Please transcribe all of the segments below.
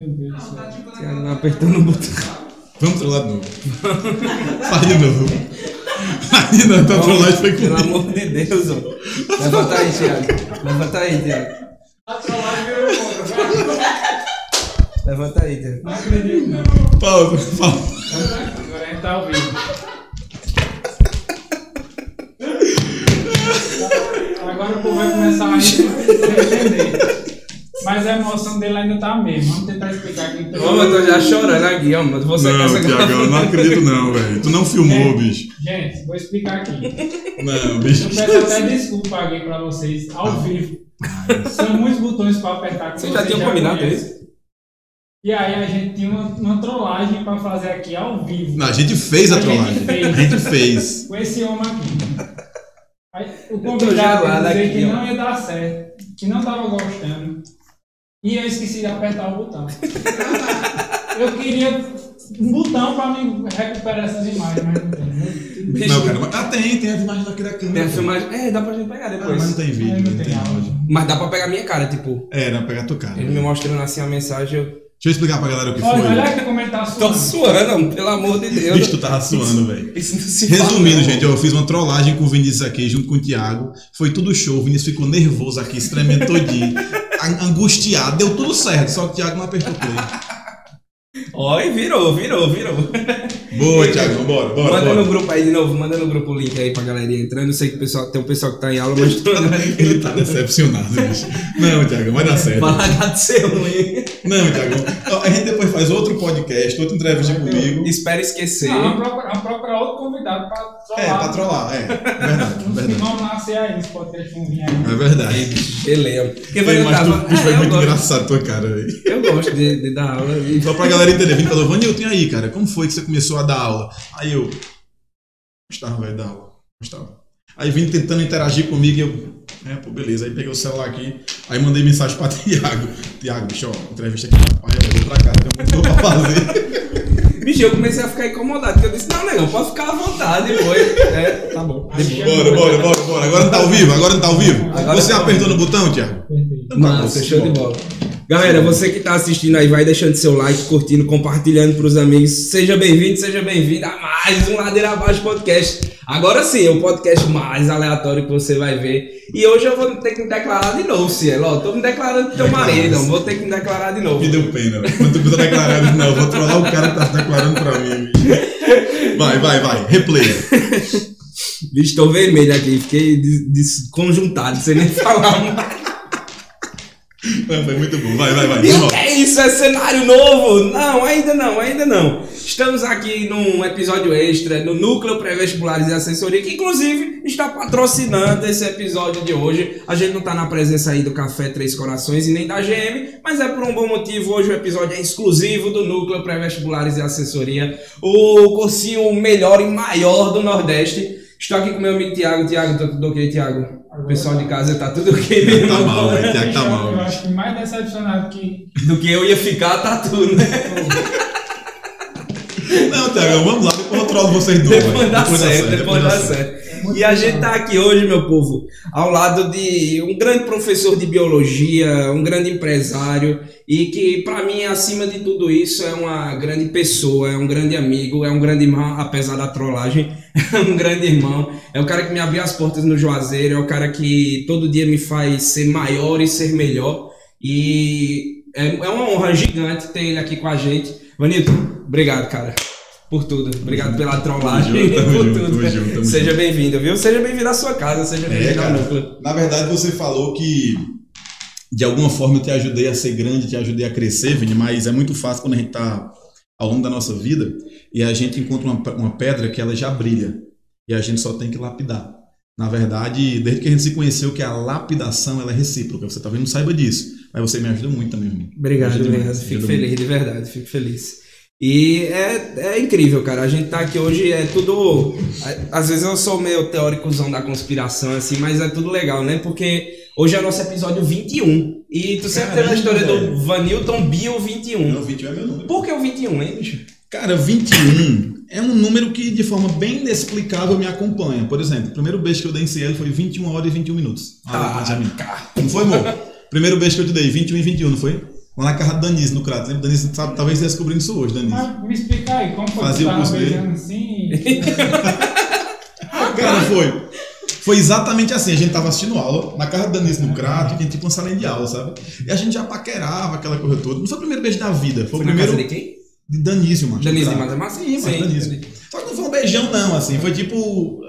Meu Deus do céu. Tiago não apertando o botão. Vamos trollar de novo. Faz de novo. De novo, tua trollagem foi Pelo comigo. amor de Deus, ó. Levanta aí, Tiago. Levanta aí, Tiago. Levanta aí, Tiago. Não acredito, não. Pausa, pausa. Agora a gente tá ao vivo. Agora o povo vai começar a rir sem entender. A emoção dele ainda tá a mesma. Vamos tentar explicar aqui. então. Ô, eu tô já chorando aqui, ó. Mas você Não, Tiago, eu não acredito não, velho. Tu não filmou, bicho. Gente, vou explicar aqui. Não, bicho. Eu peço até desculpa aqui pra vocês, ao vivo. São muitos botões pra apertar. Vocês já tinham combinado conhecem. E aí a gente tinha uma, uma trollagem pra fazer aqui ao vivo. Não, a gente fez a A gente trollagem. fez. A gente fez. Com esse homem aqui. Aí, o convidado gelado ia dizer aqui, que não ia dar certo, que não tava gostando. E eu esqueci de apertar o botão. eu queria um botão pra me recuperar essas imagens, mas não tem. Bicho, Não, cara, mas ah, tem, tem as imagens daqui da Tem câmera. a filmagem. É, dá pra gente pegar Ah, depois. mas não tem vídeo, não tem áudio. Mas dá pra pegar a minha cara, tipo. É, não, pegar tua cara. Ele me mostrando assim a mensagem, eu Deixa eu explicar pra galera o que Olha, olha foi. aqui como ele tá tô suando. suando, pelo amor de Deus. Bicho, tu tava suando, velho. Isso não se fala, Resumindo, não. gente, eu fiz uma trollagem com o Vinícius aqui, junto com o Thiago. Foi tudo show. O Vinícius ficou nervoso aqui, se tremendo todinho. An- Angustiado. Deu tudo certo, só que o Thiago não apertou play. E virou, virou, virou. Boa, Thiago, bora, bora, manda bora. no grupo aí de novo, manda no grupo o link aí pra galerinha entrando. Eu sei que o pessoal, tem um pessoal que tá em aula, mas Ele tá decepcionado, bicho. Não, Thiago, vai dar certo. vai largar de ser ruim. Não, Thiago. A gente depois faz outro podcast, outra entrevista comigo. Espera esquecer. Não, procurar outro convidado pra trollar. É, pra trollar, é. Verdade, que verdade. vão nascer aí podcast que vão vir aí. É verdade. Beleza. Porque vai mas tu, bicho, É, muito gosto, engraçado a tua cara, velho. eu gosto de, de dar aula. E... Só pra galera entender, Vini falou, Vanilton, e aí, cara, como foi que você começou a dar aula? Aí eu, gostava, velho, da aula, gostava. Aí vim tentando interagir comigo e eu, é, pô, beleza. Aí peguei o celular aqui, aí mandei mensagem pra Tiago. Tiago, bicho, ó, entrevista aqui, rapaz, eu vou pra cá, tem um pouco pra fazer. Bicho, eu comecei a ficar incomodado. Porque eu disse, não, negão, pode ficar à vontade depois. É, tá bom. Bora, bora, bora, bora. Agora não tá ao vivo, agora não tá ao vivo. Agora Você tá apertou no botão, Tiago? Perfeito. Tá Massa, show de bola. Galera, você que tá assistindo aí, vai deixando seu like, curtindo, compartilhando pros amigos. Seja bem-vindo, seja bem-vindo a mais um Ladeira Abaixo Podcast. Agora sim, é o podcast mais aleatório que você vai ver. E hoje eu vou ter que me declarar de novo, Cielo. Ó, tô me declarando teu marido, não vou ter que me declarar de novo. Me deu pena, velho. Quando tu precisa declarar, eu disse, não, vou trollar o cara que tá se declarando pra mim. Vai, vai, vai. Replay. Bicho, tô vermelho aqui, fiquei des- desconjuntado, sem nem falar. Foi muito bom. Vai, vai, vai. E o que é isso? É cenário novo? Não, ainda não, ainda não. Estamos aqui num episódio extra no Núcleo Pré-Vestibulares e Assessoria, que inclusive está patrocinando esse episódio de hoje. A gente não está na presença aí do Café Três Corações e nem da GM, mas é por um bom motivo. Hoje o episódio é exclusivo do Núcleo Pré-Vestibulares e Assessoria, o cursinho melhor e maior do Nordeste. Estou aqui com meu amigo Tiago. Tiago, tá tudo ok, Tiago? O pessoal de casa tá tudo ok Tá mesmo? mal, velho. Tiago tá mal. eu acho que mais decepcionado que. Do que eu ia ficar, tá tudo, né? Não, Tiagão, vamos lá. Eu trolo vocês dois. Depois dá certo, depois dá certo. E a gente tá aqui hoje, meu povo, ao lado de um grande professor de biologia, um grande empresário e que para mim, acima de tudo isso, é uma grande pessoa, é um grande amigo, é um grande irmão, apesar da trollagem, é um grande irmão, é o cara que me abriu as portas no Juazeiro, é o cara que todo dia me faz ser maior e ser melhor e é, é uma honra gigante ter ele aqui com a gente. Vanito, obrigado, cara. Por tudo. Obrigado pela trollagem. Tamo junto, por junto, tudo. tamo junto, tamo Seja bem-vindo, viu? Seja bem-vindo à sua casa, seja É, bem-vindo ao cara. núcleo. Na verdade, você falou que de alguma forma eu te ajudei a ser grande, te ajudei a crescer, Vini, mas é muito fácil quando a gente tá ao longo da nossa vida e a gente encontra uma, uma pedra que ela já brilha e a gente só tem que lapidar. Na verdade, desde que a gente se conheceu que a lapidação ela é recíproca, você talvez não saiba disso, mas você me ajuda muito também. Vini. Obrigado, me Fico feliz, de verdade, fico feliz. E é, é incrível, cara. A gente tá aqui hoje, é tudo. a- Às vezes eu sou meio teóricozão da conspiração, assim, mas é tudo legal, né? Porque hoje é o nosso episódio 21. E tu sempre teve a história velho. do Vanilton Bio 21. Não, 21 é meu número. Por que o 21, hein, bicho? Cara, 21 é um número que de forma bem inexplicável me acompanha. Por exemplo, o primeiro beijo que eu dei em CL foi 21 horas e 21 minutos. Ah, Ah, ah, Não foi, amor? Primeiro beijo que eu te dei, 21 e 21, não foi? Lá na casa do Danise, no Crato. Lembra? Danise, sabe, talvez esteja descobrindo isso hoje, Danise. Mas me explica aí, como foi Fazia que o curso dele. beijando assim? Cara, foi. Foi exatamente assim. A gente tava assistindo aula na casa do Danise, no Crato, e tinha tipo uma salinha de aula, sabe? E a gente já paquerava aquela coisa toda. Não foi o primeiro beijo da vida, foi, Foi o na primeiro casa de quem? de Danísio, mano. Danise, Crato. mas é massa. Sim, mas Danísio. Só que não foi um beijão, não, assim. Foi tipo.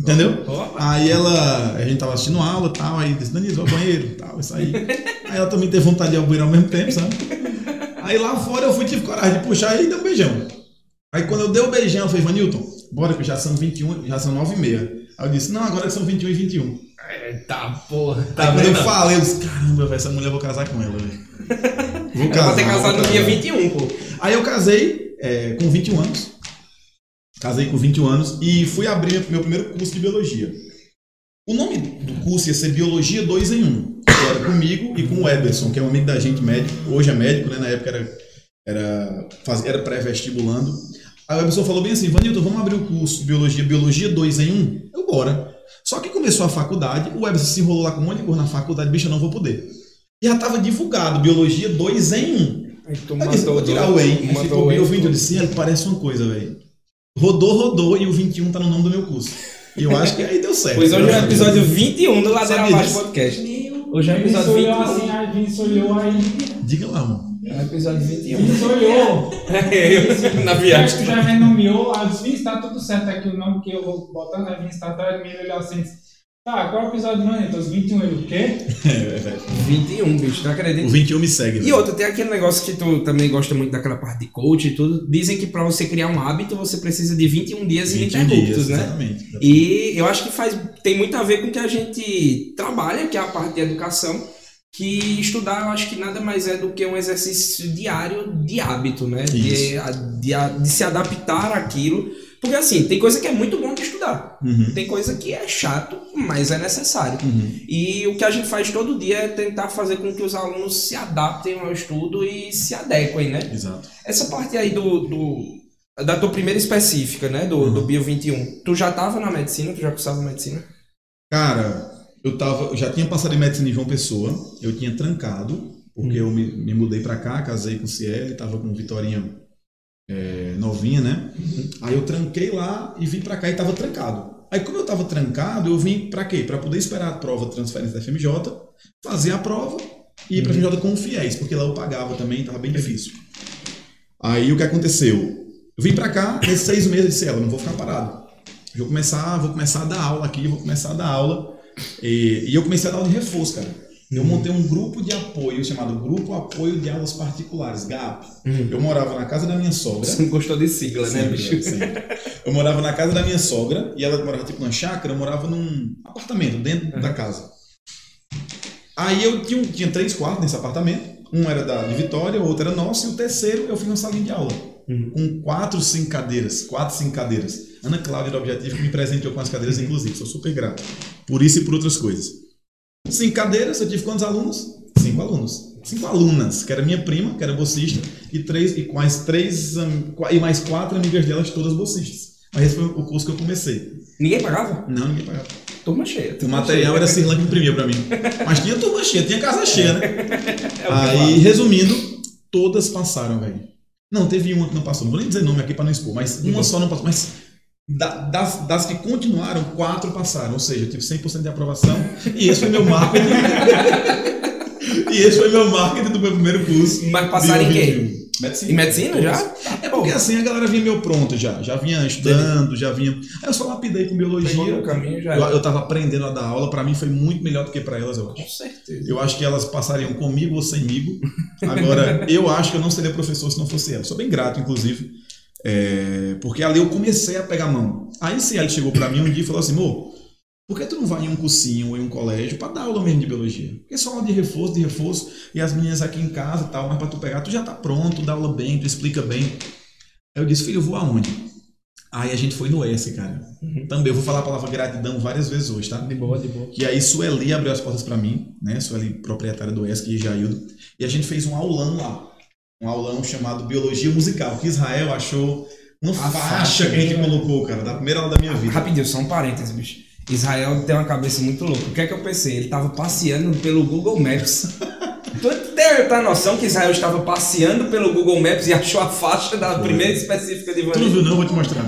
Entendeu? Opa. Aí ela, a gente tava assistindo aula e tal, aí disse, Danilo, vai ao banheiro e tal, isso aí. Aí ela também teve vontade de ir ao banheiro ao mesmo tempo, sabe? Aí lá fora eu fui, tive coragem de puxar e dei um beijão. Aí quando eu dei o beijão, eu falei, Vanilton, bora que já são 21, já são 9 e meia. Aí eu disse, não, agora são 21 e 21. Eita porra, Aí tá quando eu falei, eu disse, caramba, velho, essa mulher eu vou casar com ela, velho. Vou Era pra ter vou casado no casar. dia 21, pô. Aí eu casei é, com 21 anos. Casei com 21 anos e fui abrir meu primeiro curso de biologia. O nome do curso ia ser Biologia 2 em 1. Que era comigo e com o Eberson, que é um amigo da gente médico. Hoje é médico, né? Na época era, era, era pré-vestibulando. Aí o Eberson falou bem assim, Vanilton, vamos abrir o curso de Biologia, Biologia 2 em 1? Eu, bora. Só que começou a faculdade, o Eberson se enrolou lá com um monte de coisa na faculdade, bicho, eu não vou poder. E já estava divulgado, Biologia 2 em 1. Aí Eu disse, vou tirar o matou ficou o bem Whey. o 20, eu disse, ele parece uma coisa, velho. Rodou, rodou e o 21 tá no nome do meu curso. E eu acho que aí deu certo. Pois hoje é o a episódio 21 do Ladeira Abaixo? Podcast. Hoje é o episódio olhou 21. assim, aí Vinícius olhou aí. Diga lá, mano. É o episódio 21. Vinícius olhou. Eu, na Acho viagem. que já renomeou. Disse, Vinícius, tá tudo certo aqui o nome que eu vou botando. Aí Vinícius tá atrás de mim, ele olhou assim. Tá, qual é o episódio de manhã? Os 21 ele o quê? É, velho. 21, bicho, tu O acredita? 21 me segue. E velho. outra, tem aquele negócio que tu também gosta muito daquela parte de coach e tudo. Dizem que pra você criar um hábito, você precisa de 21 dias 21 ininterruptos, dias, né? Exatamente. E eu acho que faz, tem muito a ver com o que a gente trabalha, que é a parte de educação, que estudar eu acho que nada mais é do que um exercício diário de hábito, né? De, de, de se adaptar àquilo. Porque assim, tem coisa que é muito bom de estudar. Uhum. Tem coisa que é chato, mas é necessário. Uhum. E o que a gente faz todo dia é tentar fazer com que os alunos se adaptem ao estudo e se adequem, né? Exato. Essa parte aí do, do- da tua primeira específica, né, do, do Bio 21, tu já tava na medicina, tu já cursava medicina? Cara, eu tava, eu já tinha passado em medicina em João Pessoa, eu tinha trancado, porque eu me, me mudei pra cá, casei com o Ciel, tava com Vitorinha é, novinha, né? Aí eu tranquei lá e vim pra cá e tava trancado. Aí como eu tava trancado, eu vim pra quê? Pra poder esperar a prova de transferência da FMJ, fazer a prova e ir pra FMJ com fiéis, porque lá eu pagava também, tava bem difícil. Aí o que aconteceu? Eu vim pra cá, nesses seis meses, eu disse, ela, não vou ficar parado. Vou começar, vou começar a dar aula aqui, vou começar a dar aula. E, e eu comecei a dar aula de reforço, cara. Eu montei um grupo de apoio chamado Grupo Apoio de Aulas Particulares, GAP. Eu morava na casa da minha sogra. Você não gostou de sigla, né, bicho? sempre. Eu morava na casa da minha sogra e ela morava tipo numa chácara, eu morava num apartamento dentro da casa. Aí eu tinha, tinha três quartos nesse apartamento. Um era da de Vitória, o outro era nosso, e o terceiro eu fiz uma salinha de aula. Uhum. Com quatro, cinco cadeiras. Quatro, cinco cadeiras. Ana Cláudia do Objetivo que me presenteou com as cadeiras, inclusive. Sou super grato. Por isso e por outras coisas. Cinco cadeiras, eu tive quantos alunos? Cinco alunos. Cinco alunas, que era minha prima, que era bolsista, e três, e mais três, hum, e mais quatro amigas delas, todas bolsistas. Mas esse foi o curso que eu comecei. Ninguém pagava? Não, ninguém pagava. Turma cheia. O turma material cheia. era Cirlan que imprimia pra mim. Mas tinha turma cheia, tinha casa cheia, né? É o que Aí, resumindo, todas passaram, velho. Não, teve uma que não passou. Não vou nem dizer nome aqui pra não expor, mas uma só não passou. Mas das, das que continuaram, quatro passaram. Ou seja, eu tive 100% de aprovação. E esse foi meu marketing. e esse foi meu marketing do meu primeiro curso. Mas passaram em quê? 21. Medicina. Em medicina já? É porque assim a galera vinha meio pronto já. Já vinha estudando, já vinha. Aí eu só lapidei com biologia. caminho já. Eu, eu tava aprendendo a dar aula, pra mim foi muito melhor do que pra elas, eu acho. Com certeza. Eu acho que elas passariam comigo ou semigo. Agora, eu acho que eu não seria professor se não fosse ela. Sou bem grato, inclusive, é, porque ali eu comecei a pegar a mão. Aí se ela chegou pra mim um dia e falou assim, amor, por que tu não vai em um cursinho ou em um colégio pra dar aula mesmo de biologia? Porque é só aula de reforço, de reforço, e as meninas aqui em casa e tal, mas pra tu pegar, tu já tá pronto, dá aula bem, tu explica bem. Aí eu disse, filho, eu vou aonde? Aí a gente foi no S, cara. Também, eu vou falar a palavra gratidão várias vezes hoje, tá? De boa, de boa. Que aí Sueli abriu as portas para mim, né? Sueli, proprietária do ESC e Jaildo. E a gente fez um aulão lá. Um aulão chamado Biologia Musical, que Israel achou uma A faixa, que a gente né? colocou, cara, da primeira aula da minha vida. Rapidinho, só um parênteses, bicho. Israel tem uma cabeça muito louca. O que é que eu pensei? Ele tava passeando pelo Google Maps. Tu tem a noção que Israel estava passeando pelo Google Maps e achou a faixa da Foi. primeira específica de Tu não viu não? Vou te mostrar.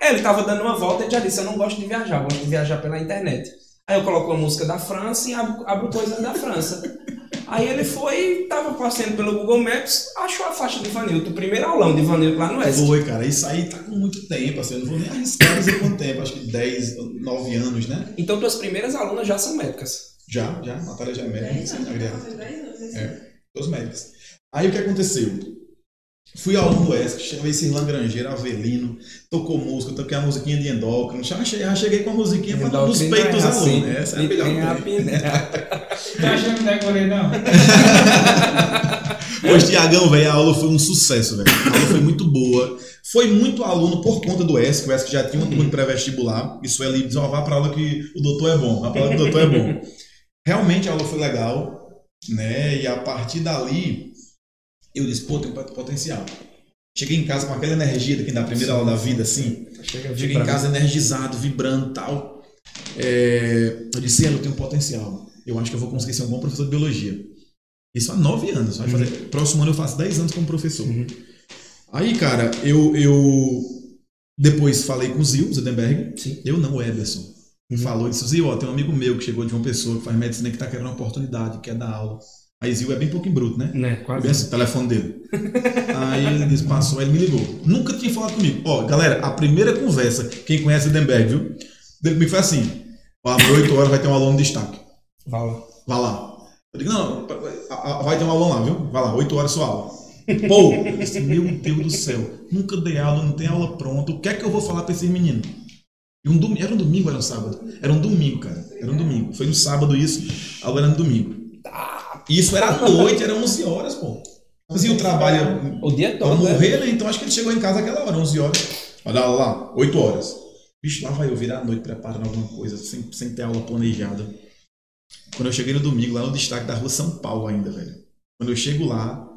É, ele estava dando uma volta e já disse: Eu não gosto de viajar, eu gosto de viajar pela internet. Aí eu coloco a música da França e abro, abro coisas da França. Aí ele foi, tava passeando pelo Google Maps, achou a faixa de Vanilto, o primeiro aulão de Vanilto lá no Oeste. Foi, cara. Isso aí tá com muito tempo, assim. Eu não vou nem arriscar dizer quanto tempo. Acho que 10, 9 anos, né? Então tuas primeiras alunas já são médicas. Já, já. Natália já é médica. Dez sim, anos, na verdade. faz dez anos, assim. É, médicas. Aí o que aconteceu? Fui aluno do ESC, chamei Cirlan Grangeiro, Avelino, tocou música, toquei a musiquinha de endócrino, já cheguei, já cheguei com a musiquinha pra dar dos Endócrino peitos é dos assim, alunos. Essa é a melhor. a né? piné. Tá achando que decorei, não? Pois, Tiagão, velho, a aula foi um sucesso, velho. A aula foi muito boa. Foi muito aluno por conta do ESC, o ESC já tinha uma turma de pré-vestibular. Isso é ali, diz, ó, vá pra aula que o doutor é bom, vá pra aula que o doutor é bom. Realmente a aula foi legal, né? E a partir dali, eu disse, pô, tem potencial. Cheguei em casa com aquela energia daqui da primeira aula da vida, assim. Chega Cheguei em casa energizado, vibrando e tal. É, eu disse, eu tenho potencial. Eu acho que eu vou conseguir ser um bom professor de biologia. Isso há nove anos. Vai fazer, Próximo ano eu faço dez anos como professor. Uhum. Aí, cara, eu, eu depois falei com o Zil Zedenberg. Sim. Eu não, o Eberson. Uhum. Falou, disse, Zil, ó, tem um amigo meu que chegou de uma pessoa que faz medicina que tá querendo uma oportunidade, quer dar aula. Aí Zil é bem pouquinho bruto, né? Né, Bem quase. assim, o telefone dele. Aí ele disse, passou, aí ele me ligou. Nunca tinha falado comigo. Ó, galera, a primeira conversa, quem conhece o Edenberg, viu? Dele comigo foi assim: ó, às 8 horas vai ter um aluno de destaque. Fala. Vá lá. Eu digo, não, vai ter um aluno lá, viu? Vai lá, 8 horas sua aula. Pô, eu disse, meu Deus do céu, nunca dei aula, não tem aula pronta. O que é que eu vou falar pra esses meninos? E um domingo, era um domingo ou era um sábado? Era um domingo, cara. Era um domingo. Foi no sábado isso, a aula era no domingo. Isso era à noite, era 11 horas, pô. Fazia o trabalho O dia Pra todo, né? morrer, né? Então acho que ele chegou em casa aquela hora, 11 horas. Olha lá, lá, 8 horas. Bicho, lá vai eu virar a noite preparando alguma coisa, sem, sem ter aula planejada. Quando eu cheguei no domingo, lá no destaque da rua São Paulo ainda, velho. Quando eu chego lá,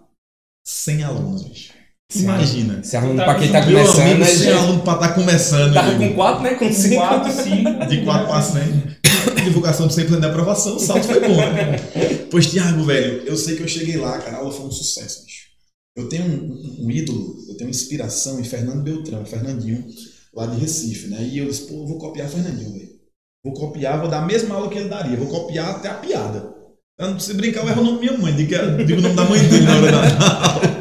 100 alunos, bicho. Imagina. Esse aluno Tá pra quem tá começando, amigo, 100 gente? alunos pra estar começando, Tava meu com. 4, né? Com 5. 4, 5. De 4 para 100. Divulgação de 100% da aprovação, o salto foi bom, né? Pois, Thiago, velho, eu sei que eu cheguei lá, cara, a aula foi um sucesso, bicho. Eu tenho um, um- um ídolo, eu tenho uma inspiração em Fernando Beltrão, Fernandinho, lá de Recife, né? E eu disse, pô, eu vou copiar Fernandinho, velho. Vou copiar, vou dar a mesma aula que ele daria, vou copiar até a piada. Eu não preciso brincar, eu erro o nome da minha mãe, digo, digo o nome da mãe dele na hora da aula.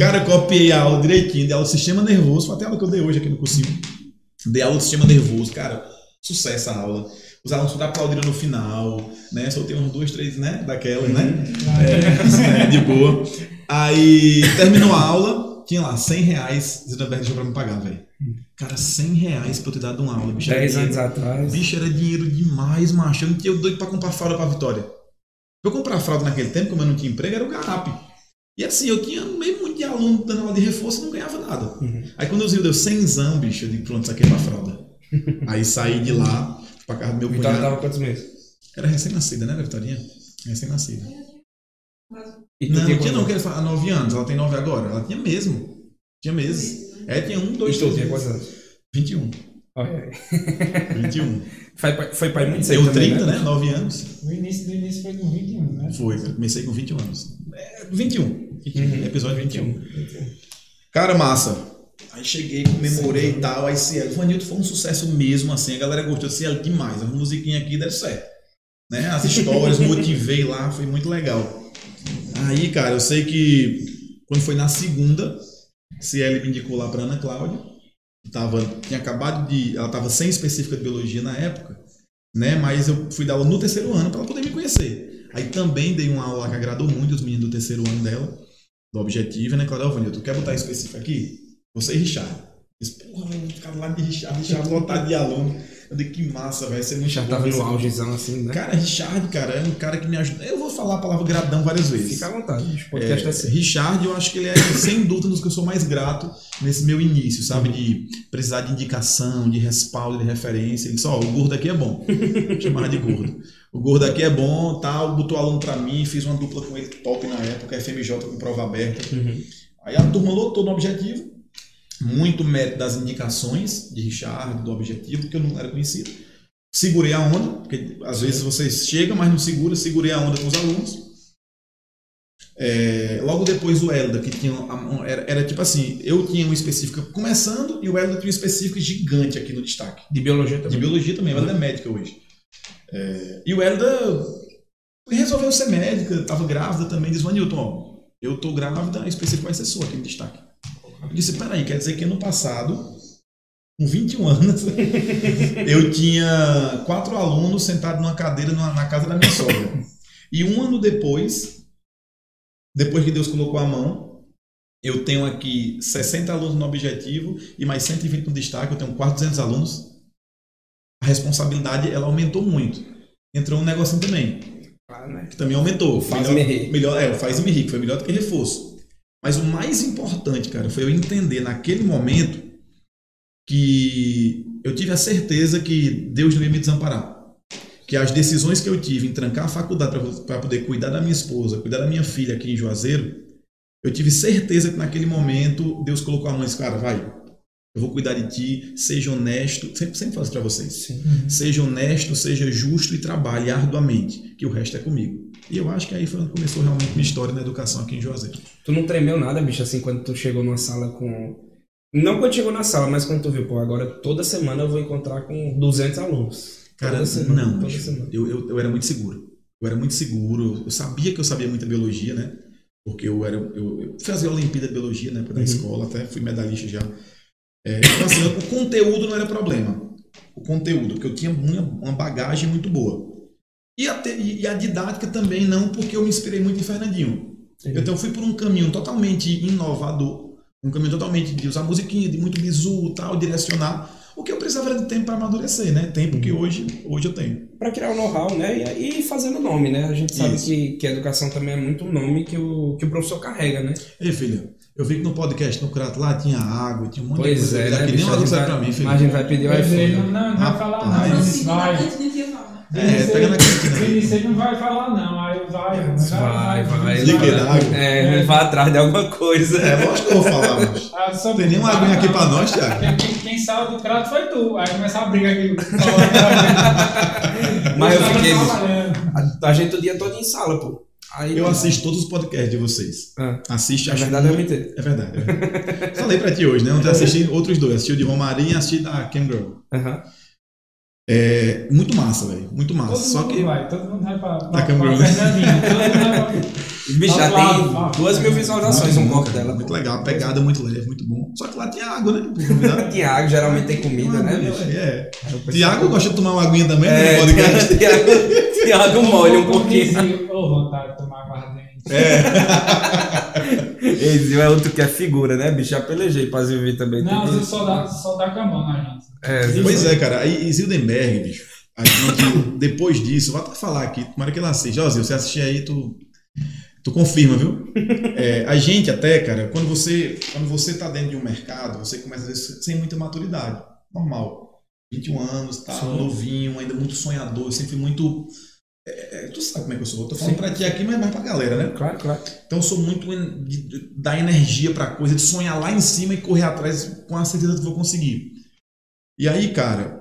Cara, eu copiei a aula direitinho, dei aula de sistema nervoso, foi até a aula que eu dei hoje aqui no cursinho. Dei aula de sistema nervoso, cara, sucesso a aula. Os alunos foram aplaudiram no final, né? Soltei uns dois, três, né? Daquelas, né? É, de boa. Aí terminou a aula, tinha lá 100 reais, Zedenberg deixou pra me pagar, velho. Cara, 100 reais pra eu ter dado uma aula, bicho. era 10 dinheiro. anos atrás. Bicho, era dinheiro demais, macho. Eu não tinha doido pra comprar fralda pra Vitória. Pra eu comprar fralda naquele tempo, como eu não tinha emprego, era o garrape. E assim, eu tinha meio muito de aluno dando aula de reforço e não ganhava nada. Uhum. Aí quando o Zil deu 100 bicho, eu digo, pronto, isso aqui é pra fralda. Aí saí de lá, pra casa do meu Vitória cunhado. tava quantos meses? Era recém-nascida, né, Vitorinha? Recém-nascida. Não, tinha não tinha não, que ele fala 9 anos, ela tem 9 agora. Ela tinha mesmo. Tinha meses. É, tinha um, dois, E tu três tinha meses. quantos anos? 21. Olha aí. 21. Foi, pra- foi pra ir muito cedo Deu também, 30, né? 9 anos. O início do início foi com 21, né? Foi, eu comecei com 21 anos. É, 21. 21. Uhum. Episódio 21. 21. Cara, massa. Aí cheguei, comemorei e tal. Aí Cielo, Vanilton foi um sucesso mesmo, assim. A galera gostou de Cielo demais. A musiquinha aqui deve ser. Né? As histórias, motivei lá, foi muito legal. Aí, cara, eu sei que quando foi na segunda, Cielo me indicou lá pra Ana Cláudia. Tava, tinha acabado de. Ela tava sem específica de biologia na época, né? Mas eu fui dar aula no terceiro ano para ela poder me conhecer. Aí também dei uma aula que agradou muito os meninos do terceiro ano dela, do objetivo, né? Claudio Vanil, tu quer botar específico aqui? Você e Richard. Disse, porra, eu ficar lá de Richard, Richard lotado de aluno. Eu disse, que massa, vai ser muito Já bom tava no augezão assim, né? Cara, Richard, cara, é um cara que me ajuda. Eu vou falar a palavra gratidão várias vezes. Fica à vontade. O podcast é, É, assim. Richard, eu acho que ele é, sem dúvida, um dos que eu sou mais grato nesse meu início, sabe? De precisar de indicação, de respaldo, de referência. Ele disse, ó, o gordo aqui é bom. Chamava de gordo. O gordo aqui é bom, tal, botou aluno pra mim, fiz uma dupla com ele top na época, FMJ com prova aberta. Uhum. Aí a turma lotou no objetivo. Muito mérito das indicações de Richard, do objetivo, que eu não era conhecido. Segurei a onda, porque às vezes vocês chegam, mas não segura. Segurei a onda com os alunos. É, logo depois o Elda, que tinha. a- Era, era tipo assim, eu tinha um específico começando e o Elda tinha um específico gigante aqui no destaque. De biologia De também. biologia também, o Elda é médica hoje. É, e o Elda resolveu ser médica, estava grávida também, disse, Vanilton, eu tô grávida, a específico vai ser sua aqui no destaque. Eu disse, peraí, quer dizer que ano passado, com 21 anos, eu tinha quatro alunos sentados numa cadeira numa- na casa da minha sogra. E um ano depois, depois que Deus colocou a mão, eu tenho aqui 60 alunos no objetivo e mais 120 no destaque, eu tenho quase 200 alunos. A responsabilidade, ela aumentou muito. Entrou um negocinho também, Claro, né? que também aumentou. Faz-me rir. Melhor, é, o faz-me rir, que foi melhor do que reforço. Mas o mais importante, cara, foi eu entender naquele momento que eu tive a certeza que Deus não ia me desamparar. Que as decisões que eu tive em trancar a faculdade para poder cuidar da minha esposa, cuidar da minha filha aqui em Juazeiro, eu tive certeza que naquele momento Deus colocou a mão e disse, cara, vai, eu vou cuidar de ti, seja honesto, sempre, sempre falo isso para vocês. Seja honesto, seja justo e trabalhe arduamente, que o resto é comigo. E eu acho que aí foi quando começou realmente minha história na educação aqui em Juazeiro. Tu não tremeu nada, bicho, assim, quando tu chegou numa sala com. Não quando chegou na sala, mas quando tu viu, pô, agora toda semana eu vou encontrar com 200 alunos. Cara, toda semana, não, toda semana. Eu, eu, eu era muito seguro. Eu era muito seguro. Eu sabia que eu sabia muita biologia, né? Porque eu era. Eu, eu fazia a Olimpíada de Biologia, né? Da Uhum. escola, até fui medalhista já. É, então, assim, o conteúdo não era problema. O conteúdo, porque eu tinha uma, uma bagagem muito boa. E a, te- e a didática também não, porque eu me inspirei muito em Fernandinho. Então eu fui por um caminho totalmente inovador. Um caminho totalmente de usar musiquinha, de muito bizu tal, direcionar. O que eu precisava era de tempo para amadurecer, né? Tempo Uhum. que hoje, hoje eu tenho. Pra criar o know-how, né? E, e fazendo nome, né? A gente sabe Isso. que, que a educação também é muito um nome que o, que o professor carrega, né? Ei, filha, eu vi que no podcast, no Crato, lá tinha água, tinha um monte Pois de coisa. é, né, que nem uma luz pra mim, filho. Mas a gente vai pedir o iPhone. não, não, não vai falar não. Vinícius vai. É, pega na cantina. Vinícius não vai falar não. Aí vai, Vai, vai. Que vai. água? É, vai atrás de alguma coisa. É, lógico que eu vou falar, mas. Ah, só- Não tem nenhuma aguinha aqui pra nós, Thiago. Quem, quem, saiu do crato foi tu. Aí começar a briga aqui. Mas eu fiquei- trabalhando. A, a gente o dia todo em sala, pô. Aí, Eu assisto todos os podcasts de vocês. Ah, Assiste, é acho verdade ou é muito- mentira? É verdade. é verdade. Falei pra ti hoje, né? Ontem eu assisti outros dois. Assisti o de Romarinho e assisti da Cam Girl. É muito massa, velho. Muito massa. Todo Só mundo que. vai, todo mundo vai pra, pra, Tá pra câmera. Fernandinha. Todo mundo vai pra... Bicho, já Lá, tem lá. duas mil visualizações um corte dela. Muito legal. A pegada muito leve, muito bom. Só que lá tinha água, né? Tiago geralmente tem comida, né, bicho? É. Pessoal- Tiago gosta de tomar uma aguinha também É, no podcast. Tiago, Tiago molha um pouquinho. Ô, vontade de tomar aguardente. Esse é outro que é figura, né, bicho? Já pelejei pra Zilvi também. Não, você só dá, só dá com a mão na gente. É, Pois é, cara. Aí e Zildenberg, bicho. A gente, depois disso, vou até falar aqui, tomara que ele assista. Ó, Zil, você assistir aí, tu, tu confirma, viu? É, a gente até, cara, quando você, quando você tá dentro de um mercado, você começa às vezes sem muita maturidade. Normal. 21 anos, tá Sim. novinho, ainda muito sonhador, eu sempre fui muito. É, é, tu sabe como é que eu sou. Eu tô falando Sim. pra ti aqui, mas mais pra galera, né? Claro, claro. Então eu sou muito de, de dar energia pra coisa, de sonhar lá em cima e correr atrás com a certeza que vou conseguir. E aí, cara,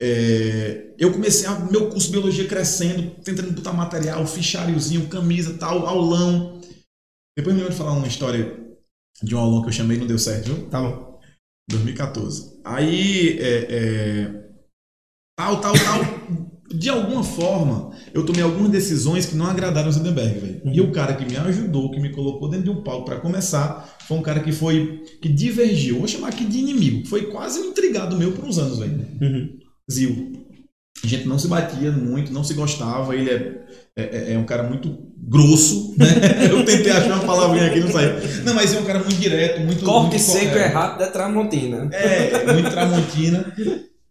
é, eu comecei a, meu curso de biologia crescendo, tentando botar material, fichariozinho, camisa, tal, aulão. Depois me lembro de falar uma história de um aulão que eu chamei e não deu certo, viu? Tá bom. 2014. Aí, é, é, tal, tal, tal. De alguma forma, eu tomei algumas decisões que não agradaram o Zuckerberg, velho. E o cara que me ajudou, que me colocou dentro de um palco para começar, foi um cara que foi que divergiu. Vou chamar aqui de inimigo. Foi quase um intrigado meu por uns anos, velho. Uhum. Zil. A gente não se batia muito, não se gostava. Ele é, é, é um cara muito grosso, né? Eu tentei achar uma palavrinha aqui, não saiu. Não, mas é um cara muito direto, muito. Corte muito seco correto. é rápido é Tramontina. É, muito tramontina.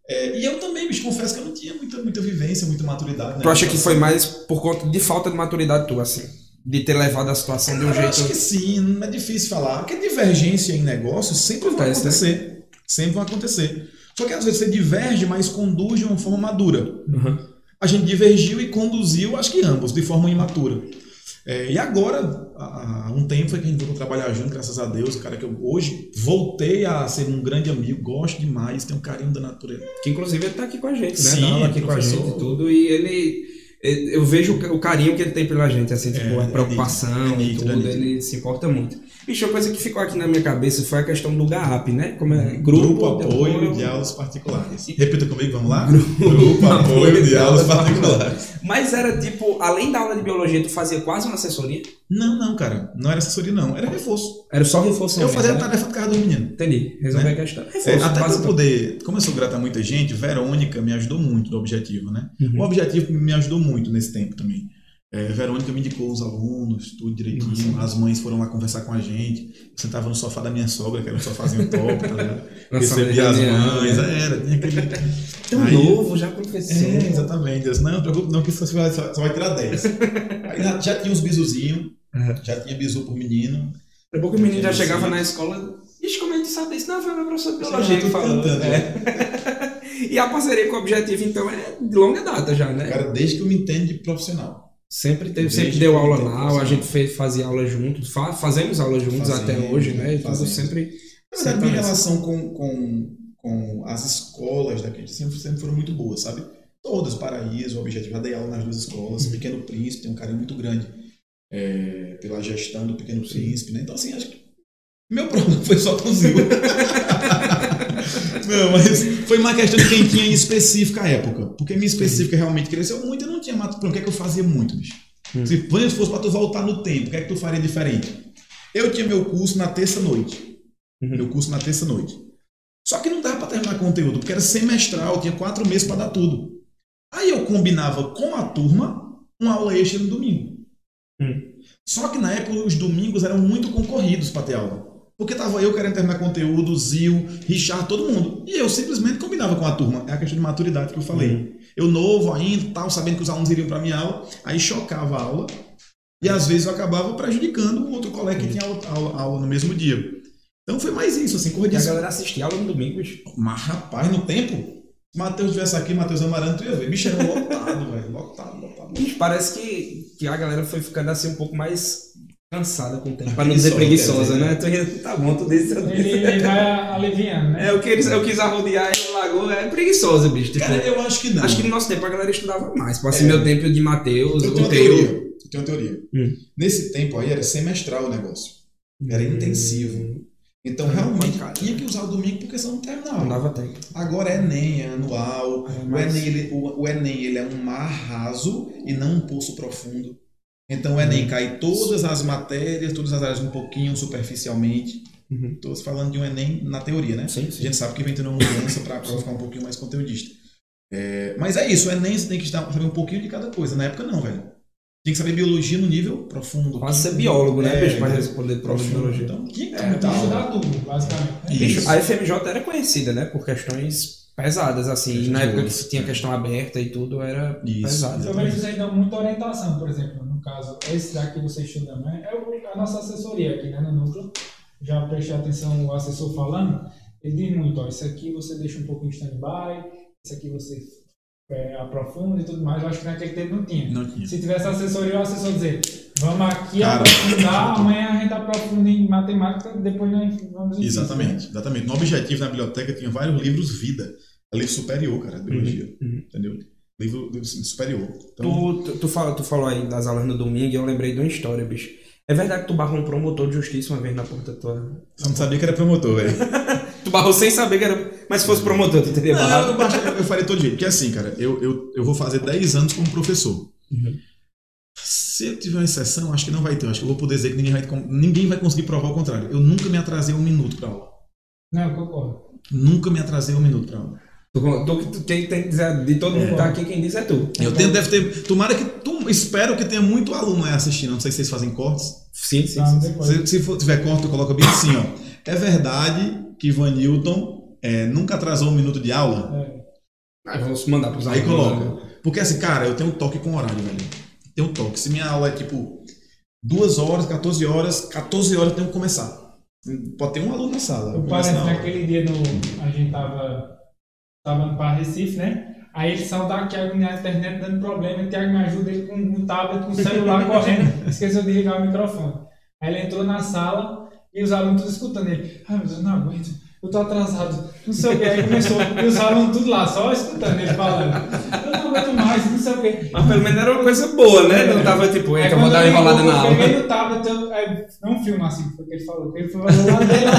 É, e eu também, bicho, confesso que eu não tinha muita, muita vivência, muita maturidade. né? Tu acha que foi mais por conta de falta de maturidade tua, assim? De ter levado a situação de um Eu jeito. acho que sim, não é difícil falar. Porque divergência em negócios sempre vai né? acontecer. Sempre vai acontecer. Só que às vezes você diverge, mas conduz de uma forma madura. Uhum. A gente divergiu e conduziu, acho que ambos, de forma imatura. É, e agora, há um tempo foi que a gente voltou a trabalhar junto, graças a Deus, cara, que eu hoje voltei a ser um grande amigo, gosto demais, tenho um carinho da natureza. Que inclusive ele tá aqui com a gente, né? Sim, Dá aqui com a gente e tudo. E ele. eu vejo o carinho que ele tem pela gente, assim, tipo, É, a preocupação é nítido, e é nítido, tudo, é nítido. ele se importa muito. Bicho, uma coisa que ficou aqui na minha cabeça foi a questão do GAP, né? Como é? Grupo, Grupo Apoio de Aulas Particulares. Repita comigo, vamos lá? Grupo Apoio de Aulas Particulares. Mas era tipo, além da aula de biologia, tu fazia quase uma assessoria? Não, não, cara. Não era assessoria, não. Era reforço. Era só reforço Eu mesmo, fazia a né? tarefa do carro do menino. Entendi, resolver Né? a questão. É, Reforço, até para eu poder, como eu sou grato a muita gente, Verônica me ajudou muito no objetivo, né? Uhum. O objetivo me ajudou muito nesse tempo também. É, Verônica me indicou os alunos, tudo direitinho. As mães foram lá conversar com a gente. Eu sentava no sofá da minha sogra, que era um sofazinho top, tá ligado? Recebia as mães, né? era, tinha aquele. Tão Aí- novo, já professor. É, exatamente. Eu disse, não, preocupe não, que você vai, só, só vai tirar 10. Aí já, já tinha os bisuzinhos, Uhum. já tinha bisu por menino. Daqui a pouco o menino já chegava na escola. Ixi, como a gente sabe isso? Não, foi meu professor de biologia que falou. cantando, É. e a parceria com o objetivo, então, é de longa data já, né? Cara, desde que eu me entendo de profissional. Sempre, teve, Desde sempre deu aula lá, a gente fez, fazia aula juntos, fa- fazemos aula juntos Fazemos, até hoje, né? E tudo fazemos. sempre. Na verdade, sempre minha relação com, com, com as escolas daqui sempre, sempre foram muito boas, sabe? Todas, Paraíso, o Objetivo, já dei aula nas duas escolas. Pequeno Príncipe tem um carinho muito grande é, pela gestão do Pequeno Príncipe, né? Então, assim, acho que meu problema foi só com o Zil. Não, mas foi uma questão de quem tinha em específica a época. Porque minha específica realmente cresceu muito e não tinha mato. O que é que eu fazia muito, bicho? Hum. Se quando fosse pra tu voltar no tempo, o que é que tu faria diferente? Eu tinha meu curso na terça-noite. Uhum. Meu curso na terça-noite. Só que não dava pra terminar conteúdo, porque era semestral, tinha quatro meses pra dar tudo. Aí eu combinava com a turma uma aula extra no domingo. Hum. Só que na época os domingos eram muito concorridos pra ter aula. Porque tava eu querendo terminar conteúdo, Zil, Richard, todo mundo. E eu simplesmente combinava com a turma. É a questão de maturidade que eu falei. Eu novo ainda, tal, sabendo que os alunos iriam pra minha aula, aí chocava a aula. E às vezes eu acabava prejudicando o outro colega que tinha aula, aula- aula no mesmo dia. Então foi mais isso, assim, E a galera assistia aula no domingo, bicho. Mas rapaz, no tempo, se Matheus estivesse aqui, Matheus Amaranto, tu ia ver. Bicho, era lotado, velho. Lotado, lotado. Parece que, que a galera foi ficando assim um pouco mais cansada com o tempo. Pra não dizer preguiçosa, né? Tu tá bom, tu disse. eu Ele, ele vai aliviando, né? É, eu quis, eu quis arrodear e o lagoa é preguiçosa, bicho. Tipo, Cara, eu acho que não. acho que no nosso tempo a galera estudava mais. Tipo assim, É. meu tempo de Matheus, eu tenho o uma teu. teoria. Eu tenho uma teoria. Hum. Nesse tempo aí era semestral o negócio. Era intensivo. Então Hum, realmente cara. tinha que usar o domingo porque senão não terminava. Não dava tempo. Agora é Enem, é anual. É, O mas- Enem, ele, o, o Enem ele é um mar raso e não um poço profundo. Então o Enem cai todas as matérias, todas as áreas um pouquinho superficialmente. Uhum. Estou falando de um Enem na teoria, né? Sim, A sim. gente sabe que vem tendo uma mudança para a ficar um pouquinho mais conteudista. É, mas é isso, o Enem você tem que saber um pouquinho de cada coisa. Na época não, velho. Tinha que saber biologia no nível profundo. Quase ser biólogo, né, É, bicho, pra responder prova de profundo. biologia. Então tinha que ter É, muita tem que aula. estudar tudo, basicamente. né? Bicho, a FMJ era conhecida, né, por questões pesadas, assim. Na época que tinha questão aberta e tudo, era Isso, pesado. Que vocês dão muita orientação, por exemplo, caso, esse daqui que você estuda, né? É a nossa assessoria aqui, né, no núcleo. Já prestei atenção o assessor falando, ele diz muito, ó, isso aqui você deixa um pouquinho em stand-by, isso aqui você é, aprofunda e tudo mais. Eu acho que naquele tempo não tinha. Não tinha. Se tivesse assessoria, o assessor dizer, vamos aqui Cara, aprofundar, amanhã a gente aprofunda em matemática, depois nós vamos em Exatamente, exatamente. No objetivo na biblioteca tinha vários livros vida. Livro superior, cara, de biologia. uhum. Entendeu? Livro, livro superior. Então, Tu, tu, tu, falou, tu falou aí das aulas no domingo e eu lembrei de uma história, bicho. É verdade que tu barrou um promotor de justiça uma vez na porta tua. eu não sabia que era promotor, velho. Tu barrou sem saber que era. Mas se fosse promotor, tu teria Não, barrado. eu, baixo- eu, eu faria todo jeito. Porque assim, cara, eu, eu, eu vou fazer 10 anos como professor. Uhum. Se eu tiver uma exceção, acho que não vai ter. Acho que eu vou poder dizer que ninguém vai, ninguém vai conseguir provar o contrário. Eu nunca me atrasei um minuto pra aula. Não, eu concordo. Nunca me atrasei um minuto pra aula. Tu, tu, tu, quem tem que dizer, de todo mundo que tá aqui, quem diz é tu. Eu tenho, deve ter. Tomara que. tu- espero que tenha muito aluno aí assistindo. Não sei se vocês fazem cortes. Sim, sim, sim. depois. Se, se for- tiver corte, tu coloca bem assim, ó. É verdade que Ivan Newton é, nunca atrasou um minuto de aula? É. Ah, vamos mandar pros Aí alunos, né? coloca. Porque assim, cara, eu tenho um toque com horário, velho. Tenho um toque. Se minha aula é tipo 2 horas, 14 horas, 14 horas eu tenho que começar. Pode ter um aluno na sala. Eu parece naquele dia no. A gente tava. Tava para Recife, né? Aí ele saiu da Thiago na internet dando problema, e Thiago me ajuda ele com um tablet, com o celular correndo. Esqueceu de ligar o microfone. Aí ele entrou na sala e os alunos escutando ele. Ai meu Deus, não aguento. Eu tô atrasado, não sei o que. Aí começou, e os alunos tudo lá, só escutando ele falando. Eu não aguento mais, não sei o que. Mas pelo menos era uma coisa boa, né? Não tava tipo, eita, vou dar uma eu enrolada na eu aula. peguei no tablet, eu, aí, não filma assim, foi o que ele falou. que Ele falou lá dele.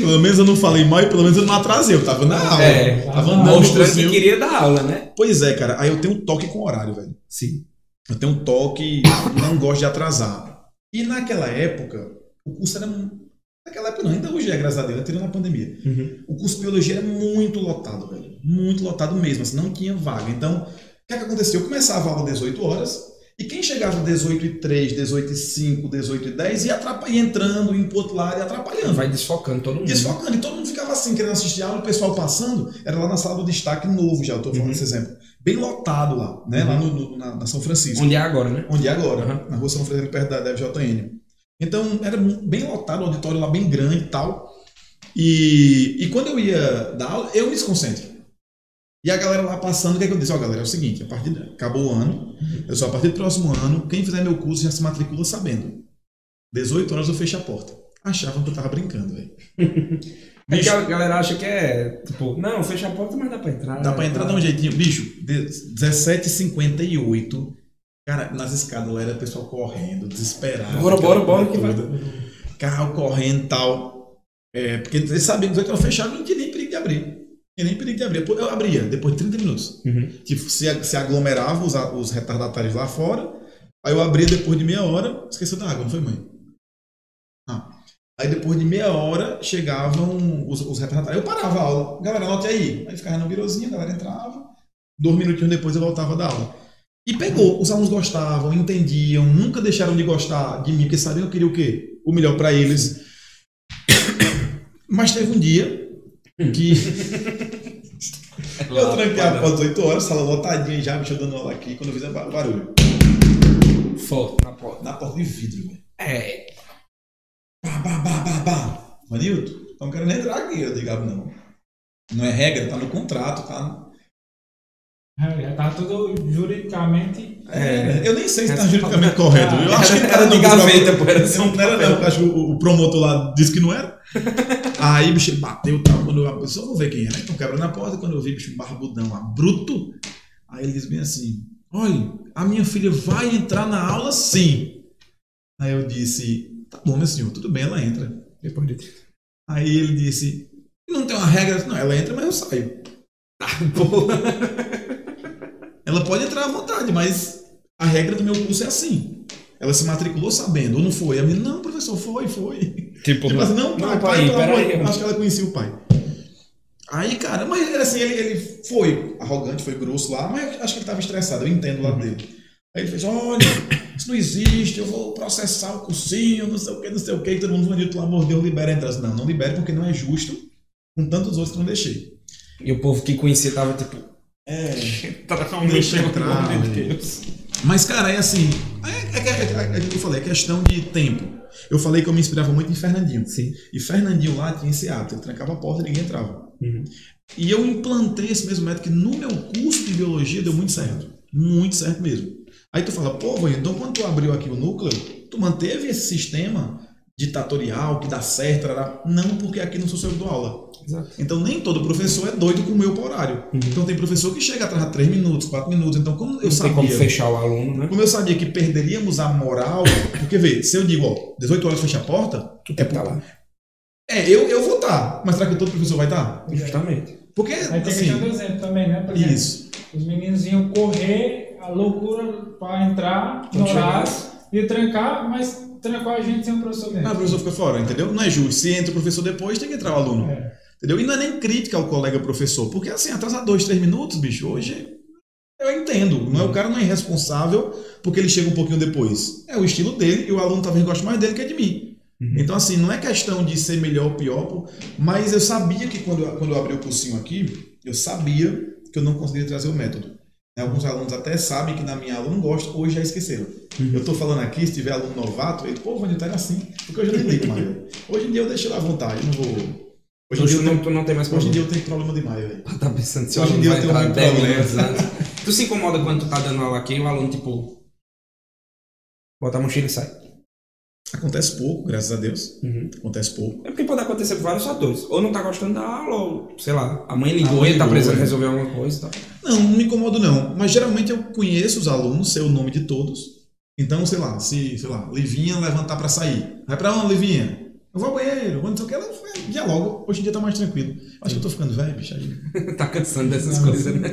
Pelo menos eu não falei mal e pelo menos eu não atrasei. Eu tava na aula. É, tava andando Mostrando que queria dar aula, né? Pois é, cara. Aí eu tenho um toque com horário, velho. Sim. Eu tenho um toque, não gosto de atrasar. E naquela época, o curso era. Naquela época não, ainda hoje é, graças a Deus, tirando a pandemia. Uhum. O curso de biologia era muito lotado, velho. Muito lotado mesmo, assim, não tinha vaga. Então, o que é que aconteceu? Eu começava a aula às 18 horas, e quem chegava às 18 e 3, 18 e 5, 18 e 10, ia, atrapa- ia entrando, indo pro outro lado e atrapalhando. Vai desfocando todo mundo. Desfocando, e todo mundo ficava assim, querendo assistir a aula, o pessoal passando, era lá na sala do destaque novo, já eu tô falando Uhum. esse exemplo. Bem lotado lá, né? Lá no, no- na, na São Francisco. Onde é agora, né? Onde é agora, Uhum. na rua São Francisco, perto da, da FJN. Então, era bem lotado, o auditório lá bem grande e tal. E, e quando eu ia dar aula, eu me desconcentro. E a galera lá passando, o que é que eu disse? Ó, galera, é o seguinte, a partir de- acabou o ano, eu só a partir do próximo ano, quem fizer meu curso já se matricula sabendo. 18 horas eu fecho a porta. Achavam que eu tava brincando, velho. É que a galera acha que é, tipo, não, fecha a porta, mas dá pra entrar. Dá pra entrar de um jeitinho. Bicho, de- 17h58. Cara, nas escadas lá era o pessoal correndo, desesperado. Bora, bora, bora, que vai. Carro correndo e tal. É, porque eles sabiam que eu fechava não tinha nem perigo de abrir. Não tinha nem perigo de abrir. Eu abria, depois de 30 minutos. Uhum. Tipo, se, se aglomerava os, os retardatários lá fora. Aí eu abria depois de meia hora. Esqueceu da água, não foi, mãe? Ah. Aí depois de meia hora chegavam os, os retardatários. Eu parava a aula. Galera, anote aí. Aí ficava no birozinho, a galera entrava. Dois minutinhos depois eu voltava da aula. E pegou. Os alunos gostavam, entendiam, nunca deixaram de gostar de mim, porque sabiam que eu queria o quê? O melhor para eles. Mas teve um dia que eu tranquei a porta às 8 horas, sala lotadinha já, bicho dando aula aqui, quando eu fiz o barulho. Foto na porta. Na porta de vidro, velho. É. Bah, bah, bah, bah, bah. Manilton, não quero nem entrar aqui. Eu digo, ah, não. Não é regra, tá no contrato, tá? É, Já tá tudo juridicamente. É, eu nem sei se tá juridicamente correto. Eu acho que Era tá de no gaveta, pô, era Não, não era, não. acho que o, o promotor lá disse que não era. Aí, bicho, ele bateu tal. Quando eu só vou ver quem era. Então quebra na porta. Quando eu vi, bicho, um barbudão lá, bruto. Aí ele disse bem assim: Olha, a minha filha vai entrar na aula sim. Aí eu disse: Tá bom, meu senhor, tudo bem, ela entra. Depois de. Aí ele disse: Não tem uma regra. Não, ela entra, mas eu saio. Pô. Ela pode entrar à vontade, mas a regra do meu curso é assim. Ela se matriculou sabendo, ou não foi? A menina, não, professor, foi, foi. Tipo, Tipo assim, não, pai, não, pai, pai, de peraí. Acho que ela conhecia o pai. Aí, cara, mas ele, assim, ele, ele foi arrogante, foi grosso lá, mas acho que ele estava estressado, eu entendo o lado dele. Aí ele fez, olha, isso não existe, eu vou processar o cursinho, não sei o que, não sei o que, e todo mundo falou, pelo amor de Deus, libera a entrada. Não, não libere porque não é justo com tantos outros que eu não deixei. E o povo que conhecia tava tipo. É, Entrar, Deixa entrar, Meu. Deus. Mas, cara, é assim. É, é, é, é, é, eu falei, é questão de tempo. Eu falei que eu me inspirava muito em Fernandinho. Sim. E Fernandinho lá tinha esse hábito, ele trancava a porta e ninguém entrava. Uhum. E eu implantei esse mesmo método que no meu curso de biologia deu muito certo. Muito certo mesmo. Aí tu fala, pô, então quando tu abriu aqui o núcleo, tu manteve esse sistema ditatorial que dá certo, tarará. não porque aqui não sou seu do aula. Exato. Então nem todo professor é doido com o meu horário. Uhum. Então tem professor que chega atrás de 3 minutos, 4 minutos. Então como eu Não tem sabia... como fechar o aluno, né? Como eu sabia que perderíamos a moral, porque vê, se eu digo, ó, 18 horas fecha a porta, Tu que estar lá. é, eu, eu vou estar, mas será que todo professor vai estar? Justamente. Porque, Aí tem assim, questão do exemplo também, né? Por exemplo, isso. os meninos iam correr, a loucura para entrar no horário, ia trancar, mas trancou a gente sem o professor Ah, o professor fica fora, entendeu? Não é justo. Se entra o professor depois, tem que entrar o aluno. É. Entendeu? E não é nem crítica ao colega professor, porque assim, atrasar dois, três minutos, bicho, hoje eu entendo. Não é, o cara não é irresponsável porque ele chega um pouquinho depois. É o estilo dele e o aluno talvez goste mais dele que de mim. Uhum. Então, assim, não é questão de ser melhor ou pior, mas eu sabia que quando eu, quando eu abri o cursinho aqui, eu sabia que eu não conseguiria trazer o método. Né, Alguns alunos até sabem que na minha aula não gostam, hoje já esqueceram. Uhum. Eu tô falando aqui, se tiver aluno novato, ele, pô, Vanilton, era assim, porque hoje eu nem ligo mais. Hoje em dia eu deixo ele à vontade, não vou. Hoje em, dia Hoje eu não, tu não tem mais hoje em problema. dia eu tenho problema demais, velho. Tá pensando se Hoje em dia eu tenho muito 10 problema. antes. Tu se incomoda quando tu tá dando aula aqui e o aluno, tipo, bota a mochila e sai. Acontece pouco, graças a Deus. Uhum. Acontece pouco. É porque pode acontecer por vários fatores. Ou não tá gostando da aula, ou sei lá, a mãe ligou A mãe e tá precisando é. resolver alguma coisa e tal. Não, não me incomodo não. Mas geralmente eu conheço os alunos, sei o nome de todos. Então, sei lá, se, sei lá, Livinha levantar pra sair. Vai pra onde, Livinha? Eu vou ao banheiro, vou não sei o que, ela dialoga. Hoje em dia tá mais tranquilo. Acho que eu tô ficando velho, bicho. Aí. tá cansando dessas Não, coisas, né?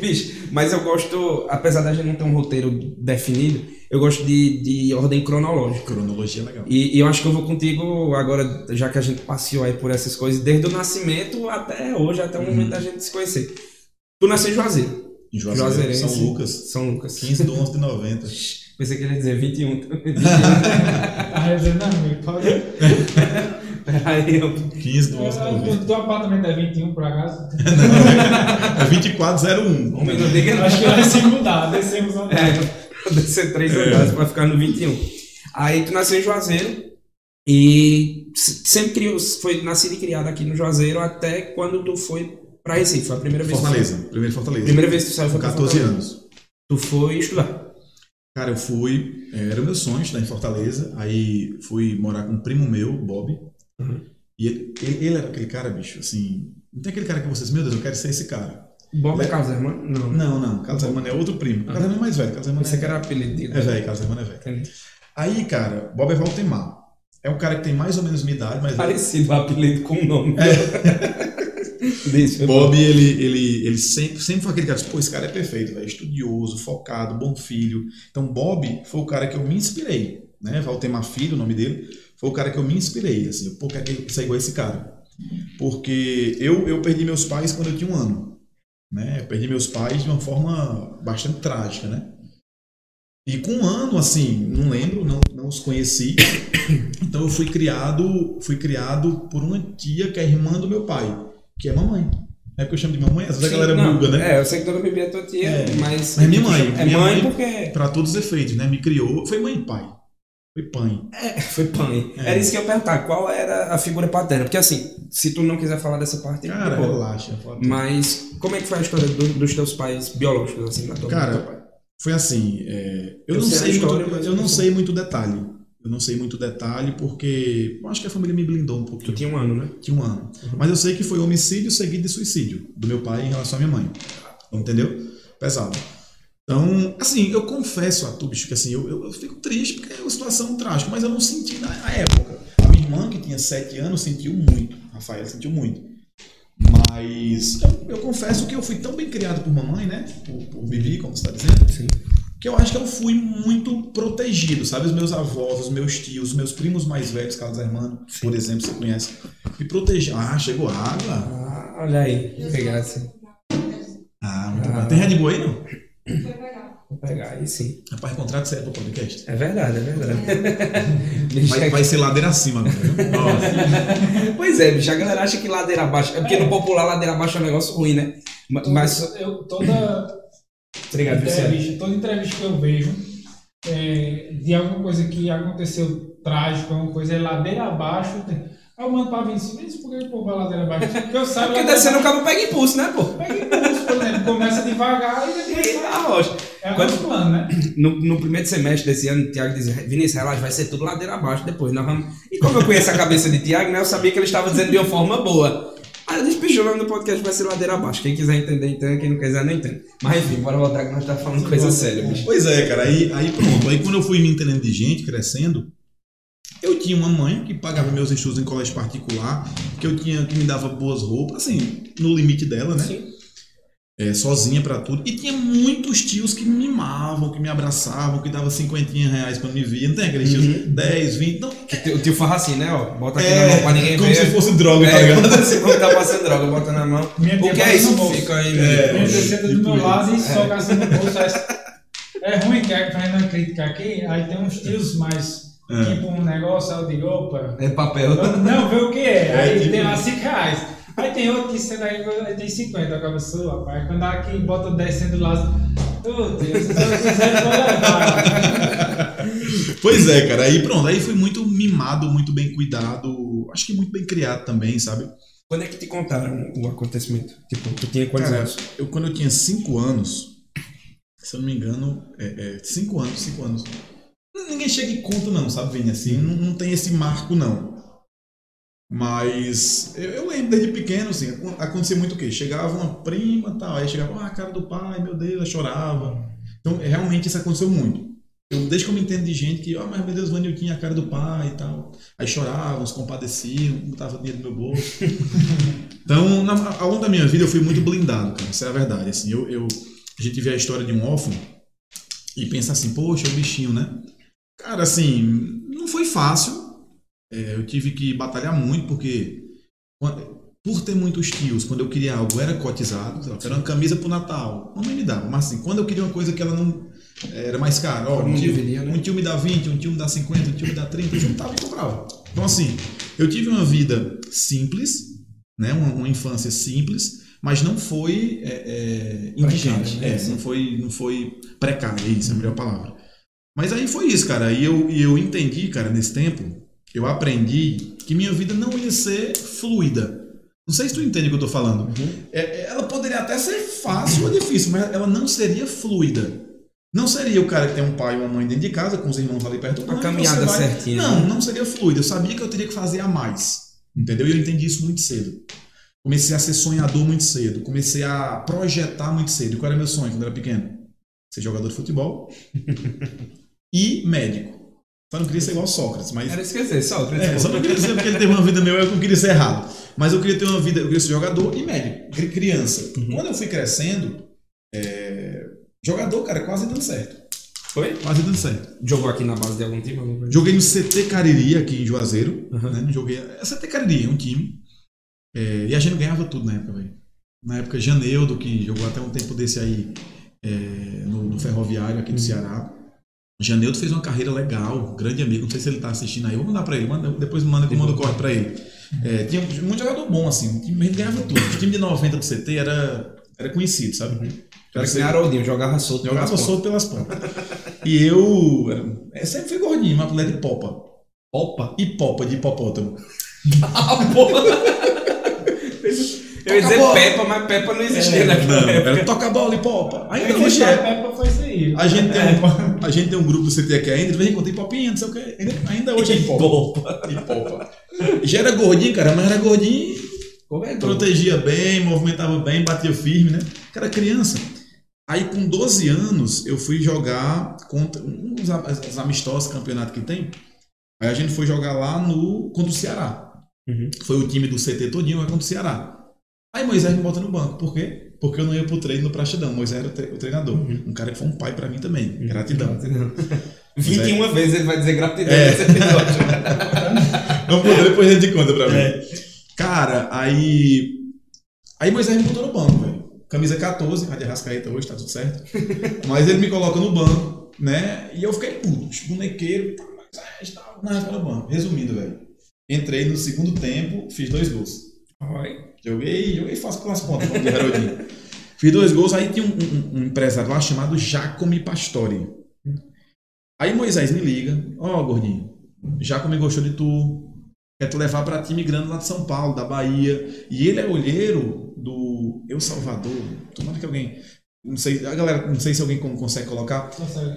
Bicho, mas eu gosto, apesar da gente não ter um roteiro definido, eu gosto de, de ordem cronológica. Cronologia é legal. E, e eu acho que eu vou contigo agora, já que a gente passeou aí por essas coisas, desde o nascimento até hoje, até o Uhum. momento da gente se conhecer. Tu nasceu em Juazeiro. Em Juazeiro, Juazeirense. São Lucas. São Lucas. 15 de 11 de 90. Pensei que ele ia dizer 21. Aí eu disse, não, amigo, pode. Peraí, eu... 15 de 11 de O 90. teu apartamento é 21, por acaso? É 2401. Homem, não diga Acho que vai se mudar, descemos a É, descer três andares pra ficar no 21. Aí tu nasceu em Juazeiro e se- sempre criou, foi nascido e criado aqui no Juazeiro até quando tu foi pra Recife. Foi a primeira vez que Fortaleza. Primeiro Fortaleza. tu Primeira vez que tu saiu foi pra 14 Fortaleza. anos. Tu foi estudar. Cara, eu fui. é, Era o meu sonho estudar em Fortaleza. Aí fui morar com um primo meu, Bob. Uhum. E ele, ele, ele era aquele cara, bicho, assim. Não tem aquele cara que vocês, meu Deus, eu quero ser esse cara. Bob é Carlos Hermano? Não. Não, não. Carlos Hermano é outro primo. Carlos Hermano é mais velho. Carlos Hermano Você é, que era apelido dele. é velho. Carlos Hermano é velho. Entendi. Aí, cara, Bob é Valdemar. É um cara que tem mais ou menos minha idade, mas. Parecido o apelido com o nome. Foi Bob, ele, ele, ele sempre, sempre foi aquele cara, pô, esse cara é perfeito, velho, estudioso, focado, bom filho. Então, Bob foi o cara que eu me inspirei, né? Valtemar Filho, o nome dele, foi o cara que eu me inspirei, assim, pô, quero que ser igual a esse cara. Porque eu, eu perdi meus pais quando eu tinha um ano, né? Eu perdi meus pais de uma forma bastante trágica, né? E com um ano, assim, não lembro, não, não os conheci. Então eu fui criado, fui criado por uma tia que é irmã do meu pai, que é mamãe. É porque eu chamo de mamãe, às vezes a Sim, galera não, buga, né? É, eu sei que Dona Bibi é tua tia, É. mas. Mas é minha mãe, É minha mãe, mãe- porque. Para todos os efeitos, né? Me criou, foi mãe e pai. Foi pai. É, foi pai. É. Era isso que eu ia perguntar. Qual era a figura paterna? Porque assim, se tu não quiser falar dessa parte, Cara, boa. relaxa. tudo. Mas como é que foi a história do- dos teus pais biológicos, assim, na tua Cara, teu pai? Foi assim, é, eu, Eu não sei história, muito, eu não sei muito detalhe. Eu não sei muito detalhe porque eu acho que a família me blindou um Tu pouquinho. tinha um ano, né? Tinha um ano. Uhum. Mas eu sei que foi homicídio seguido de suicídio do meu pai em relação à minha mãe. Entendeu? Pesado. Então, assim, eu confesso a tu, bicho, que assim, eu, eu, eu fico triste porque é uma situação trágica, mas eu não senti na, época. A minha irmã, que tinha sete anos, sentiu muito. Rafael sentiu muito. Mas eu, eu confesso que eu fui tão bem criado por mamãe, né? Por, por Bibi, como você está dizendo Sim. que eu acho que eu fui muito protegido, sabe? Os meus avós, os meus tios, os meus primos mais velhos, Carlos Hermano, por exemplo, você conhece, me protegiam. Ah, chegou água. Ah, olha aí. Assim. Ah, muito Ah. bom. Tem Red Bull aí, não? Vou pegar aí sim. Rapaz, contrato sério pro podcast. É verdade, é verdade. Bicho, Vai, é- vai ser ladeira acima agora, viu? Pois é, bicho, a galera acha que ladeira abaixo. É porque no popular ladeira abaixo é um negócio ruim, né? Ma- Mas. eu, toda Obrigado, entrevista, toda entrevista que eu vejo é, de alguma coisa que aconteceu trágico, alguma coisa é ladeira abaixo. tem- Aí eu mando pra Vinícius, Vinícius, por que o povo vai ladeira abaixo? Porque eu É saio porque descendo o cabo pega impulso, né, pô? pega impulso, por exemplo, começa devagar e depois na rocha. É o Quando- plano, né? No, no primeiro semestre desse ano, o Thiago dizia, Vinícius, relaxa, vai ser tudo ladeira abaixo depois. Nós vamos... E como eu conheço a cabeça de Thiago, né, eu sabia que ele estava dizendo de uma forma boa. Aí eu disse, bicho, o nome do podcast vai ser ladeira abaixo. Quem quiser entender, entende. Quem não quiser, não entende. Mas enfim, bora voltar que nós estamos falando coisa séria, bicho. Pois é, cara. Aí, aí pronto. Aí quando eu fui me entendendo de gente, crescendo, eu tinha uma mãe que pagava meus estudos em colégio particular, que eu tinha que me dava boas roupas, assim, no limite dela, né? Sim. é, sozinha pra tudo. E tinha muitos tios que me mimavam, que me abraçavam, que davam cinquentinha reais quando me via. Não tem aqueles tios? Uhum. 10, 20. Não, O tio- O tio farra assim, né? Ó, bota aqui é, na mão pra ninguém como ver. se fosse droga, tá É, ligado? quando assim, quando tá passando droga, bota na mão. Minha O que é isso? bolso. Fica aí. É. Minha tia senta do meu lado e isso. soca assim no bolso. aí- É ruim que a fazendo uma crítica aqui, aí tem uns tios mais É. tipo um negócio, eu digo, opa, É papel. Não, vê o que é. É, Aí tipo tem lá isso. 5 reais. Aí tem outro que sendo aí, tem 50, a cabeça, rapaz. Quando aqui bota 10 sendo lá. Ô Deus, se eu quiser, vou levar. Pois é, cara. Aí pronto. Aí fui muito mimado, muito bem cuidado. Acho que muito bem criado também, sabe? Quando é que te contaram o acontecimento? Tipo, tu tinha quantos Cara, anos? eu quando eu tinha 5 anos, se eu não me engano, 5 anos, 5 anos. Ninguém chega e conta, não, sabe, Vini? Assim, não, não tem esse marco, não. Mas eu, eu, lembro desde pequeno, assim, acontecia muito o quê? Chegava uma prima tal, aí chegava, ah, a cara do pai, meu Deus, ela chorava. Então, realmente isso aconteceu muito. Eu, desde que eu me entendo de gente que, oh, mas meu Deus, Vanil tinha a cara do pai e tal. Aí choravam, se compadeciam, botava dinheiro no meu bolso. então, na, ao longo da minha vida, eu fui muito blindado, cara. Isso é a verdade. Assim, eu, eu, a gente vê a história de um órfão e pensa assim, poxa, o bichinho, né? Cara, assim, não foi fácil. É, eu tive que batalhar muito, porque por ter muitos tios, quando eu queria algo, era cotizado. Eu quero uma camisa pro Natal. Mamãe me dava. Mas assim, quando eu queria uma coisa que ela não. Era mais cara. Ó, um, tio, dividia, né? um tio me dá 20, um tio me dá 50, um tio me dá 30. Eu juntava e comprava. Então, assim, eu tive uma vida simples, né? uma, uma infância simples, mas não foi é, é, indigente. Né? É, não, foi, não foi precária, isso é a melhor palavra. Mas aí foi isso, cara. E eu, eu entendi, cara, nesse tempo, eu aprendi que minha vida não ia ser fluida. Não sei se tu entende o que eu estou falando. Uhum. É, é, ela poderia até ser fácil ou difícil, mas ela não seria fluida. Não seria o cara que tem um pai e uma mãe dentro de casa, com os irmãos ali perto. Uma caminhada vai... certinha. Não, né? não seria fluida. Eu sabia que eu teria que fazer a mais. Entendeu? E eu entendi isso muito cedo. Comecei a ser sonhador muito cedo. Comecei a projetar muito cedo. Qual era meu sonho quando eu era pequeno? Ser jogador de futebol e médico. Só não queria ser igual Sócrates, mas. Era esquecer, Sócrates. É, só não queria ser porque ele teve uma vida meio, eu não queria ser errado. Mas eu queria ter uma vida, eu queria ser jogador e médico, criança. Uhum. Quando eu fui crescendo, é... jogador, cara, quase dando certo. Foi? Quase dando certo. Jogou aqui na base de algum time? Joguei no CT Cariri, aqui em Juazeiro. Uhum. Né? Joguei. É CT Cariri, é um time. É... E a gente ganhava tudo na época, velho. Na época, Janeudo, que jogou até um tempo desse aí é... no, no Ferroviário aqui do uhum. Ceará. Janeudo fez uma carreira legal, grande amigo, não sei se ele está assistindo aí, vou mandar para ele, manda, depois manda que eu mando corre para ele. É, tinha muito jogador bom, assim, o time ganhava tudo. O time de 90 do CT era, era conhecido, sabe? Uhum. Era que Haroldinho, jogava solto Jogava pelas solto pelas pontas. e eu, era, sempre fui gordinho, uma mulher de popa. Popa? E popa, de hipopótamo. ah, porra! Eu ia dizer bola. Peppa, mas Peppa não existia é, naquela não, época. Era toca bola e popa. Ainda hoje é. Peppa foi isso aí. A gente, tem um, a gente tem um grupo do CT aqui ainda, de vez em quando tem popinha, não sei o que. Ainda, ainda hoje é popa. E popa. Já era gordinho, cara, mas era gordinho. É protegia bem, movimentava bem, batia firme, né? Cara, criança. Aí com 12 anos eu fui jogar contra uns os amistosos campeonato que tem. Aí a gente foi jogar lá no contra o Ceará. Uhum. Foi o time do CT todinho contra o Ceará. Aí Moisés me bota no banco. Por quê? Porque eu não ia pro treino no Prastidão. Moisés era o treinador. Uhum. Um cara que foi um pai para mim também. Uhum. Gratidão. 21 é... vezes ele vai dizer gratidão é. nesse episódio. Vamos poder depois gente conta pra mim. É. Cara, aí. Aí Moisés me botou no banco, velho. Camisa 14, a de Rascaeta hoje, tá tudo certo. Mas ele me coloca no banco, né? E eu fiquei puto, bonequeiro, Moisés, tal, na no banco. Resumindo, velho. Entrei no segundo tempo, fiz dois gols. Oi. Joguei, joguei fácil pelas pontas, como Herodinho. Fiz dois gols, aí tinha um, um, um, empresário lá chamado Jacome Pastori. Aí Moisés me liga, ó oh, gordinho, Jacome gostou de tu, quer te levar para time grande lá de São Paulo, da Bahia. E ele é olheiro do Eu Salvador. Tomara que alguém. Não sei, a galera, não sei se alguém consegue colocar.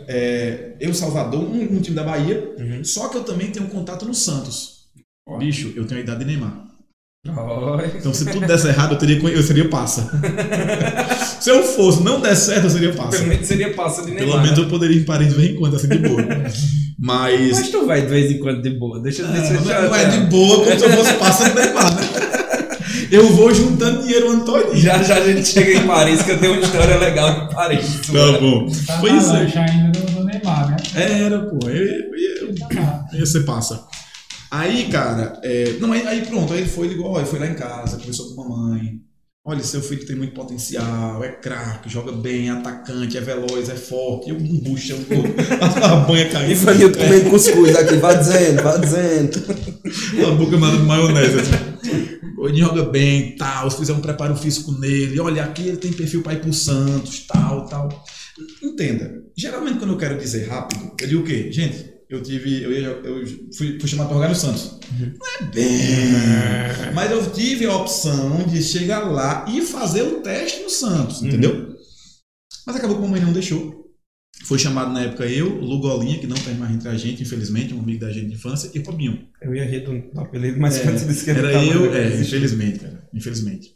É, eu Salvador, um, um, time da Bahia. Uhum. Só que eu também tenho contato no Santos. Bicho, eu tenho a idade de Neymar. Então, se tudo desse errado, eu, teria, eu seria passa. se eu fosse, não der certo, eu seria passa. Pelo menos seria passa de Neymar. Pelo menos eu poderia ir em Paris de vez em quando, assim, de boa. Mas. Mas tu vai de vez em quando de boa. Deixa eu dizer. Não, não é de boa como se eu fosse passa de Neymar, né? Eu vou juntando dinheiro Antônio. Já já a gente chega em Paris, que eu tenho uma história legal em Paris. Tá bom. Tá pois é. Já ainda do Neymar, né? Era, pô. Eu, eu, eu, eu ia ser passa. Aí, cara, é, não, aí, aí, pronto, aí ele foi, ligou, ele foi lá em casa, conversou com a mamãe. Olha, seu filho tem muito potencial, é craque, joga bem, é atacante, é veloz, é forte. Eu um bucha, a banha caindo. E Fanil comendo cuscuz aqui, vai dizendo, vai dizendo. A boca mandando de maionese. Assim. Ele joga bem, tal, se fizer um preparo físico nele, olha, aqui ele tem perfil para ir pro Santos, tal, tal. Entenda, geralmente quando eu quero dizer rápido, eu digo o quê? Gente, eu tive. Eu, ia, eu fui, fui chamado para jogar no Santos. Uhum. Não é bem. Mas eu tive a opção de chegar lá e fazer o teste no Santos, uhum. entendeu? Mas acabou que a mamãe não deixou. Foi chamado na época eu, Lugolinha, que não tem mais entre a gente, infelizmente, um amigo da gente de infância, e Robinho. Eu ia rir do, do apelido, mas É, você disse que Era tava- eu, é, infelizmente, cara. Infelizmente.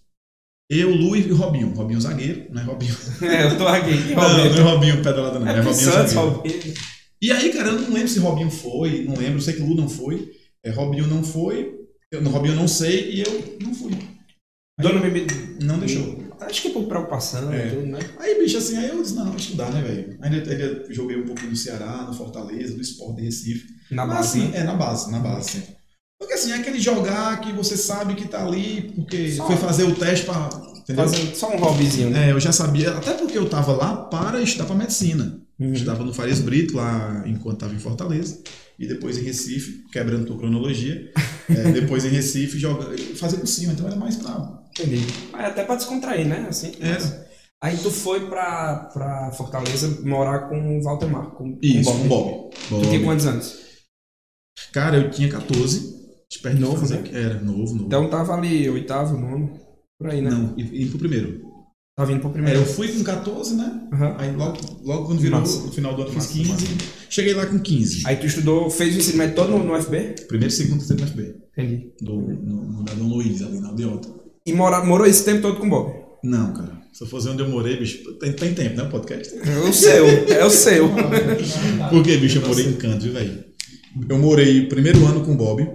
Eu, Lu e Robinho. Robinho zagueiro, não é Robinho. É, eu tô aqui. Não, não é Robinho pedalada, não. É, É, é Robinho Santos, zagueiro. Robinho. E aí, cara, eu não lembro se Robinho foi, não lembro, eu sei que Lu não foi, é, Robinho não foi, eu, Robinho eu não sei e eu não fui. Dona Bibi Não deixou. Acho que por preocupação É. e tudo, né? Aí, bicho, assim, aí eu disse, não, acho que dá, né, velho? Ainda, ainda joguei um pouquinho no Ceará, no Fortaleza, no Sport de Recife. Na Mas, base, assim, né? é, na base, na base, sim. Porque assim, é aquele jogar que você sabe que tá ali, porque Só- foi fazer o teste pra. Entendeu? Fazendo só um hobbyzinho, né? É, eu já sabia, até porque eu tava lá para estudar para medicina. Uhum. Estudava no Farias Brito, lá enquanto estava em Fortaleza. E depois em Recife, quebrando tua cronologia. é, depois em Recife, joga, fazer por cima. Então era mais pra. Entendi. Mas até pra descontrair, né? Assim. Era. Aí tu foi pra, pra Fortaleza morar com o Valdemar, com, Isso, com o Bob. Bob. Tu tinha quantos anos? Cara, eu tinha 14. Esperto de Novo, fazer. né? Era, novo, novo. Então tava ali, oitavo, nono, por aí, né? Não, e, e pro primeiro. Tá vindo pro É, primeiro. eu fui com 14, né? Aham. Aí logo, logo quando virou Massa. no final do ano fiz Massa, 15. massa. Cheguei lá com 15. Aí tu estudou, fez o ensino médio todo no, no FB? Primeiro, segundo, terceiro no FB. Entendi. Do, no, no da Dom Luiz, ali na Aldeota. E mora, morou esse tempo todo com o Bob? Não, cara. Se eu fosse onde eu morei, bicho, tem, tem tempo, né? o Podcast. É o seu, é o seu. Porque, bicho, eu morei em canto, viu, velho? Eu morei o primeiro ano com o Bob.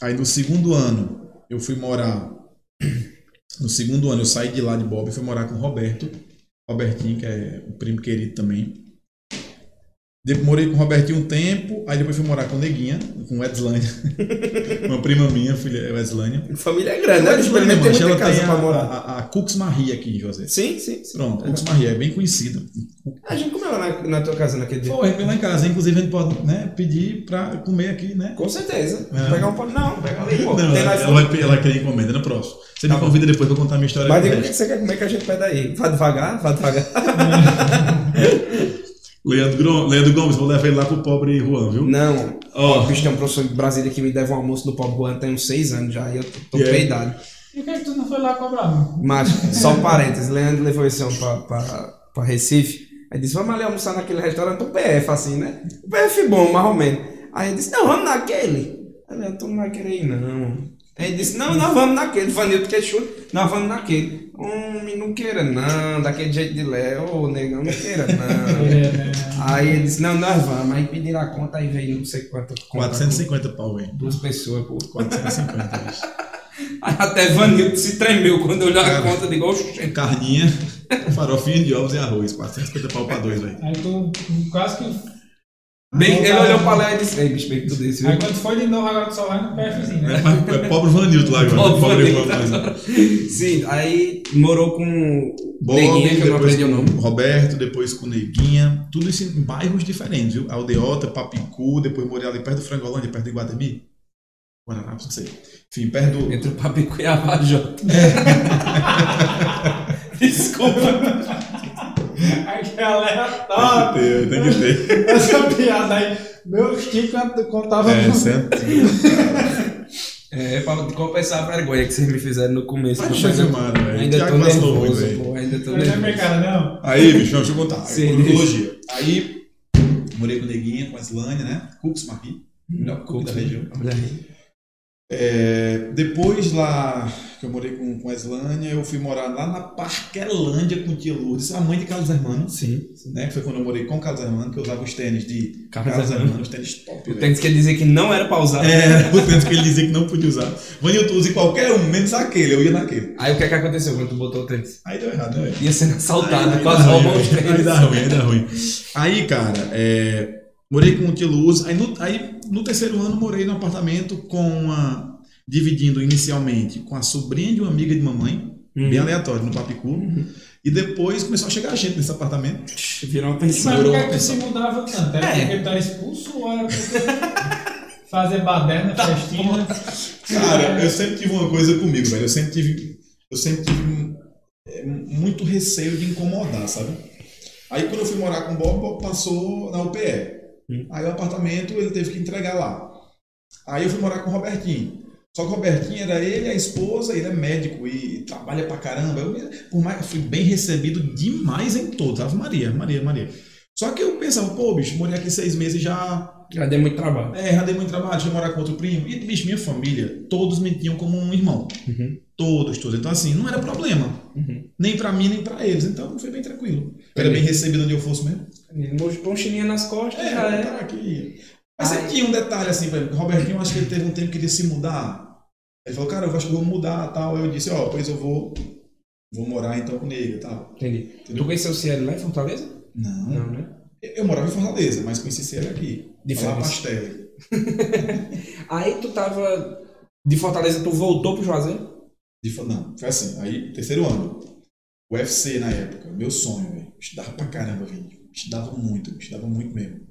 Aí no segundo ano, eu fui morar. No segundo ano, eu saí de lá de Bob e fui morar com o Roberto. Robertinho, que é um primo querido também. Depois, morei com o Robertinho um tempo, aí depois fui morar com o Neguinha, com o Edslânia. Uma prima minha, filha é Edslânia. Família é grande, né? Edslânia, muita ela tem a, a, a Cux Marie aqui em José. Sim, sim, sim. Pronto, Cux Marie é bem conhecida. A gente comeu lá na, na tua casa naquele dia. Foi, foi lá em casa. Inclusive, a gente pode né, pedir pra comer aqui, né? Com certeza. É. Pegar um pão. Não, pega ali, pô. Não, ela, ela vai, ela querer encomenda no próximo. Você Tá me bom. convida depois pra contar a minha história. Mas diga o que você quer comer que a gente pede aí. Vá devagar, vá devagar. Leandro, Grom- Leandro Gomes, vou levar ele lá pro pobre Juan, viu? Não. Ó. Ó, bicho, tem um professor de Brasília que me deve um almoço no Pobre Juan tem uns seis anos já. E eu tô, tô E aí? peidado. E o que é que tu não foi lá cobrar? não? Mas, só um parênteses, Leandro levou esse homem pra, pra, pra Recife. Aí disse, vamos ali almoçar naquele restaurante, um PF, assim, né? Um PF bom, mais ou menos. Aí ele disse, não, vamos naquele. Aí eu tu não vai querer ir, não. Aí ele disse, não, nós vamos naquele. Vanildo queixou, nós vamos naquele. Homem, não queira não, daquele jeito de Léo, ô negão, não queira não. Aí ele disse, não, nós vamos. Aí pediram a conta, aí veio não sei quanto. conta 450 pau, com Duas pessoas, pô. 450, bicho. Aí até Vanildo se tremeu quando olhou a conta, digo, oxe. Carninha, farofinha de ovos e arroz. 450 pau pra dois, velho. Aí tu quase que. Ele olhou pra lá e disse, ei, bicho, bem que tu desse, viu? Aí quando foi de novo, agora tu só vai no PFzinho, né? É, é pobre Vanildo lá agora. Pobre Pobre. Vanildo. Sim, aí morou com Bob, Neguinha, que eu não aprendi o nome. Roberto, depois com Neguinha. Tudo isso em bairros diferentes, viu? Aldeota, Papicu, depois morei ali perto do Frangolândia, perto do Iguatemi. Guararapes, não sei. Enfim, perto do... Entre o Papicu e a Vajota. Desculpa. Aí que é aleatório. Tem que ter, tem que ter. Essa piada aí. Meu Chico contava É, muito. certo. É, pra compensar a vergonha que vocês me fizeram no começo. Ainda- filmado, velho. Ainda tô muito, nervoso, velho. pô. Ainda tô Não é nervoso. cara, não. Aí, bicho, deixa eu contar. Sim. Cronologia. Aí, morei com o Neguinha, com a Islânia, né? Cux Marie. Melhor cook da região. Olha aí. É, depois lá que eu morei com, com a Islânia, eu fui morar lá na Parquelândia com tia Lourdes, a mãe de Carlos Hermanos. Sim. Né, que foi quando eu morei com o Carlos Hermano, que eu usava os tênis de Carlos Carlos, Hermano. Hermano, os tênis top. O velho. tênis quer dizer que não era pra usar. É, o tênis que ele dizia que não podia usar. Tu use qualquer um, menos aquele, eu ia naquele. Aí o que é que aconteceu quando tu botou o tênis? Aí deu errado, né? Ia sendo assaltado, Aí- aí quase ruim, os Aí tênis. dá ruim, aí dá ruim. Aí, cara, é, morei com o tio Luz. Aí no, aí no terceiro ano morei num apartamento com uma. Dividindo inicialmente com a sobrinha de uma amiga de mamãe, Uhum. bem aleatório, no Papicu. E depois começou a chegar gente nesse apartamento. Virou uma Mas pensão. por que é tu se pensão. mudava tanto? Era É. porque tu era expulso ou era porque fazer baderna, festinha? Cara, eu sempre tive uma coisa comigo, velho. Eu sempre tive. Eu sempre tive é, muito receio de incomodar, sabe? Aí quando eu fui morar com o Bob, o Bob passou na UPE. Hum. Aí o apartamento ele teve que entregar lá. Aí eu fui morar com o Robertinho. Só que o Robertinho era ele, a esposa, ele é médico e trabalha pra caramba. Eu, por mais, fui bem recebido demais em todos. Ave Maria, Maria, Maria. Só que eu pensava, pô, bicho, morei aqui seis meses já. Já deu muito trabalho. É, já dei muito trabalho, deixa eu morar com outro primo. E, bicho, minha família, todos me tinham como um irmão. Uhum. Todos, todos. Então, assim, não era problema. Uhum. Nem pra mim, nem pra eles. Então, foi bem tranquilo. Era bem recebido onde eu fosse mesmo. Mochilinha nas costas, É, já é. parar aqui. Mas Ai. tinha um detalhe assim, por exemplo, o Robertinho, acho que ele teve um tempo que queria se mudar. Ele falou, cara, eu acho que eu vou mudar tal. Aí eu disse, ó, pois eu vou, vou morar então com ele e tal. Entendi. Tu conheceu o Cielo lá em Fortaleza? Não. Não, né? Eu morava em Fortaleza, mas conheci ele aqui. Diferença. Lá pastel. Aí tu tava. De Fortaleza, tu voltou pro Juazeiro? De Não, foi assim. Aí, terceiro ano. UFC na época, meu sonho, velho. Estudava pra caramba, vídeo. Estudava muito, estudava muito mesmo.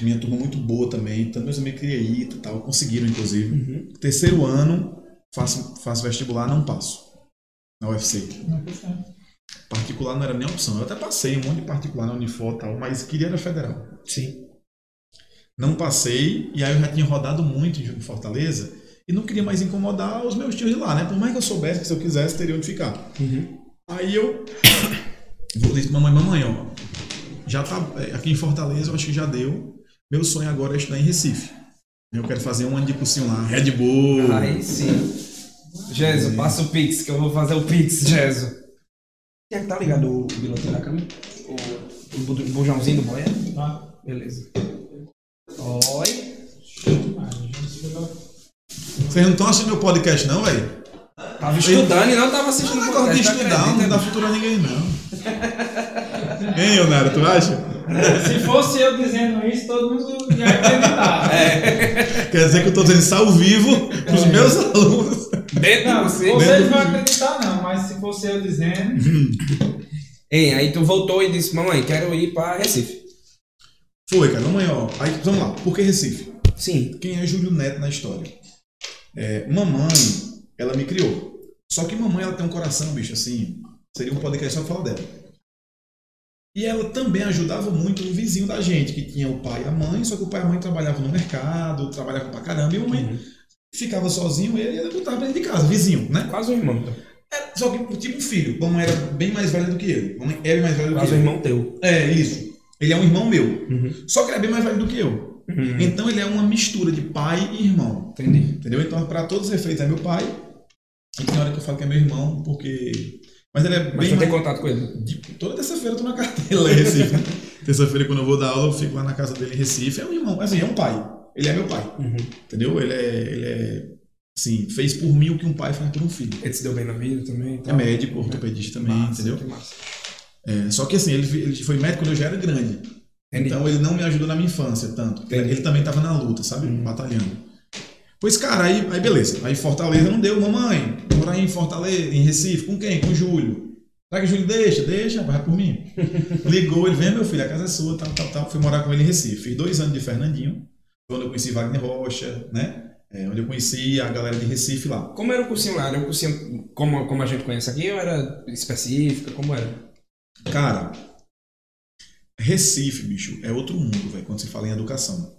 Minha turma muito boa também, tanto meus amigos queriam ir e tal, conseguiram inclusive. Uhum. Terceiro ano, faço, faço vestibular, não passo. Na UFC. Não, é. Particular não era nem opção. Eu até passei um monte de particular na Unifor e tal, mas queria era federal. Sim. Não passei, e aí eu já tinha rodado muito em Fortaleza e não queria mais incomodar os meus tios de lá, né? Por mais que eu soubesse que se eu quisesse teria onde ficar. Uhum. Aí eu vou dizer pra mamãe, mamãe, ó, já tá é, aqui em Fortaleza, eu acho que já deu. Meu sonho agora é estudar em Recife. Eu quero fazer um ano de cursinho lá, Red Bull. Aí sim. Geso, passa o Pix, que eu vou fazer o Pix, Geso. Quem é que tá ligado o bilotinho da câmera? O, o bu- bujãozinho do boia? Tá? Beleza. Oi. Vocês não estão assistindo meu podcast, não, velho? Tava estudando e não tava Não assistindo é o negócio de estudar, não dá futuro a ninguém, não. Hein, Leonardo, tu acha? Se fosse eu dizendo isso, todo mundo ia acreditar. Quer dizer que eu tô dizendo isso ao vivo pros É. meus alunos. Dentro Não, de você. vocês não vão acreditar, não, mas se fosse eu dizendo. Ei, aí tu voltou e disse, mamãe, quero ir pra Recife. Foi, cara, mamãe, ó. Aí, vamos lá, por que Recife? Sim. Quem é Júlio Neto na história? É, mamãe, ela me criou. Só que mamãe, ela tem um coração, bicho, assim. Seria um podcast só falar dela. E ela também ajudava muito o vizinho da gente, que tinha o pai e a mãe, só que o pai e a mãe trabalhavam no mercado, trabalhavam pra caramba, e a mamãe Uhum. ficava sozinho, ele e ela botava de casa, vizinho, né? Quase um irmão, então. Era- Só que tipo um filho. Mamãe era bem mais velha do que ele. Mamãe era mais velha do Quase que um ele. irmão teu. É, isso. Ele é um irmão meu. Uhum. Só que ele é bem mais velho do que eu. Uhum. Então ele é uma mistura de pai e irmão. Entendi. Entendeu? Então, para todos os efeitos, é meu pai. E tem hora que eu falo que é meu irmão, porque. Mas ele é Mas bem tu tem contato com ele? de- Toda terça-feira eu tô na carteira lá em Recife. né? Terça-feira, quando eu vou dar aula, eu fico lá na casa dele em Recife. É um irmão. Assim, é um pai. Ele é meu pai. Uhum. Entendeu? Ele é. Ele é assim, fez por mim o que um pai faz por um filho. Ele se deu bem na vida também? É Então. médico, ortopedista também, Massa, entendeu? que massa. É, só que assim, ele, ele foi médico quando eu já era grande. Entendi. Então ele não me ajudou na minha infância tanto. Entendi. Ele também estava na luta, sabe? Uhum. Batalhando. Pois, cara, aí, aí beleza. Aí Fortaleza não deu. Mamãe, morar em Fortaleza, em Recife, com quem? Com o Júlio. Será que o Júlio deixa? Deixa, vai por mim. Ligou, ele vem, meu filho, a casa é sua, tal, tal, tal. Fui morar com ele em Recife. Fiz dois anos de Fernandinho, onde eu conheci Wagner Rocha, né? É, onde eu conheci a galera de Recife lá. Como era o cursinho lá? Era um cursinho como, como a gente conhece aqui ou era específica? Como era? Cara, Recife, bicho, é outro mundo, velho, quando se fala em educação.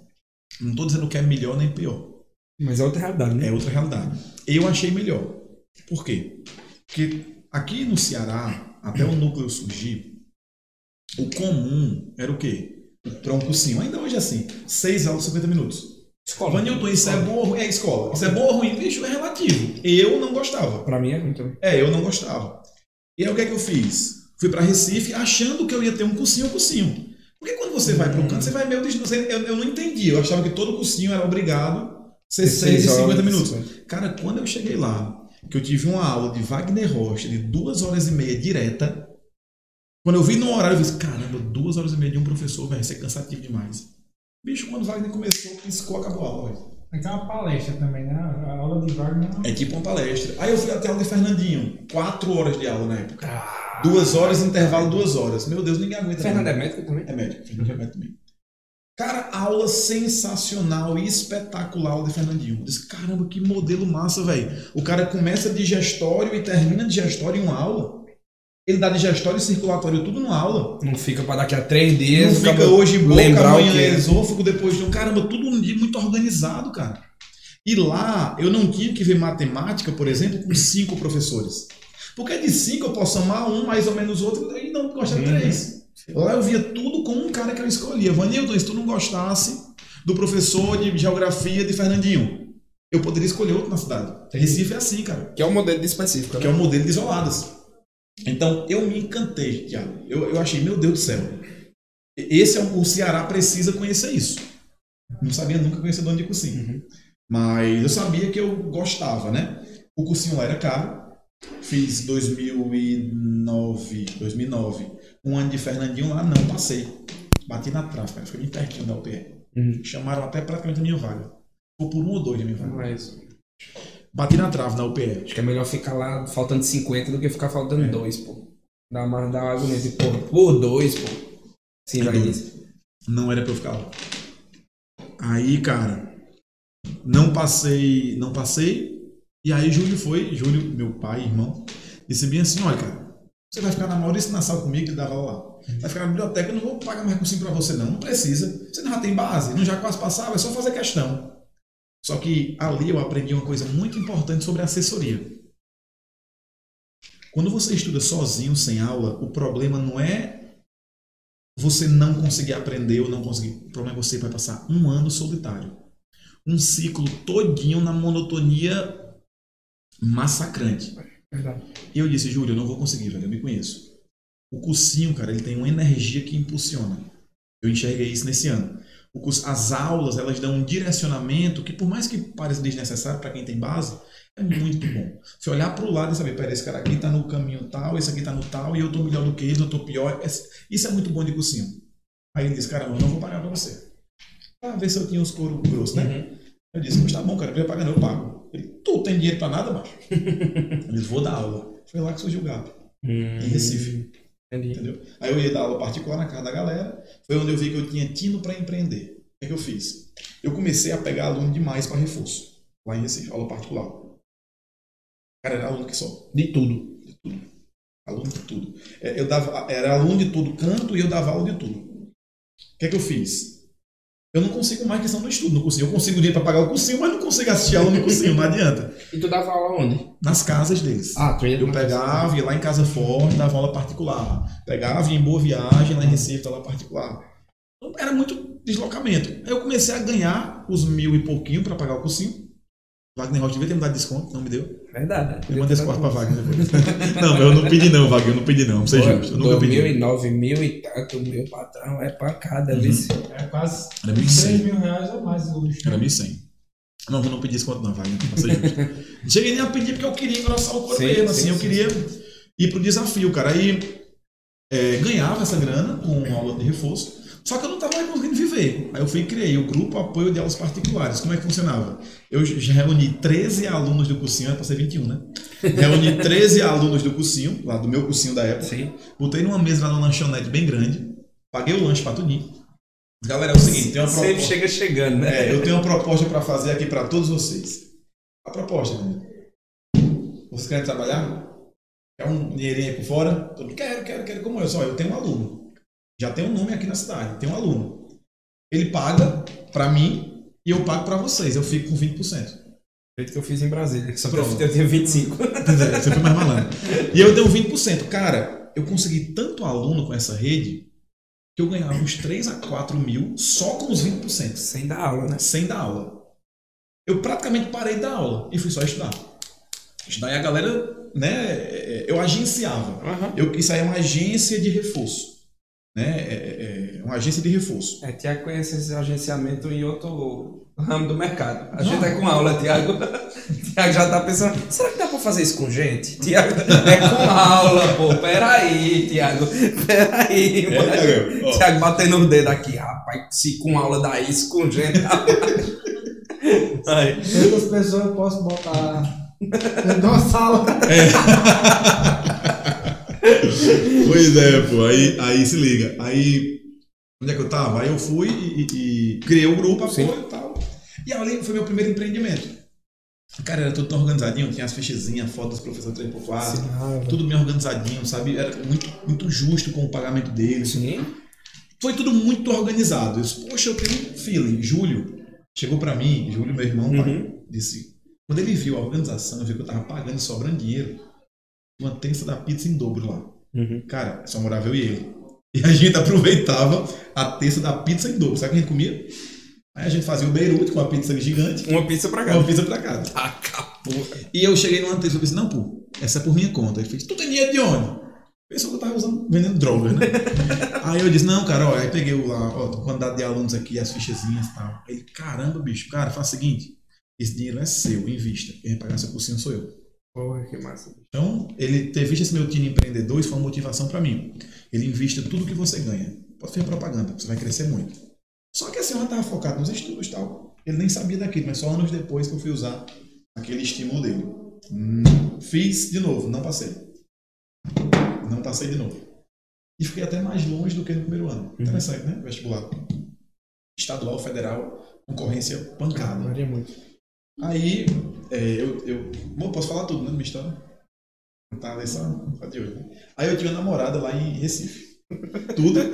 Não tô dizendo que é melhor nem pior. Mas é outra realidade, né? É outra realidade. Eu achei melhor. Por quê? Porque aqui no Ceará, até o núcleo surgir, o comum era o quê? Um cursinho, ainda hoje é assim, 6 aulas, 50 minutos. Escola. Vanilton, isso é bom ou ruim? É escola. Isso é bom ou ruim? Bicho, é relativo. Eu não gostava. Pra mim é ruim também. É, eu não gostava. E aí o que é que eu fiz? Fui para Recife achando que eu ia ter um cursinho, um cursinho. Porque quando você vai para o canto, você vai meio... Eu, eu não entendi. Eu achava que todo cursinho era obrigado a ser 6 e 50 minutos. Cara, quando eu cheguei lá, que eu tive uma aula de Wagner Rocha de duas horas e meia direta, quando eu vi no horário, eu disse, caramba, duas horas e meia de um professor, velho, isso é cansativo demais. Bicho, quando Wagner começou, piscou, acabou a aula. Tem que ter uma palestra também, né? A aula de Wagner. É tipo uma palestra. Aí eu fui até a aula de Fernandinho, quatro horas de aula na época. Ah, Duas horas, intervalo duas horas. Meu Deus, ninguém aguenta. Fernando é médico também? É médico, Fernando é médico também. Cara, aula sensacional e espetacular de Fernandinho. Eu disse, caramba, que modelo massa, velho. O cara começa digestório e termina digestório em uma aula. Ele dá digestório e circulatório tudo numa aula. Não fica pra daqui a três dias. Não fica hoje boca, lembrar o amanhã que é. esôfago, depois de um. Caramba, tudo um dia muito organizado, cara. E lá eu não tinha que ver matemática, por exemplo, com cinco professores. Porque de cinco eu posso amar um, mais ou menos outro, e não gosta de Uhum. Lá eu via tudo como um cara que eu escolhia. Vanilton, se tu não gostasse do professor de geografia de Fernandinho, eu poderia escolher outro na cidade. Recife é assim, cara. Que é o modelo de específico. Que é o modelo de isoladas. Então, eu me encantei, Tiago. Eu, eu achei, meu Deus do céu. Esse é o, o Ceará precisa conhecer isso. Não sabia nunca conhecer dono de cursinho. Uhum. Mas eu sabia que eu gostava, né? O cursinho lá era caro. Fiz 2009, 2009. Um ano de Fernandinho lá, não passei. Bati na trave, cara. Fiquei bem pertinho da UPR. Uhum. Chamaram até praticamente a minha vaga. Ficou por um ou dois da minha vaga. Mas Bati na trave na UPR. acho que é melhor ficar lá faltando 50 do que ficar faltando É. dois, pô. Dá mais dá uma agonia de porra. Por dois, pô. Sim, É vai disso. Não era pra eu ficar lá. Aí, cara, não passei, não passei. E aí Júlio foi, Júlio, meu pai, irmão, disse bem assim, olha, cara, você vai ficar na Maurício Nassau comigo, que dava lá. Vai ficar na biblioteca, eu não vou pagar mais cursinho pra você não, não precisa. Você não já tem base, não já quase passava, é só fazer questão. Só que ali eu aprendi uma coisa muito importante sobre assessoria. Quando você estuda sozinho, sem aula, o problema não é você não conseguir aprender ou não conseguir. O problema é você vai passar um ano solitário. Um ciclo todinho na monotonia massacrante. E eu disse, Júlio, eu não vou conseguir, velho, eu me conheço. O cursinho, cara, ele tem uma energia que impulsiona. Eu enxerguei isso nesse ano. O curso, as aulas, elas dão um direcionamento que, por mais que pareça desnecessário para quem tem base, é muito bom. Você olhar para o lado e saber, pera, esse cara aqui tá no caminho tal, esse aqui tá no tal, e eu tô melhor do que ele, eu tô pior. Esse- Isso é muito bom de cursinho. Aí ele disse, cara, eu não vou pagar para você. Pra ver se eu tinha os couro grosso, né? Uhum. Eu disse, mas tá bom, cara, eu queria pagar, não, eu pago. Ele, tu tem dinheiro pra nada, macho? Disse, vou dar aula. Foi lá que surgiu o GAP, Hum, em Recife, Entendi. entendeu? Aí eu ia dar aula particular na casa da galera, foi onde eu vi que eu tinha tino pra empreender. O que, é que eu fiz? Eu comecei a pegar aluno demais para reforço, lá em Recife, aula particular. Cara, era aluno que só, De tudo. de tudo. Aluno de tudo. É, Eu dava, era aluno de tudo canto e eu dava aula de tudo. O que é que eu fiz? Eu não consigo mais questão do estudo no cursinho. Eu consigo dinheiro para pagar o cursinho, mas não consigo assistir aula no cursinho, não adianta. E tu dava aula onde? Nas casas deles. Ah, tu ia Eu pegava, ia lá em Casa Forte, dava aula particular. Pegava, ia em Boa Viagem, lá em Recife, dava aula particular. Então, era muito deslocamento. Aí eu comecei a ganhar os mil e pouquinho para pagar o cursinho. Wagner Rocha devia ter me dado desconto, não me deu. Verdade. Eu mandei esse quarto pra Wagner depois. não, eu não pedi não, Wagner, eu não pedi não, vamos ser justo. Eu nunca pedi. 2009, mil e tanto, meu patrão é pancada, Uhum. vice. É quase Era 3 1.100. mil reais ou mais hoje. Era 1.100. Não, eu não pedi desconto não, Wagner, pra ser justo. Não cheguei nem a pedir porque eu queria engrossar o Sim, mesmo, sim, assim, eu sim, queria ir pro desafio, cara. Aí é, ganhava essa grana com aula de reforço, só que eu não estava mais conseguindo viver. Aí eu fui e criei o grupo Apoio de Aulas Particulares. Como é que funcionava? Eu já reuni 13 alunos do cursinho, era para ser 21, né? Reuni 13 alunos do cursinho, lá do meu cursinho da época. Sim. Botei numa mesa lá no lanchonete bem grande, paguei o lanche para tudinho. Galera, é o seguinte, tem uma Sempre proposta. chega chegando, né? É, eu tenho uma proposta para fazer aqui para todos vocês. A proposta, né? Vocês querem trabalhar? Quer um dinheirinho aí por fora? Todo quero, quero, quero. Como eu? Só, eu tenho um aluno. Já tem um nome aqui na cidade. Tem um aluno. Ele paga para mim e eu pago para vocês. Eu fico com 20%. Feito que eu fiz em Brasília. Só que Pronto. eu tinha 25. Você foi mais malandro. E eu dei um 20%. Cara, eu consegui tanto aluno com essa rede que eu ganhava uns 3 a 4 mil só com os 20%. Sem dar aula, né? sem dar aula. Eu praticamente parei da aula e fui só estudar. Estudar e a galera, né, eu agenciava. Aham. Eu, isso aí é uma agência de reforço. Né? É, é- é uma agência de reforço. É, Tiago conhece esse agenciamento em outro ramo do mercado. A Não. gente é com aula, Tiago. Tiago já tá pensando, será que dá pra fazer isso com gente? Tiago, é com aula, pô. Peraí, Tiago. Peraí, É, mano. Tiago, batendo o dedo aqui, rapaz. Se com aula dá isso, com gente. rapaz. Aí. Outras pessoas eu posso botar dentro de uma sala. Pois é, pô. Aí, aí se liga. Aí, onde é que eu tava? Aí eu fui e, e- e criei o grupo, Sim. apoio e tal. E ali foi meu primeiro empreendimento. Cara, era tudo tão organizadinho, tinha as fichezinhas, fotos dos professores 3x4. tudo bem organizadinho, sabe? Era muito, muito justo com o pagamento deles. Sim. Foi tudo muito organizado. Eu disse, poxa, eu tenho um feeling. Júlio chegou pra mim, Júlio, meu irmão, pai, Uhum. disse. Quando ele viu a organização, viu que eu tava pagando e sobrando dinheiro, uma tensa da pizza em dobro lá. Uhum. Cara, só morava eu e ele. E a gente aproveitava a terça da pizza em dobro. Sabe o que a gente comia? Aí a gente fazia o Beirute com a pizza gigante. Uma pizza pra cá. Uma pizza pra casa. Acabou. E eu cheguei numa terça e disse, não, pô, essa é por minha conta. Ele fez, tu tem dinheiro de onde? Pensou que eu tava usando, vendendo droga, né? aí eu disse, não, cara, ó, aí peguei o lá, ó, quantidade de alunos aqui, as fichazinhas e tal. Ele, caramba, bicho, cara, faz o seguinte, esse dinheiro é seu, invista. Quem vai pagar seu cursinho sou eu. Porra, que massa. Então, ele ter visto esse meu time empreendedor, isso foi uma motivação para mim. Ele invista tudo que você ganha. Pode fazer propaganda, você vai crescer muito. Só que a senhora estava focada nos estudos e tal. Ele nem sabia daquilo, mas só anos depois que eu fui usar aquele estímulo dele. Hum, fiz de novo, não passei. Não passei de novo. E fiquei até mais longe do que no primeiro ano. Uhum. Interessante, né? Vestibular. Estadual, federal, concorrência pancada. Varia muito. Aí, é, eu, eu. Bom, posso falar tudo, né? Minha história. Tá ali só, só de hoje. Né? Aí eu tinha uma namorada lá em Recife. Tudo.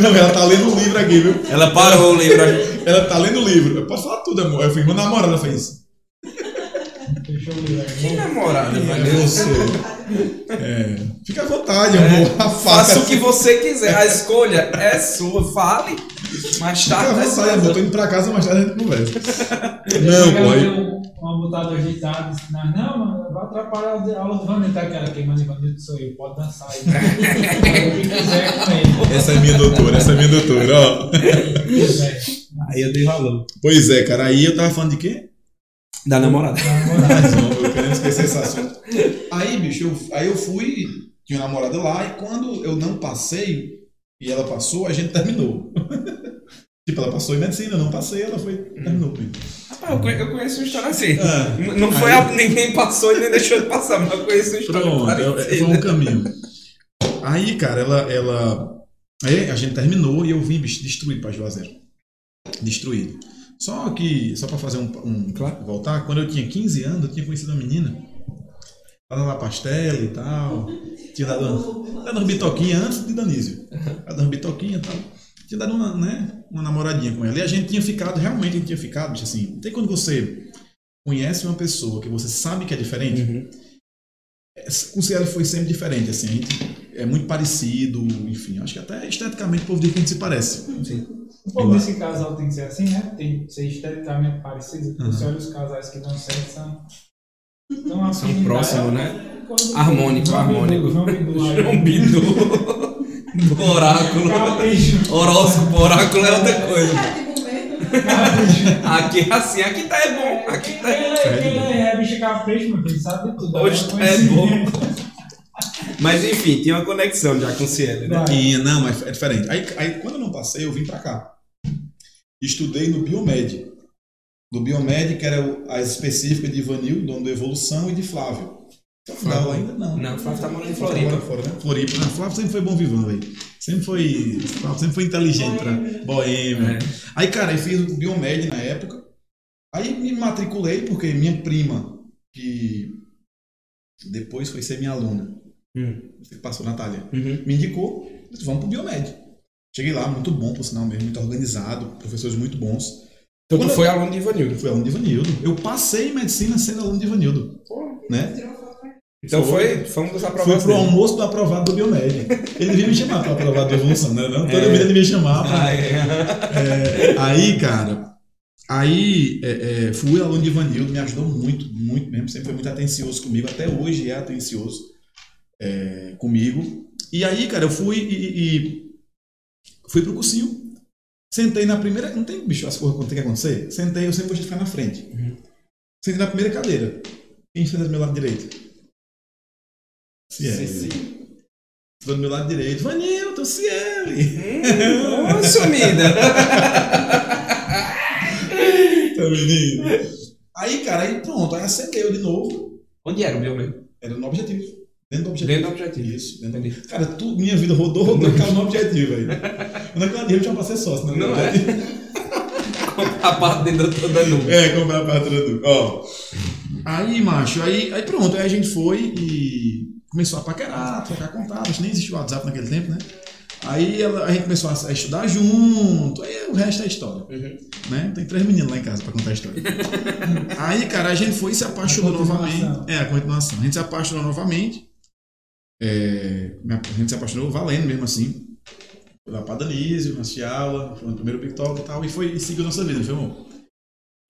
Não, ela tá lendo um livro aqui, viu? Ela parou o livro. Ela tá lendo o livro. Eu posso falar tudo, amor. Eu fui uma namorada, fez. Fechou o livro Que namorada, É velho. É, fica à vontade, amor. Faca. Faça o que você quiser. A escolha é sua. Fale. Mais Fica à tarde. vai vontade, amor. Tô indo pra casa, mais tarde a gente conversa. Não, aí- Uma botada agitada, disse, não, não, mano, vai atrapalhar a aula do Vanessa, aquela que manda Vanessa sou eu, pode dançar aí. o que quiser com ele. Essa é minha doutora, essa é minha doutora, ó. Quiser. Aí eu dei valor. Pois é, cara. Aí eu tava falando de quê? Da namorada. Eu querendo esquecer esse assunto. Aí, bicho, eu, aí eu fui, tinha uma namorada lá, e quando eu não passei, e ela passou, a gente terminou. tipo, ela passou em medicina, eu não passei, ela foi, terminou comigo. Rapaz, eu conhe- eu conheço uma história assim. Ah, Não foi a, ninguém passou e nem deixou de passar, mas eu conheço uma história Pronto, é- é- foi um parecida. caminho. Aí, cara, ela, ela. Aí a gente terminou e eu vim, bicho, destruído pra Juazeiro. Destruído. Só que, só pra fazer um, um. Voltar, quando eu tinha 15 anos, eu tinha conhecido uma menina. Ela lá pastela e tal. Tinha dado uma, dado uma bitoquinha antes de Danísio. Ela dado uma bitoquinha e tal. Tinha dado uma, né, uma namoradinha com ela. E a gente tinha ficado, realmente a gente tinha ficado, assim. Tem quando você conhece uma pessoa que você sabe que é diferente. Uhum. Com o Cielo foi sempre diferente, assim, a gente é muito parecido, enfim, acho que até esteticamente o povo diz que a gente se parece. O povo desse casal tem que ser assim, né? Tem que ser esteticamente parecido. Uhum. Você olha os casais que dão certo, são. São, próximos, né? Quando- Harmônico, João harmônico. João Bidu aí. João Bidu. Do oráculo. Capricho. Horóscopo, oráculo é outra coisa. Aqui é assim, aqui tá é bom. Aqui tá é... Quem é, quem é bicho capricho, meu filho, sabe tudo. Hoje É tá é bom. Mas enfim, tinha uma conexão já com o Cielo, né? E não, mas é diferente. Aí, aí quando eu não passei, eu vim pra cá. Estudei no Biomed. Do Biomed, que era as específicas de Ivanil, dono do Evolução, e de Flávio. Flávio ainda? Não. Não, Flávio tá morando em Floripa. fora, né? Floripa. Flávio sempre foi bom vivão, velho. Sempre foi. Flávio sempre foi inteligente pra boêmio. É. Aí, cara, eu fiz o Biomed na época. Aí me matriculei, porque minha prima, que depois foi ser minha aluna, Hum. que passou Natália, Uhum. me indicou, disse, vamos pro Biomed. Cheguei lá, muito bom, por sinal mesmo, muito organizado, professores muito bons. Então Quando tu eu- foi aluno de Ivanildo. Eu fui aluno de Ivanildo. Eu passei em medicina sendo aluno de Ivanildo. Né? Então foi, foi um dos aprovados pro dele. almoço do aprovado do Biomed. Ele devia me chamar para aprovado da evolução, né? Não? Toda É. vida ele devia chamar. Ah, é. É, aí, cara, aí é, é, fui aluno de Ivanildo, me ajudou muito, muito mesmo, sempre foi muito atencioso comigo, até hoje é atencioso é, comigo. E aí, cara, eu fui e, e- fui pro cursinho, sentei na primeira, não tem bicho as coisas que tem que acontecer? Sentei, eu sempre gostei de ficar na frente. Uhum. Sentei na primeira cadeira. Quem senta do meu lado direito? Ciele. Sim. Sentou do meu lado direito. Vanilton, Ciele. Hum, Ô, sumida. Tá menino? Aí, cara, aí pronto, aí acendeu de novo. Onde era o Biomed? Era no objetivo. Dentro do objetivo. Dentro do objetivo. Isso, dentro do... Entendi. Cara, tu, minha vida rodou, rodou caiu no objetivo aí. Eu naquela dia eu tinha pra ser sócio, né? Não é? A parte dentro toda nuvem. É, comprar a parte do. Ó. Aí, macho, aí, aí pronto, aí a gente foi e começou a paquerar, trocar contatos, nem existia o WhatsApp naquele tempo, né? Aí ela- a gente começou a, estudar junto, aí o resto é história. Uhum. Né? Tem três meninos lá em casa pra contar a história. aí, cara, a gente foi e se apaixonou novamente. É, a continuação. A gente se apaixonou novamente. É, a gente se apaixonou valendo mesmo assim. Foi lá pra Danísio, assistir aula, foi no primeiro TikTok e tal, e foi e seguiu nossa vida, não foi, amor?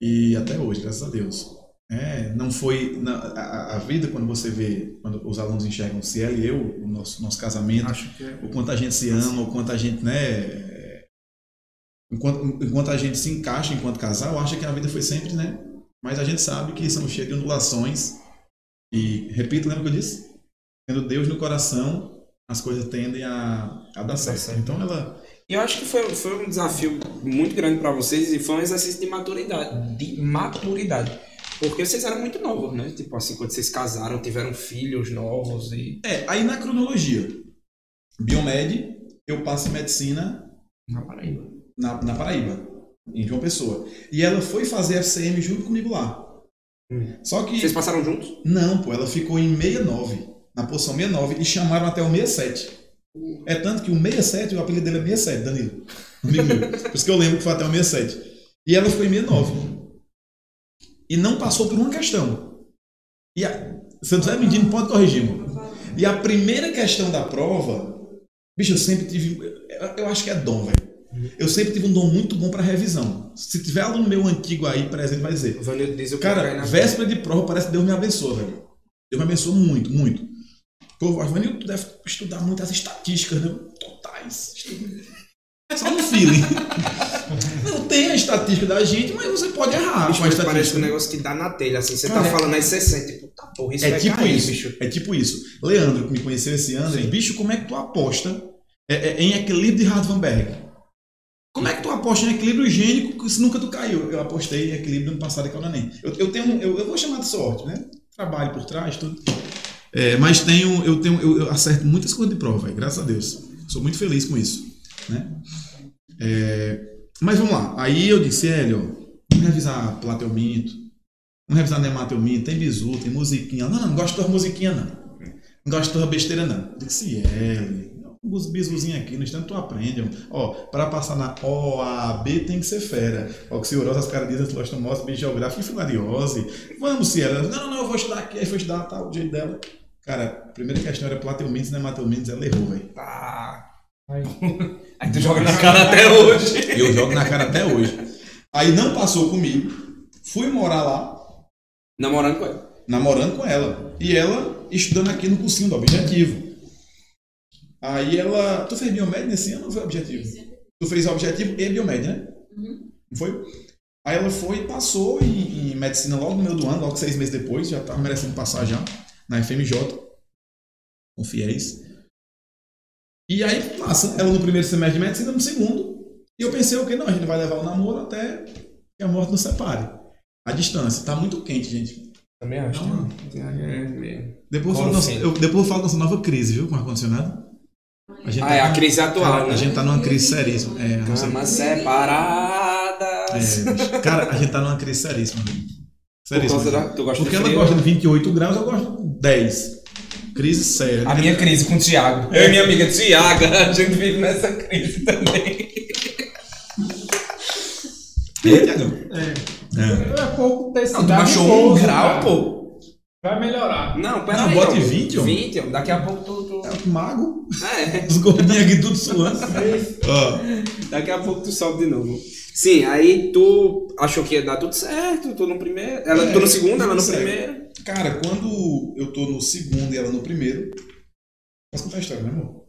E até hoje, graças a Deus. É, não foi. na- a, a vida, quando você vê, quando os alunos enxergam se ela e eu, o nosso, nosso casamento, Acho que é. o quanto a gente se ama, o quanto a gente, né? Enquanto, enquanto a gente se encaixa enquanto casal, acha que a vida foi sempre, né? Mas a gente sabe que são cheias de ondulações. E, repito, lembra que eu disse? Tendo Deus no coração, as coisas tendem a, a dar certo. certo. Então ela. E eu acho que foi, foi um desafio muito grande para vocês e foi um exercício de maturidade. De maturidade. Porque vocês eram muito novos, né? Tipo assim, quando vocês casaram, tiveram filhos novos e. É, aí na cronologia, Biomed, eu passo em medicina Na Paraíba. na, na Paraíba, em João Pessoa. E ela foi fazer FCM junto comigo lá. Hum. Só que. Vocês passaram juntos? Não, pô, ela ficou em 69, na posição 69, e chamaram até o 67. É tanto que o 67, o apelido dele é 67, Danilo. Amigo meu. Por isso que eu lembro que foi até o 67. E ela ficou em 69. E não passou por uma questão. E a, se eu estiver mentindo, pode corrigir, mano. E a primeira questão da prova, bicho, eu sempre tive. Eu, eu acho que é dom, velho. Eu sempre tive um dom muito bom para revisão. Se tiver aluno meu antigo aí presente, vai dizer. O diz eu Cara, na véspera de prova parece que Deus me abençoa, velho. Deus me abençoa muito, muito. Pô, Vanil, tu deve estudar muitas estatísticas, né? Totais. Só no feeling. Não tem a estatística da gente, mas você pode errar Bicho, com a parece um negócio que dá na telha, assim. Você tá falando aí 60, tipo, tá porra, isso É tipo cair, isso. bicho. É tipo isso. Leandro, que me conheceu esse ano, ele, bicho, como é que tu aposta é, é, em equilíbrio de Hardenberg? Como é que tu aposta em equilíbrio higiênico se nunca tu caiu? Eu apostei em equilíbrio no passado e que eu não nem. Eu, eu tenho, eu, eu vou chamar de sorte, né? Trabalho por trás, tudo. É, mas tenho, eu tenho, eu, eu acerto muitas coisas de prova, velho, graças a Deus. Sou muito feliz com isso, né? É, mas vamos lá. Aí eu disse, Hélio, vamos revisar Plateuminto, vamos revisar Nemateuminto, tem bizu, tem musiquinha. Não, não, não gosto de tua musiquinha, não. Não gosto de tua besteira, não. Eu disse, Hélio, os bizuzinhos aqui, no instante tu aprende. Ó, para passar na OAB tem que ser fera. Oxiurose, as caras dizem, astilostomose, biogeográfica e filariose. Vamos, Ciela. Não, não, não, eu vou estudar aqui. Aí foi estudar, tá, o jeito dela. Cara, a primeira questão era Plateumintos, Nemateumintos, ela errou, velho. Tá. Aí, Aí tu joga na cara até hoje. Eu jogo na cara até hoje. Aí não passou comigo. Fui morar lá, Namorando com ela. namorando com ela. E ela estudando aqui no cursinho do Objetivo. Aí ela. Tu fez biomed nesse ano ou foi objetivo? Tu fez objetivo e biomed, né? Não foi? Aí ela foi e passou em, em medicina logo no meio do ano, logo seis meses depois, já tava merecendo passar já, na FMJ, com fiéis. E aí passa ela no primeiro semestre de medicina, no segundo. E eu pensei, o que? Não, a gente vai levar o namoro até que a morte nos separe. A distância. Tá muito quente, gente. Também acho. Não. É mesmo. Depois eu, falo nossa, eu, depois eu falo nossa nova crise, viu? Com ar-condicionado. A gente Ah, é a numa- crise atual, Cara, né? A gente tá numa crise seríssima. É, a nossa- Camas separadas. é, cara, a gente tá numa crise seríssima. velho. Por Seríssima. causa da, tu gosta Porque de ela frio? gosta de 28 graus, eu gosto de 10. Crise séria. A minha crise com o Thiago. Eu e minha amiga Thiaga, a gente vive nessa crise também. É, Tiagão? é, É. é pouco ter Não, tu baixou um grau, pô. Vai melhorar. Não, pera Não, aí. bote ó. 20, ó. 20, ó. Daqui a pouco tu... tu... É o mago. É, Os gordinhos aqui tudo suando. Ó, daqui a pouco tu sobe de novo. Sim, aí tu achou que ia dar tudo certo, tu no primeiro... Ela, É, tu no segundo, ela no primeiro. Cara, quando eu tô no segundo e ela no primeiro. Posso contar a história, né, amor?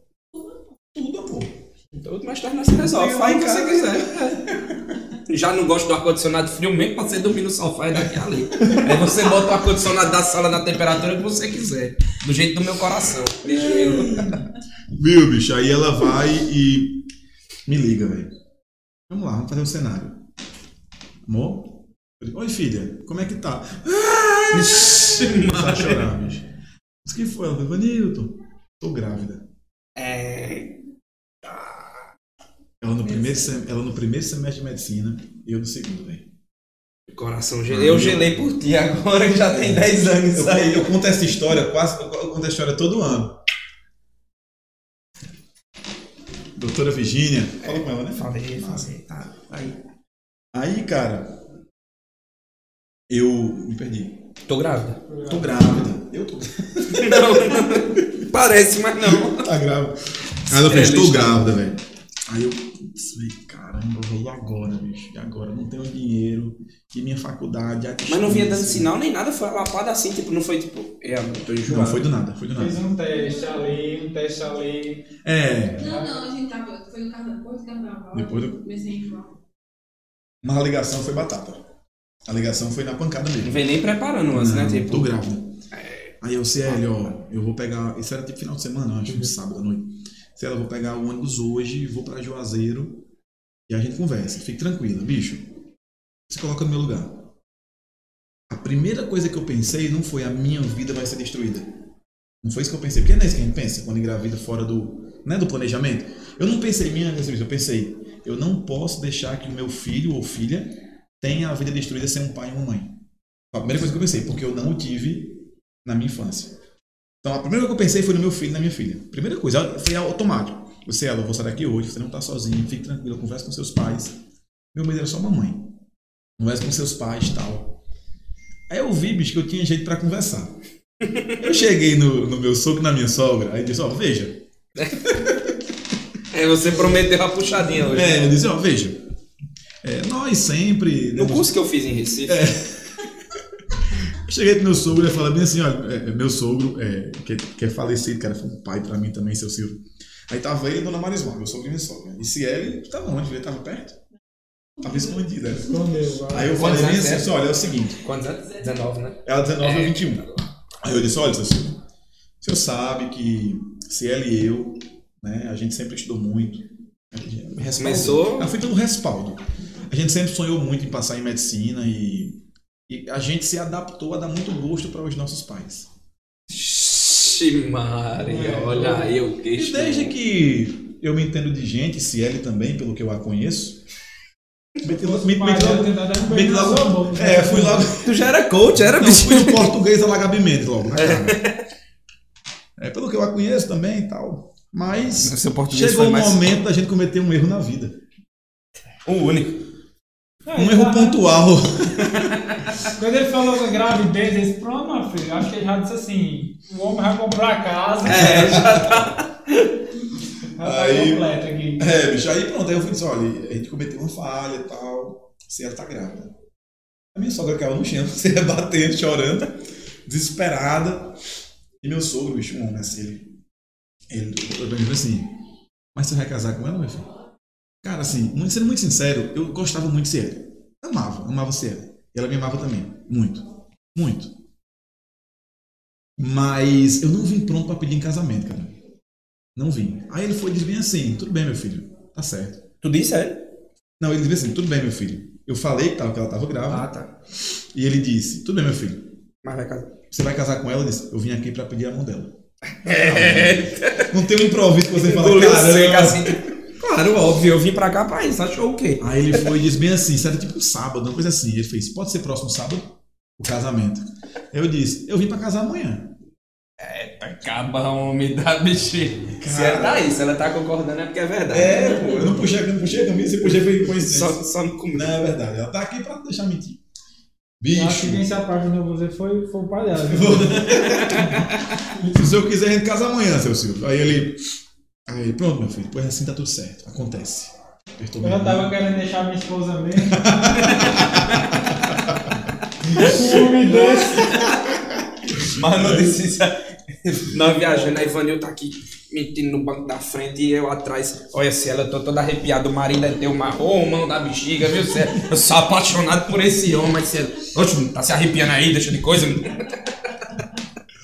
Tudo, amor. Tudo mais tarde nós se resolve. Lá o que você casa. quiser. Já não gosto do ar-condicionado frio mesmo pra você dormir no sofá e daqui a ali. Aí você bota o ar-condicionado da sala na temperatura que você quiser. Do jeito do meu coração. De gelo. Viu, bicho? Aí ela vai e me liga, velho. Vamos lá, vamos fazer um cenário. Amor? Oi, filha, como é que tá? Começar a chorar, bicho. Mas que foi? Ela falou, Vanilton, tô grávida. É. Ela no, primeiro sem- ela no primeiro semestre de medicina e eu no segundo, velho. Coração gelei. Eu gelei por ti agora que já tem 10 anos Eu, aí. eu conto essa história quase, eu conto essa história todo ano. Doutora Virgínia, fala com ela, né? Falei, falei, tá. Aí. Aí, cara, eu me perdi. Tô grávida. Tô grávida. Eu tô Não, não. parece, mas não. Tá grávida. Aí eu falei, estou grávida, velho. Aí eu falei, caramba, velho, e agora, bicho? E agora? Não tenho dinheiro. E minha faculdade. a Mas não vinha dando sinal nem nada, foi lapada assim, tipo, não foi tipo, é, amor, tô enjoado. Não, foi do nada, foi do nada. um teste ali, um teste ali. É, Não, não, a gente tava. Foi no carnaval, depois do carnaval. Depois do- Comecei a enjoar. mas a ligação foi batata. A ligação foi na pancada Não mesmo. vem nem preparando antes, né? Não, Tipo, Tô grávida. Aí eu, CL, ó, eu vou pegar. Isso era tipo final de semana, acho, um sábado à noite. CL, eu vou pegar o ônibus hoje, vou pra Juazeiro e a gente conversa. Fique tranquila, bicho. Se coloca no meu lugar. A primeira coisa que eu pensei não foi a minha vida vai ser destruída. Não foi isso que eu pensei. Porque não é isso que a gente pensa quando engravida fora do, né, do planejamento. Eu não pensei minha vida, eu pensei, eu não posso deixar que o meu filho ou filha tenha a vida destruída sem um pai e uma mãe. A primeira coisa que eu pensei, porque eu não o tive na minha infância. Então a primeira coisa que eu pensei foi no meu filho e na minha filha. Primeira coisa, foi automático. Você, ela, eu vou sair daqui hoje, você não está sozinho, fique tranquilo, converse com seus pais. Meu medo era só mamãe. Converse com seus pais e tal. Aí eu vi, bicho, que eu tinha jeito para conversar. Eu cheguei no, no meu sogro na minha sogra, aí disse, ó, veja. é, você prometeu a puxadinha hoje. É, eu disse, ó, veja. É, nós sempre. No curso que eu fiz em Recife, Eu cheguei pro meu sogro e falei bem assim, olha, é, é, meu sogro, é, que, que é falecido, cara, foi um pai pra mim também, seu Silvio. Aí tava ele e Dona Marismar, meu sogro e minha sogra. E se ele tava onde? Ele tava perto? Tava escondida. né? Escondeu. vai. Aí eu falei bem assim, é? assim, olha, é o seguinte, quantos anos? 19, né? ela 19 É. ou 21. Aí eu disse, olha, seu Silvio, o senhor sabe que se ela e eu, né, a gente sempre estudou muito. Respaldou. Começou- Eu fui pelo respaldo. A gente sempre sonhou muito em passar em medicina e, e a gente se adaptou a dar muito gosto para os nossos pais. Ixi, Maria, olha aí o E queixo. desde que eu me entendo de gente, Ciele também, pelo que eu a conheço, meti logo- me- meti logo- um. É, fui logo. Tu já era coach, era Não, bicho? fui no português a lagabimente logo na cara. É pelo que eu a conheço também e tal. Mas chegou o mais- momento da gente cometer um erro na vida. O único. Um erro tá- pontual. Quando ele falou da gravidez, ele disse, pronto, meu filho, acho que ele já disse assim, o homem vai comprar a casa. É, já tá. Já tá Aí- completo aqui. É, bicho, aí pronto, aí eu fui dizer, olha, a gente cometeu uma falha e tal, se ela tá grávida. A minha sogra caiu no chão, se rebatendo, chorando, desesperada. E meu sogro, bicho, um homem assim, ele, ele, eu falei assim, mas você vai casar com ela, meu filho? Cara, assim, muito- sendo muito sincero, eu gostava muito de Cielo. Amava, amava Cielo. E ela me amava também, muito, muito. Mas eu não vim pronto pra pedir em casamento, cara. Não vim. Aí ele foi e disse bem assim, tudo bem, meu filho, tá certo. Tu disse, é? Não, ele disse assim, tudo bem, meu filho. Eu falei que, tava, que ela estava grávida. Ah, tá. E ele disse, tudo bem, meu filho. Mas vai casar. Você vai casar com ela? Eu disse, eu vim aqui para pedir a mão dela. É. Não tem um improviso que você fala, assim. Claro, óbvio, eu vim pra cá pra isso. Achou o quê? Aí ele foi e disse bem assim, isso era tipo um sábado, uma coisa assim. Ele fez, pode ser próximo sábado? O casamento. Eu disse, eu vim para casar amanhã. Acaba homem da bexiga. Se ela tá aí, se ela tá concordando é porque é verdade. É, pô, eu não puxei, eu não puxei a camisa, você puxei foi coincidência. Só, só no começo. Não, é verdade. Ela tá aqui para deixar mentir. Eu acho que Bicho, quem se apaixonou por você foi, foi o viu? se o senhor quiser, a gente casa amanhã, seu Silvio. Aí ele, aí pronto, meu filho, pois assim tá tudo certo. Acontece. Apertou Eu já tava querendo deixar minha esposa mesmo. homem desse. Mas não disse isso. Nós viajando, a Ivanil tá aqui mentindo no banco da frente e eu atrás. Olha, se ela, eu tô todo arrepiado. O marido é teu marrom, mão da bexiga, viu? Cê, eu sou apaixonado por esse homem, mas você. Oxe, tá se arrepiando aí, deixa de coisa.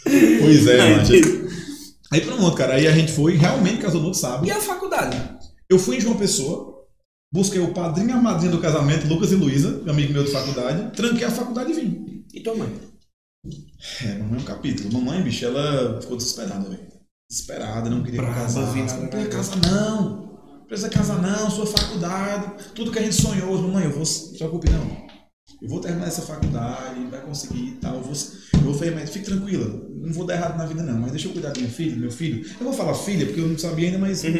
Pois é, macho. Aí pronto, cara. Aí a gente foi, realmente casou no outro sábado. E a faculdade? Eu fui em João Pessoa, busquei o padrinho e a madrinha do casamento, Lucas e Luísa, amigo meu de faculdade, tranquei a faculdade e vim. E tua mãe? É, mamãe é um capítulo. Mamãe, bicho, ela ficou desesperada, velho. Desesperada, não queria Brava, casar. vi Não nada. casar, não. Não Precisa casar, não. Sua faculdade, tudo que a gente sonhou. Mamãe, eu vou. Não se preocupe, não. Eu vou terminar essa faculdade, vai conseguir e tal. Eu vou, eu vou fazer, mas fique tranquila. Não vou dar errado na vida, não. Mas deixa eu cuidar da minha filha, do meu filho. Eu vou falar filha, porque eu não sabia ainda, mas Uhum.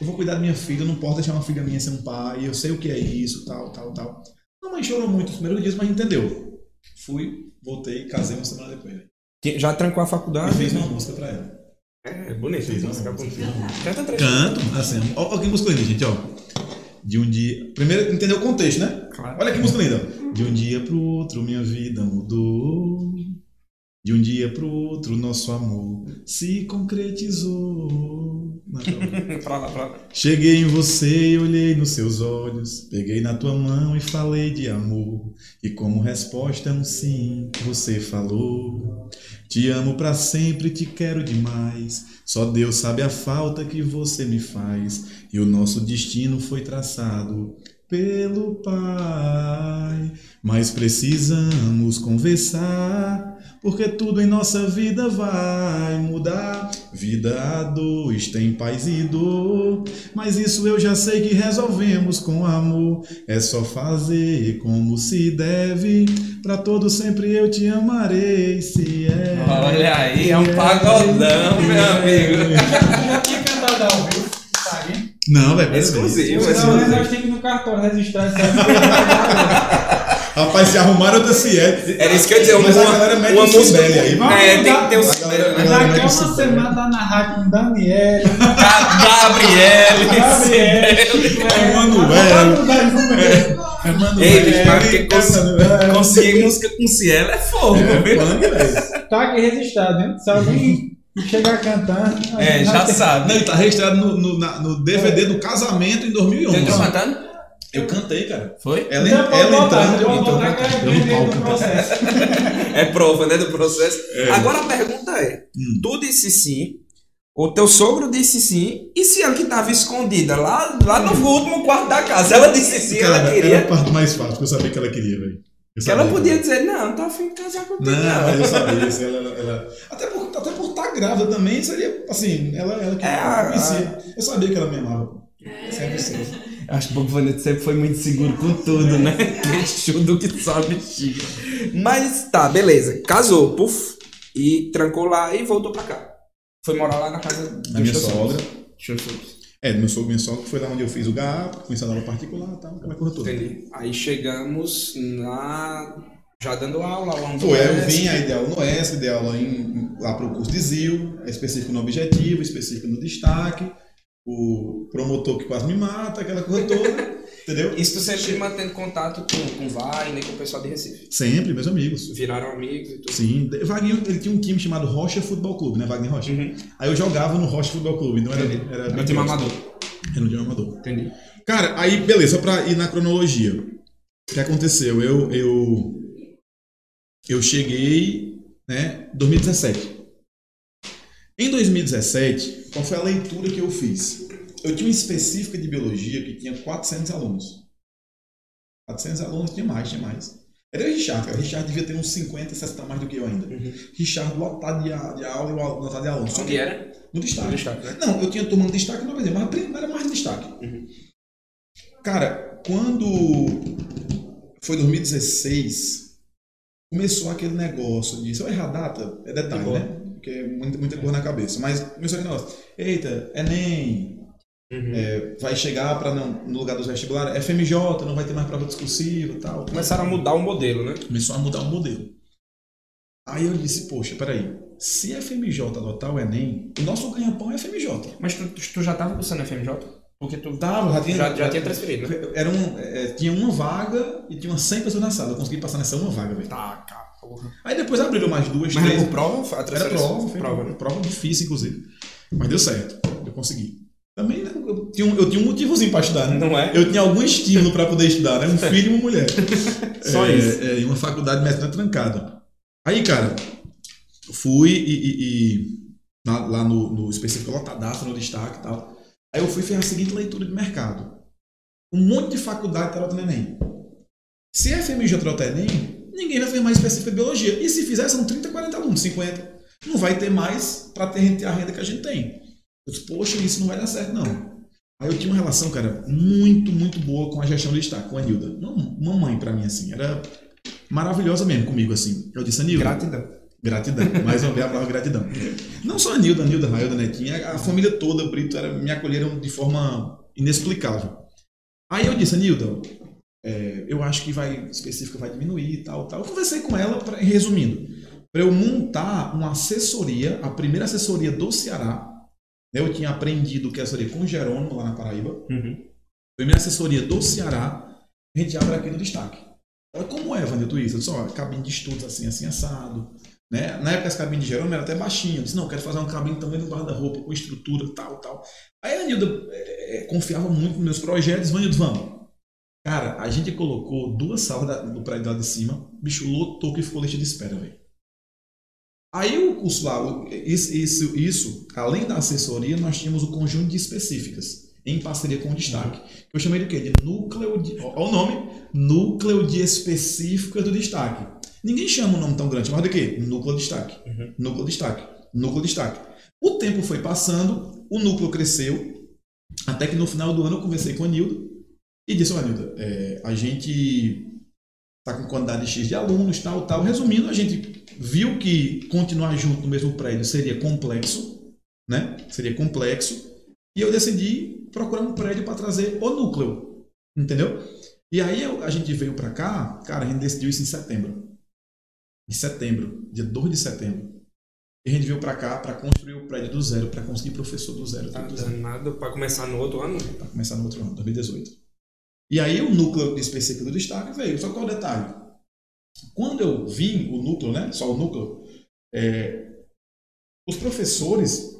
eu vou cuidar da minha filha. Eu não posso deixar uma filha minha ser um pai. Eu sei o que é isso, tal, tal, tal. Mamãe chorou muito nos primeiros dias, mas entendeu. Fui, voltei, casei uma semana depois. Já trancou a E faculdade? fiz uma música pra ela. É bonito. Fiz, música não. bonita. Canta. Canto, assim, ó, ó que música linda, gente, ó. De um dia. Primeiro, entendeu o contexto, né? Claro. Olha que música linda. De um dia pro outro, minha vida mudou. De um dia pro outro, nosso amor se concretizou. Pra lá, pra lá. Cheguei em você e olhei nos seus olhos. Peguei na tua mão e falei de amor. E como resposta, um sim, você falou. Te amo pra sempre, te quero demais. Só Deus sabe a falta que você me faz. E o nosso destino foi traçado pelo Pai. Mas precisamos conversar, porque tudo em nossa vida vai mudar. Vida a dois tem paz e dor, mas isso eu já sei que resolvemos com amor. É só fazer como se deve, pra todo sempre eu te amarei. Se é. Olha aí, é um pagodão, meu amigo. Já tinha cantado ao vivo, sabe? Não, velho. Exclusivo, Não, exclusivo. nós temos que ir no cartório registrar isso aí. Rapaz, se arrumaram outra é. Era isso que eu ia dizer, Mas a uma, galera mete uma um. Sibeli aí. É, tem que ter A né? galera Daqui a uma semana tá na rádio com Daniel. Gabriele. Gabriel. Emanuel. Emanuel. Ei, bicho, mas porque Emanuel. conseguir música com Cielo é fogo. Tá aqui registrado, hein? Se alguém chegar cantando. É, já sabe. Não, ele tá registrado no, no, na- no DVD do casamento em 2011. Você entrou cantando? Eu cantei, cara. Foi? Ela, Então, ela entrando, eu então é Eu no processo. É prova, né, do processo. É. Agora a pergunta é: Hum. tu disse sim, o teu sogro disse sim, e se ela que tava escondida lá, lá no último quarto da casa, ela disse sim, Cara, ela Era queria. a parte mais fácil, porque eu sabia que ela queria, velho. Eu Que ela podia dizer, não, não tô afim de casar contigo. Não, mas eu Não. sabia. assim, ela, ela- ela- Até por até por estar grávida também, seria assim, ela, ela que É, a- conhecia. Eu sabia que ela me amava. Sempre assim. Eu Acho que o Vanessa sempre foi muito seguro com tudo, né? Queixudo que só bexiga. Mas tá, beleza. Casou, puf. E trancou lá e voltou pra cá. Foi morar lá na casa Da minha sogra. teus sogros. É, meu sogro, minha sogra, foi lá onde eu fiz o gato, comecei a aula particular e tal, aquela coisa toda. Entendi. Aí chegamos na. Já dando aula lá onde Foi, aí eu vim, aí dei aula no ESC, dei aula em, lá para o curso de ZIL, é específico no objetivo, específico no destaque, o promotor que quase me mata, aquela coisa toda, entendeu? Isso tu sempre mantendo contato com, com o Wagner, com o pessoal de Recife. Sempre, meus amigos. Viraram amigos e tudo. Sim, Wagner, ele tinha um time chamado Rocha Futebol Clube, né, Wagner Rocha? Uhum. Aí eu jogava no Rocha Futebol Clube, então era, Entendi. era No bem time amador. Era no time amador. Entendi. Cara, aí beleza, só pra ir na cronologia. O que aconteceu? Eu eu eu cheguei, né, 2017. Em 2017, qual foi a leitura que eu fiz? Eu tinha uma específica de biologia que tinha 400 alunos. 400 alunos, tinha mais, tinha mais. Era o Richard, cara. O Richard devia ter uns 50, 60 mais do que eu ainda. Uhum. Richard lotado de, a- de aula e lotado de alunos. Só que era? no destaque. No destaque, né? Não, eu tinha turma no destaque, não, mas mas era mais no destaque. Uhum. Cara, quando foi 2016, começou aquele negócio de. Se eu errar a data, é detalhe, né? Porque é muita, muita coisa na cabeça. Mas começou aquele negócio. Eita, Enem, Uhum. é, vai chegar para no lugar dos vestibulares, FMJ, não vai ter mais prova discursiva e tal. Começaram a mudar o modelo, né? Começou a mudar o modelo. Aí eu disse, poxa, peraí, se FMJ adotar o Enem, o nosso ganha-pão é FMJ. Mas tu, tu- já tava cursando FMJ? Porque tu Tava, já tinha, já, já tinha transferido, né? Era um, é, tinha uma vaga e tinha umas 100 pessoas na sala. Eu consegui passar nessa uma vaga, velho. Tá, cara, porra. Aí depois abriram mais duas, Mas era três. por prova? A Era prova, foi prova, prova, né? prova difícil, inclusive. Mas deu certo. Eu consegui. Também né, eu tinha um, eu tinha um motivozinho para estudar, né? Não é? Eu tinha algum estímulo para poder estudar, né? Um filho e uma mulher. Só É, isso. É, em uma faculdade de medicina trancada. Aí, cara, fui e, e- e na- lá no, no específico lotadaço, no destaque e tal. Aí eu fui fazer a seguinte leitura de mercado. Um monte de faculdade no Enem. Se a FMJ trota Enem, ninguém vai fazer mais específica de biologia. E se fizer, são 30, 40 alunos, 50. Não vai ter mais para ter a renda que a gente tem. Eu disse, poxa, isso não vai dar certo, não. Aí eu tinha uma relação, cara, muito, muito boa com a gestão de destaque, com a Nilda. Uma, mãe pra mim, assim. Era maravilhosa mesmo comigo, assim. Eu disse, Nilda. Gratidão. Gratidão. Mais uma vez a palavra gratidão. Não só a Nilda, a Nilda, a Railda, Netinha, a família toda, Brito, era, me acolheram de forma inexplicável. Aí eu disse, Nilda, é, eu acho que vai, específica vai diminuir e tal, tal. Eu conversei com ela, pra, resumindo. para eu montar uma assessoria, a primeira assessoria do Ceará. Eu tinha aprendido que é assessoria com Jerônimo lá na Paraíba. Uhum. Primeira assessoria do Ceará, a gente abre aqui no destaque. Ela, como é, Vanilton, isso? Eu disse, ó, cabine de estudos assim, assim, assado. Né? Na época, as cabines de Jerônimo eram até baixinhas. Eu disse, não, eu quero fazer uma cabine também no guarda-roupa, com estrutura, tal, tal. Aí a Nilda é, confiava muito nos meus projetos. Vanilton, vamos. Cara, a gente colocou duas salas da- do prédio lá de cima, bicho lotou que ficou lista de espera, velho. Aí o curso lá, o- isso, isso, isso, além da assessoria, nós tínhamos o conjunto de específicas, em parceria com o destaque. Que eu chamei de quê? De núcleo de. Olha o nome: Núcleo de Específicas do Destaque. Ninguém chama um nome tão grande, chamado de quê? Núcleo de Destaque. Uhum. Núcleo de Destaque. Núcleo de Destaque. O tempo foi passando, o núcleo cresceu, até que no final do ano eu conversei com a Nilda e disse: Olha, Nilda, é, a gente está com quantidade X de alunos, tal, tal. Resumindo, a gente viu que continuar junto no mesmo prédio seria complexo, né? Seria complexo. E eu decidi procurar um prédio para trazer o núcleo, entendeu? E aí eu- a gente veio para cá, cara, a gente decidiu isso em setembro. Em setembro, dia 2 de setembro. E a gente veio para cá para construir o prédio do zero, para conseguir professor do zero. Tá do zero danado pra começar no outro ano. para começar no outro ano, 2018. E aí o núcleo específico do destaque veio. Só qual é o detalhe? Quando eu vim, o núcleo, né? Só o núcleo, é, os professores,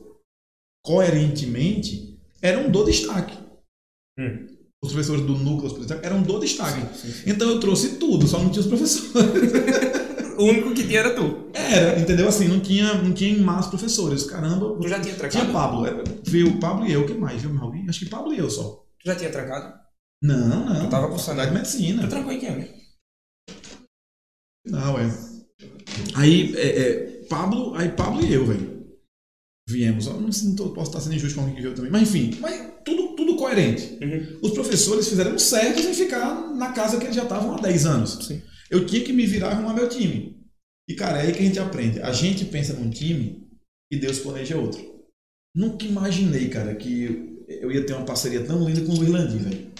coerentemente, eram do destaque. Hum. Os professores do núcleo do destaque eram do destaque. Então eu trouxe tudo, só não tinha os professores. O único que tinha era tu. Era, entendeu? Assim, não tinha, não tinha massa professores. Caramba, Tu já tinha trancado? tinha Pablo. era- Veio o Pablo e eu, que mais? Viu alguém? Acho que Pablo e eu só. Tu já tinha trancado? Não, não. Eu tava cursando. Faculdade de medicina. Tu trancou em que ano? Não, é. Aí, é, é, Pablo, aí Pablo e eu, velho. Viemos. Eu não, não tô- posso estar sendo injusto com alguém que veio também. Mas enfim, mas tudo, tudo coerente. Uhum. Os professores fizeram certos em ficar na casa que eles já estavam há 10 anos. Sim. Eu tinha que me virar e arrumar meu time. E, cara, é aí que a gente aprende. A gente pensa num time e Deus planeja outro. Nunca imaginei, cara, que eu ia ter uma parceria tão linda com o Luiz Landim, velho.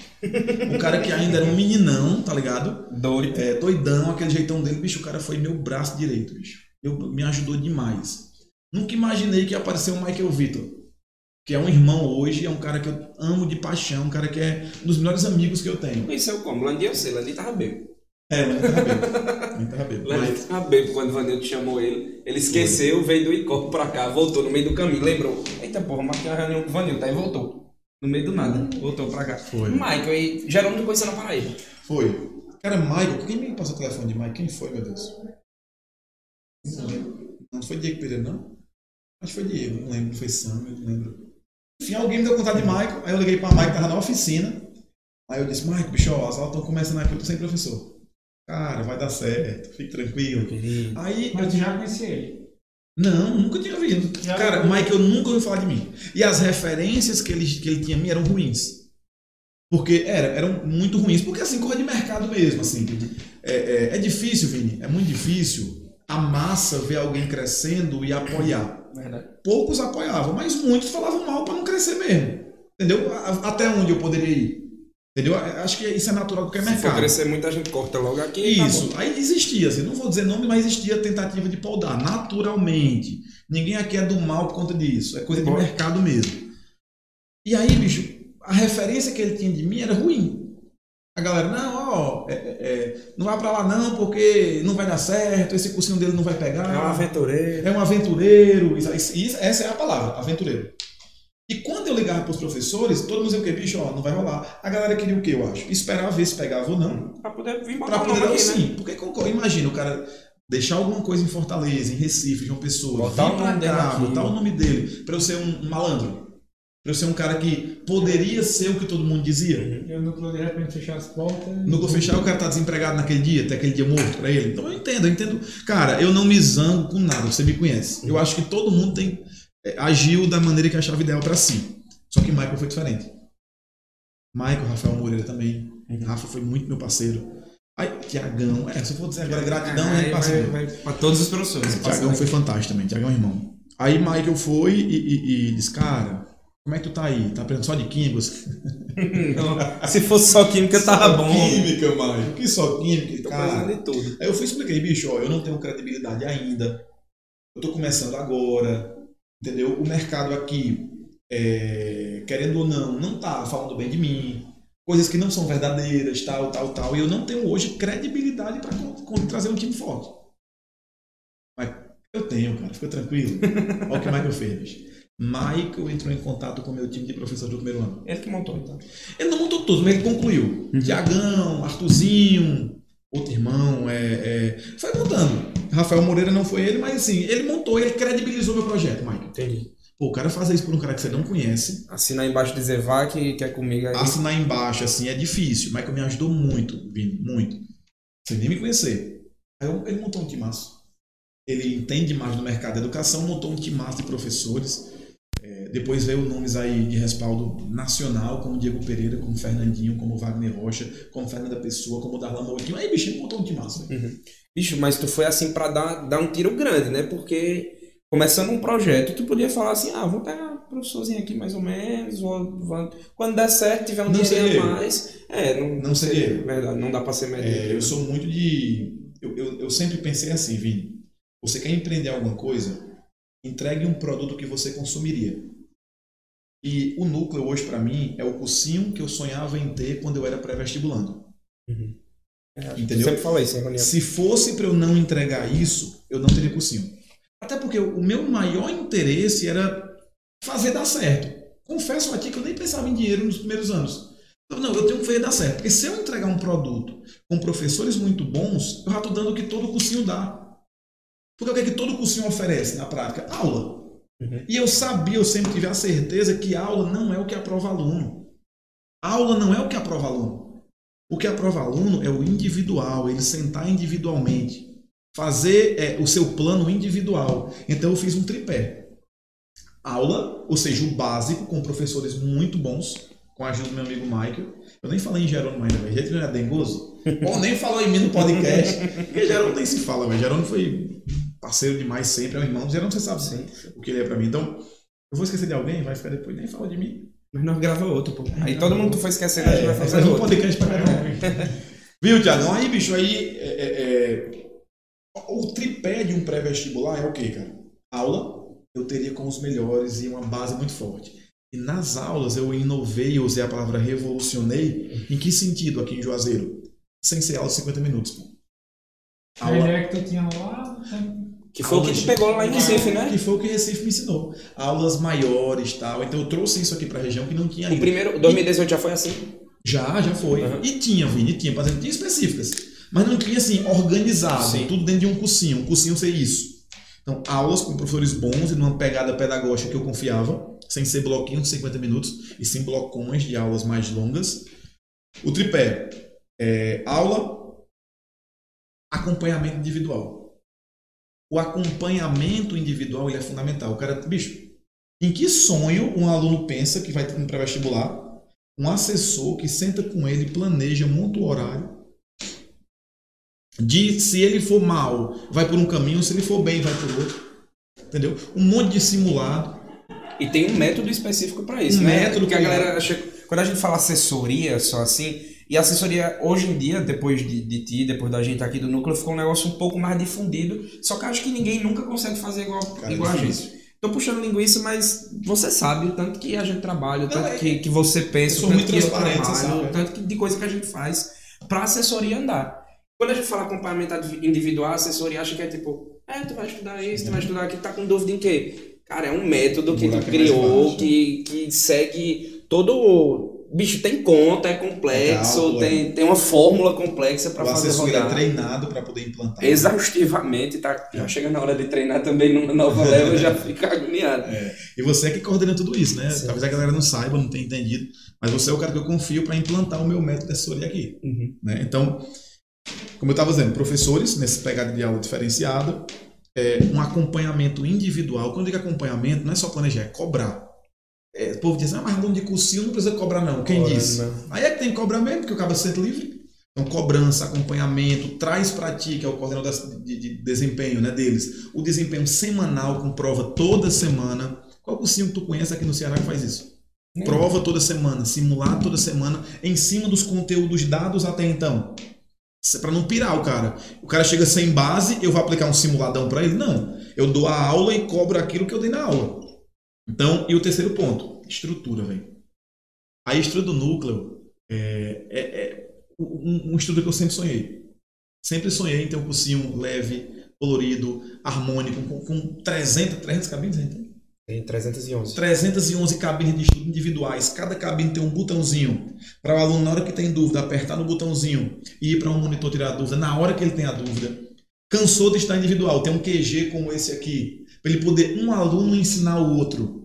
Um cara que ainda era um meninão, tá ligado? Doido. É, doidão, aquele jeitão dele, bicho, o cara foi meu braço direito, bicho. Eu, me ajudou demais. Nunca imaginei que ia aparecer o Michael Vitor, que é um irmão hoje, é um cara que eu amo de paixão, um cara que é um dos melhores amigos que eu tenho. Conheceu como? Landim eu sei, Landim tava bêbado. É, ele tava bêbado. Ele tava bêbado. Landim Mas, tava bêbado quando o Vanildo chamou ele. Ele esqueceu, veio do Icó pra cá, voltou no meio do caminho, lembrou. Eita porra, marquei uma reunião com o Vanildo, aí voltou. No meio do nada, voltou pra cá. Foi. Michael e Jerônimo conheceu na Paraíba. foi. Cara, Michael, quem me passou o telefone de Michael? Quem foi, meu Deus? Não lembro. Não foi Diego Pereira, não? Acho que foi Diego, não lembro. Foi Sam, eu não lembro. Enfim, alguém me deu contato de Michael, aí eu liguei pra Michael, tava na oficina. Aí eu disse, Michael, bicho, ó, as aulas estão começando aqui, eu tô sem professor. Cara, vai dar certo, fique tranquilo. Aí Mas eu já conhecia ele. Não, nunca tinha ouvido. Já Cara, o ouvi. Michael nunca ouviu falar de mim. E as referências que ele, que ele tinha a mim eram ruins. Porque era, eram muito ruins. Porque assim, coisa de mercado mesmo, assim. É, é, é difícil, Vini, é muito difícil a massa ver alguém crescendo e apoiar. Verdade. Poucos apoiavam, mas muitos falavam mal para não crescer mesmo. Entendeu? Até onde eu poderia ir. Entendeu? Acho que isso é natural qualquer Se mercado. crescer muita gente corta logo aqui. tá Isso, bom. aí existia, assim, não vou dizer nome, mas existia tentativa de podar, naturalmente. Ninguém aqui é do mal por conta disso, é coisa de mercado mesmo. E aí, bicho, a referência que ele tinha de mim era ruim. A galera, não, ó, é, é, é, não vai pra lá não, porque não vai dar certo, esse cursinho dele não vai pegar. É um aventureiro. É um aventureiro. Isso- isso- essa é a palavra, aventureiro. E quando eu ligava para os professores, todo mundo dizia o quê? Bicho, ó, não vai rolar. A galera queria o quê, eu acho? Esperar ver se pegava ou não. Pra poder vir Pra botar o poder aqui, né? sim. Porque concordo. Imagina o cara deixar alguma coisa em Fortaleza, em Recife, João Pessoa, Botar vir dele cá, botar o nome dele, pra eu ser um, um malandro. Pra eu ser um cara que poderia ser o que todo mundo dizia. Uhum. E o núcleo de repente fechar as portas. No fechar, o cara tá desempregado naquele dia, até aquele dia morto pra ele. Então eu entendo, eu entendo. Cara, eu não me zango com nada, você me conhece. Eu acho que todo mundo tem agiu da maneira que achava ideal pra si. Só que Michael foi diferente. Michael, Rafael Moreira também. Uhum. Rafa foi muito meu parceiro. Aí, Tiagão, é, se eu for dizer agora gratidão, é vai, parceiro. vai pra todos os professores. Tiagão foi fantástico também, Tiagão é irmão. Aí Michael foi e, e- e disse, cara, Como é que tu tá aí? Tá aprendendo só de químicos? Não, se fosse só química, tava Só bom. Química, Mário. Que só química? Tô Cara, de tudo. Aí eu fui e expliquei, bicho, ó, eu não tenho credibilidade ainda. Eu tô começando agora, entendeu? O mercado aqui, é, querendo ou não, não tá falando bem de mim. Coisas que não são verdadeiras, tal, tal, tal. E eu não tenho hoje credibilidade para trazer um time forte. Mas eu tenho, cara, fica tranquilo. Olha o que o Michael fez. Michael entrou em contato com o meu time de professor do primeiro ano. Ele que montou, então. Ele não montou todos, mas ele concluiu. Tiagão, Artuzinho, outro irmão, é, é, foi montando. Rafael Moreira não foi ele, mas assim, ele montou, ele credibilizou meu projeto, Mike. Entendi. Pô, o cara fazer isso por um cara que você não conhece, Assinar embaixo dizer vá que, que é comigo aí. assinar embaixo, assim, é difícil. O Michael me ajudou muito, Vini, muito. Sem nem me conhecer. Aí eu- ele montou um timaço. Ele entende mais do mercado da educação, montou um timaço de professores. É, depois veio nomes aí de respaldo nacional, como Diego Pereira, como Fernandinho, como Wagner Rocha, como Fernanda Pessoa, como Darlan Moutinho. Aí, bicho, montou um timaço. velho. Bicho, mas tu foi assim pra dar, dar um tiro grande, né? Porque começando um projeto, tu podia falar assim, ah, vou pegar um professorzinho aqui mais ou menos, vou, vou- quando der certo, tiver um Não dinheiro seria a mais. É, não, Não seria eu. Verdade, não dá pra ser médico. É, eu sou muito de. Eu, eu, eu sempre pensei assim, Vini. Você quer empreender alguma coisa? Entregue um produto que você consumiria. E o núcleo hoje, para mim, é o cursinho que eu sonhava em ter quando eu era pré-vestibulando. É, entendeu? Eu sempre falei isso reunião. Se fosse para eu não entregar isso, eu não teria cursinho. Até porque o meu maior interesse era fazer dar certo. Confesso a ti que eu nem pensava em dinheiro nos primeiros anos. Então, não, eu tenho que fazer dar certo. Porque se eu entregar um produto com professores muito bons, eu já estou dando o que todo cursinho dá. Porque o que, é que todo cursinho oferece na prática? Aula. Uhum. E eu sabia, eu sempre tive a certeza que aula não é o que aprova aluno. Aula não é o que aprova aluno. O que aprova aluno é o individual, ele sentar individualmente, fazer é, o seu plano individual. Então eu fiz um tripé. Aula, ou seja, o básico, com professores muito bons, com a ajuda do meu amigo Michael. Eu nem falei em Jerônimo ainda, velho. Gente, não é dengoso? Ou nem falou em mim no podcast. Porque Jerônimo nem se fala, velho. Jerônimo foi parceiro demais sempre, é um irmão. Jerônimo, você sabe Sim. o que ele é pra mim. Então, eu vou esquecer de alguém, vai ficar depois, nem fala de mim. Mas nós grava outro, pô. Aí todo mundo foi esquecendo, a gente vai fazer faz um outro. podcast pra caramba. Viu, Tiagão? Aí, bicho, aí é, é, é, o tripé de um pré-vestibular é o quê, cara? Aula, eu teria com os melhores e uma base muito forte. E nas aulas eu inovei, eu usei a palavra revolucionei. Em que sentido aqui em Juazeiro? Sem ser aula de 50 minutos, pô. A Aula, ideia que tu tinha lá, né? Que foi o que tu pegou lá em Recife, né? que foi o que Recife me ensinou. Aulas maiores tal. Então eu trouxe isso aqui pra região que não tinha O ainda. primeiro, 2018 já foi assim. Já, já foi. Uhum. E tinha, Vini, tinha, por exemplo, tinha específicas. Mas não tinha assim, organizado, Sim. tudo dentro de um cursinho. Um cursinho ser isso. Então, aulas com professores bons e numa pegada pedagógica que eu confiava, sem ser bloquinho de 50 minutos, e sim blocões de aulas mais longas. O tripé é aula, acompanhamento individual. O acompanhamento individual ele é fundamental. O cara, bicho, em que sonho um aluno pensa que vai ter um pré-vestibular? Um assessor que senta com ele, planeja, monta o horário. De se ele for mal, vai por um caminho, se ele for bem, vai por outro. Entendeu? Um monte de simulado. E tem um método específico pra isso, Um né? método Porque a galera acha. Quando a gente fala assessoria só assim, e assessoria hoje em dia, depois de, de ti, depois da gente aqui do núcleo, ficou um negócio um pouco mais difundido. Só que acho que ninguém nunca consegue fazer igual, Cara, é igual a difícil. gente. Tô puxando linguiça, mas você sabe o tanto que a gente trabalha, o tanto é- que, que você pensa, o tanto que eu trabalho, sabe, o tanto que- de coisa que a gente faz pra assessoria andar. Quando a gente fala acompanhamento individual, a assessoria acha que é tipo, é, tu vai estudar isso, tu vai estudar aquilo, tá com dúvida em quê? Cara, é um método que tu é criou, que, que segue todo. Bicho, tem conta, é complexo, É cálculo, tem, tem uma fórmula complexa pra o fazer assessor é rodar. treinado para poder implantar. Exaustivamente, tá? Já chega na hora de treinar também numa nova leva, já fica agoniado. E você é que coordena tudo isso, né? Sim. Talvez a galera não saiba, não tenha entendido, mas você é o cara que eu confio para implantar o meu método de assessoria aqui. Uhum. né? Então, como eu estava dizendo, professores nesse pegada de aula diferenciada, é, um acompanhamento individual. Quando eu digo acompanhamento, não é só planejar, é cobrar. É, o povo diz, ah, mas aluno de cursinho não precisa cobrar não. Quem Ora, disse? não. Aí é que tem que cobrar mesmo, porque o cara se sente livre. Então, cobrança, acompanhamento, traz para ti, que é o coordenador de, de desempenho né, deles, o desempenho semanal com prova toda semana. Qual cursinho que tu conhece aqui no Ceará que faz isso? Nem. Prova toda semana, simulado toda semana, em cima dos conteúdos dados até então. É pra não pirar o cara. O cara chega sem base, eu vou aplicar um simuladão pra ele? Não. Eu dou a aula e cobro aquilo que eu dei na aula. Então, e o terceiro ponto, estrutura, velho. A estrutura do núcleo é, é, é um, um estudo que eu sempre sonhei. Sempre sonhei em ter um cursinho leve, colorido, harmônico, com, com 300, 300 cabines, gente? Tem 311. 311 cabines de estudo individuais. Cada cabine tem um botãozinho para o aluno, na hora que tem dúvida, apertar no botãozinho e ir para um monitor tirar a dúvida na hora que ele tem a dúvida. Cansou de estar individual, tem um QG como esse aqui, para ele poder um aluno ensinar o outro.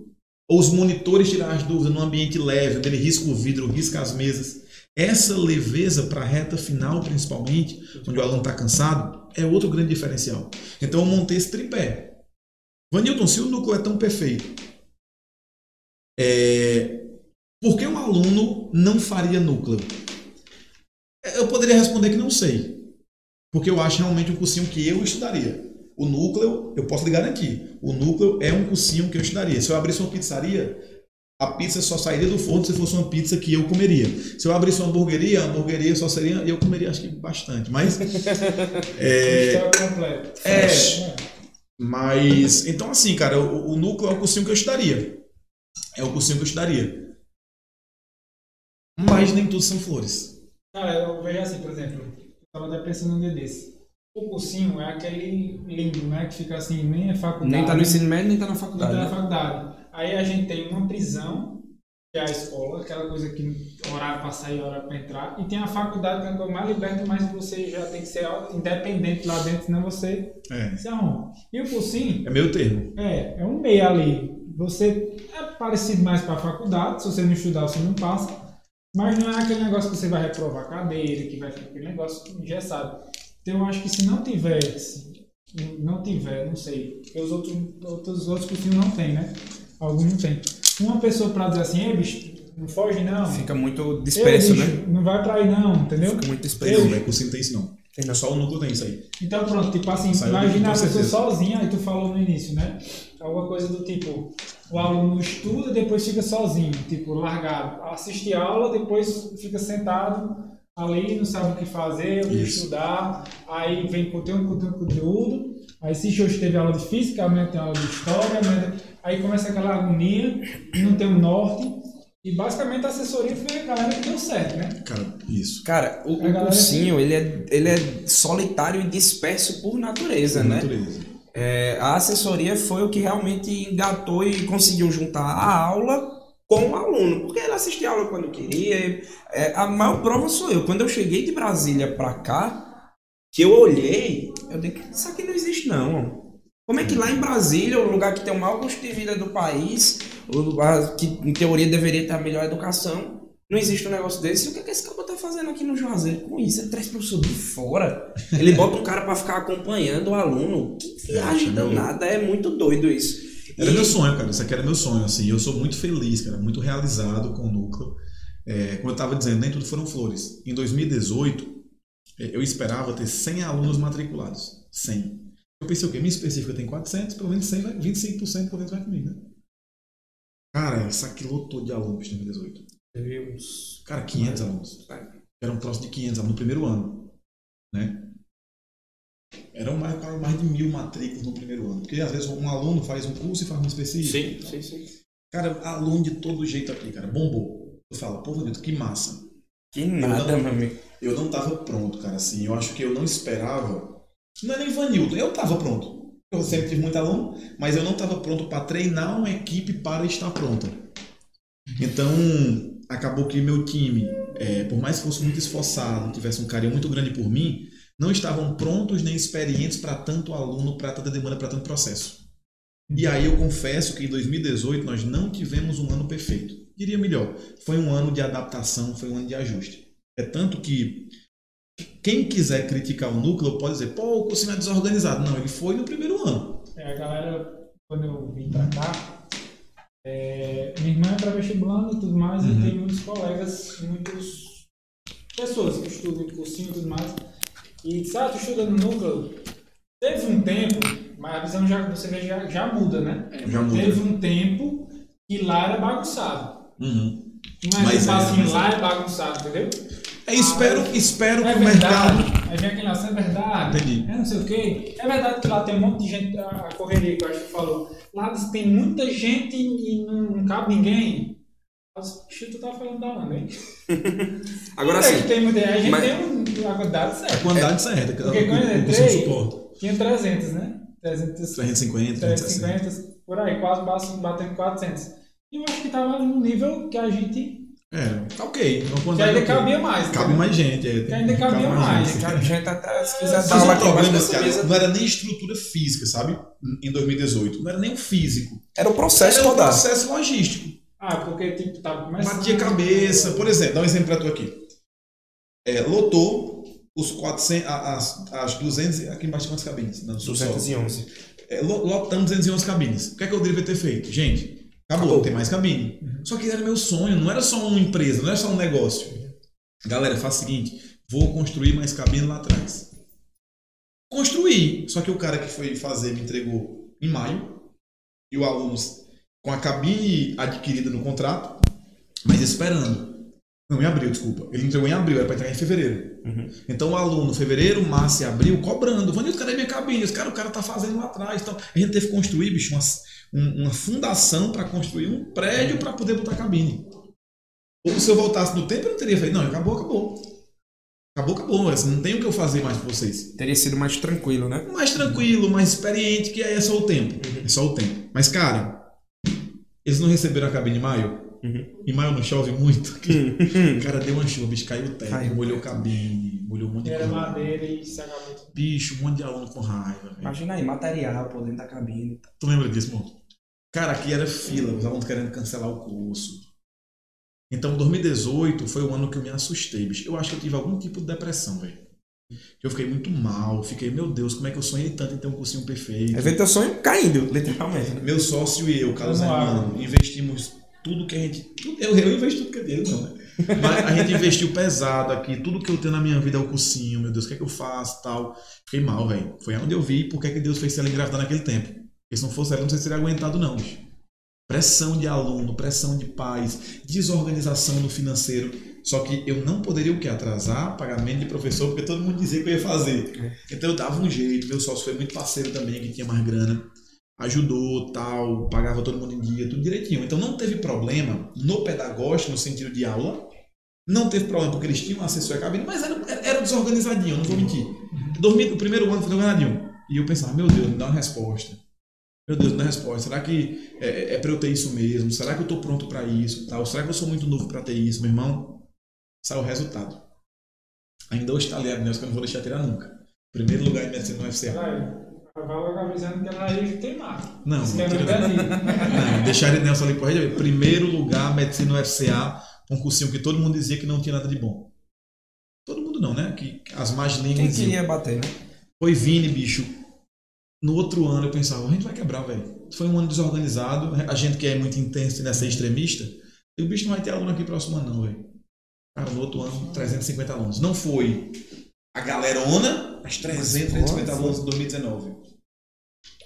Ou os monitores tirar as dúvidas num ambiente leve, onde ele risca o vidro, risca as mesas. Essa leveza para a reta final, principalmente, onde o aluno está cansado, é outro grande diferencial. Então eu montei esse tripé. Vanilton, se o núcleo é tão perfeito, é... por que um aluno não faria núcleo? Eu poderia responder que não sei. Porque eu acho realmente um cursinho que eu estudaria. O núcleo, eu posso lhe garantir, o núcleo é um cursinho que eu estudaria. Se eu abrisse uma pizzaria, a pizza só sairia do forno se fosse uma pizza que eu comeria. Se eu abrisse uma hamburgueria, a hamburgueria só seria. Eu comeria, acho que bastante. Mas. é. É. É. mas. Então, assim, cara, o, o núcleo é o cursinho que eu estudaria. É o cursinho que eu estudaria. Mas nem tudo são flores. Cara, eu vejo assim, por exemplo, eu tava até pensando num desse. O cursinho é aquele limbo, né? Que fica assim, nem é faculdade. Nem tá no ensino médio, nem tá na nem faculdade. tá na faculdade. Aí a gente tem uma prisão, que é a escola, aquela coisa que horário para sair, horário para entrar. E tem a faculdade, que é a coisa mais liberta, mas você já tem que ser independente lá dentro, senão você É. se arruma. E o cursinho É meio termo. é, é um meio ali. Você é parecido mais para a faculdade, se você não estudar, você não passa. Mas não é aquele negócio que você vai reprovar a cadeira, que vai ficar aquele negócio engessado. Então eu acho que se não tiver, se não tiver, não sei, porque os outros, outros, outros cursinhos não tem, né? Alguns não tem. Uma pessoa para dizer assim, ei bicho, não foge não. Fica muito Ei, disperso, bicho, né? Não vai pra aí não, entendeu? Fica muito Não, disperso. velho, cursinho não tem isso não. Tem não. Só o núcleo tem isso aí. Então pronto, tipo assim, Saiu imagina a pessoa certeza. sozinha, aí tu falou no início, né? Alguma coisa do tipo, o aluno estuda, depois fica sozinho, tipo, largado. Assiste aula, depois fica sentado ali, não sabe o que fazer, o que Isso. estudar, aí vem conteúdo, conteúdo, conteúdo. Aí se hoje teve aula de física, amanhã tem aula de história, amanhã aí começa aquela agonia, e não tem um norte. E basicamente a assessoria foi a galera que deu certo, né? Cara, isso. Cara, o, o cursinho, ele é, ele é solitário e disperso por natureza, Por né? natureza. É, a assessoria foi o que realmente engatou e conseguiu juntar a aula com o aluno, porque ele assistia a aula quando queria. É, a maior prova sou eu. Quando eu cheguei de Brasília pra cá, que eu olhei, eu disse, isso aqui não existe não. Como é que lá em Brasília, o lugar que tem o maior custo de vida do país, o lugar que em teoria deveria ter a melhor educação, não existe um negócio desse. E o que, é que esse cara tá fazendo aqui no Juazeiro com isso? Ele traz professor de fora. Ele bota um cara pra ficar acompanhando o aluno. Que viagem É, danada, é muito doido isso. Era E- meu sonho, cara. Isso aqui era meu sonho, assim. Eu sou muito feliz, cara. Muito realizado com o núcleo. É, como eu estava dizendo, nem tudo foram flores. Em 2018, é, eu esperava ter 100 alunos matriculados. 100. Eu pensei o quê? Minha específica tem 400, pelo menos 100 vai, 25% pelo menos vai comigo, né? Cara, isso aqui lotou de alunos em 2018. Teve uns- Cara, 500 alunos. Eram próximo de 500 alunos no primeiro ano, né? Eram mais, mais de mil matrículas no primeiro ano. Porque às vezes um aluno faz um curso e faz um específico. Sim, sim, sim. Cara, aluno de todo jeito aqui, cara. Bombou. Eu falo, pô, Vanilton, que massa. Que nada, não- meu amigo. Eu não tava pronto, cara, assim. Eu acho que eu não esperava. Não é nem Vanilton, eu tava pronto. Eu sempre tive muito aluno, mas eu não tava pronto para treinar uma equipe para estar pronta. Então, acabou que meu time, é, por mais que fosse muito esforçado, tivesse um carinho muito grande por mim, não estavam prontos nem experientes para tanto aluno, para tanta demanda, para tanto processo. E aí eu confesso que em 2018 nós não tivemos um ano perfeito. Diria melhor, foi um ano de adaptação, foi um ano de ajuste. É tanto que quem quiser criticar o núcleo pode dizer, pô, o cursinho é desorganizado. Não, ele foi no primeiro ano. É, a galera, quando eu vim pra cá, é, minha irmã é para vestibulando e tudo mais, Uhum. e tem muitos colegas, muitas pessoas que estudam cursinho e tudo mais, e disse, ah, tu estuda no núcleo. Teve um tempo, mais a visão já, você vê, já, já muda, né? Já muda. Teve um tempo que lá era bagunçado. Uhum. É Mas tipo é, assim, mas lá é bagunçado, entendeu? É, espero, espero É que o mercado. verdade. Aí vem aquele lance, é verdade. Entendi. É não sei o quê. É verdade que lá tem um monte de gente, a a correria que eu acho que falou. Lá tem muita gente e não, não cabe ninguém. Bicho, tu tá falando da onde, hein? Agora É sim, que tem muita, a gente mas- tem um, a quantidade A certa. quantidade certa. que- Porque o- quando eu o que entrei-. Tinha 300, né? 300, 350, 360. 350, por aí, quase batendo 400. E eu acho que tava no nível que a gente. É, tá ok. Uma que ainda ok. cabia mais. Cabe né? mais gente. É, Que ainda cabia mais. gente. já, a gente até se quiser Mas dar o embaixo problema, cara, mesa. não era nem estrutura física, sabe? Em 2018. Não era nem o físico. Era o processo Era o rodar. processo logístico. Ah, porque tipo, tava começando. Batia cabeça. Por exemplo, dá um exemplo pra tu aqui. É, lotou os 400, a- as, as 200, e- aqui embaixo tem quantas cabines? Não, subsolo. 211. É, lo- lotamos 211 cabines. O que é que eu deveria ter feito? Gente, acabou, Acabou. não tem mais cabine. Só que era meu sonho, não era só uma empresa, não era só um negócio. Galera, faz o seguinte, vou construir mais cabine lá atrás. Construí, só que o cara que foi fazer me entregou em maio, e o aluno com a cabine adquirida no contrato, mas esperando. Não, em abril, desculpa. Ele entregou em abril, era para entregar em fevereiro. Uhum. Então o aluno, fevereiro, março e abril, cobrando. Vanildo, cadê minha cabine? Os cara, o cara tá fazendo lá atrás. Então, a gente teve que construir, bicho, uma, um- uma fundação para construir um prédio para poder botar cabine. Ou se eu voltasse no tempo, eu não teria feito. Não, acabou, acabou. Acabou, acabou. Assim, não tem o que eu fazer mais pra vocês. Teria sido mais tranquilo, né? Mais tranquilo, mais experiente, que aí é só o tempo. É só o tempo. Mas, cara, eles não receberam a cabine em maio? Uhum. Em maio não chove muito. Cara, deu uma chuva, bicho, caiu o teto, Caiu. molhou cabine, molhou um monte de Era coisa. madeira e tudo. Bicho, um monte de aluno com raiva. velho. Imagina aí, material por dentro da cabine. Tu lembra disso, irmão? Cara, aqui era fila, os alunos querendo cancelar o curso. Então, 2018 foi o ano que eu me assustei, bicho. Eu acho que eu tive algum tipo de depressão, velho. Eu fiquei muito mal, fiquei, meu Deus, como é que eu sonhei tanto em ter um cursinho perfeito? É ver teu sonho caindo, literalmente. né? Meu sócio e eu, Carlos. Armando, investimos tudo que a gente. tudo- eu, eu investo tudo que é dele, não, né? Mas a gente investiu pesado aqui, tudo que eu tenho na minha vida é o cursinho, meu Deus, o que é que eu faço tal. Fiquei mal, velho. Foi onde eu vi por que é que Deus fez ela engravidar naquele tempo. Porque se não fosse ela, eu não sei se teria aguentado, não, bicho. Pressão de aluno, pressão de pais, desorganização no financeiro. Só que eu não poderia o quê? Atrasar pagamento de professor, porque todo mundo dizia que eu ia fazer. Então eu dava um jeito, meu sócio foi muito parceiro também, que tinha mais grana ajudou, tal, pagava todo mundo em dia, tudo direitinho. Então não teve problema no pedagógico, no sentido de aula. Não teve problema porque eles tinham assessor à cabine, mas era, era desorganizadinho, eu não vou mentir. Dormi o primeiro ano foi desorganizadinho. E eu pensava, meu Deus, me dá uma resposta. Meu Deus, dá uma resposta. Será que é, é para eu ter isso mesmo? Será que eu estou pronto para isso? Tal? Será que eu sou muito novo para ter isso, meu irmão? Saiu o resultado. Ainda hoje está ali a Nelson, que eu não vou deixar tirar nunca. Primeiro lugar em medicina no UFCA. Vai, vai logo avisando que ela ia queimar. Não, é no Brasil. Não, deixaram Nelson ali por aí. Primeiro lugar, medicina no FCA, um cursinho que todo mundo dizia que não tinha nada de bom. Todo mundo não, né? Que as más Quem línguas diziam. queria bater, né? Foi Vini, bicho. No outro ano eu pensava, a gente vai quebrar, velho. Foi um ano desorganizado. A gente que é muito intenso e nessa extremista, e o bicho não vai ter aluno aqui próximo ano, não, velho. Cara, no outro ano, 350 alunos. Não foi a galerona, as 300, 350 alunos em 2019.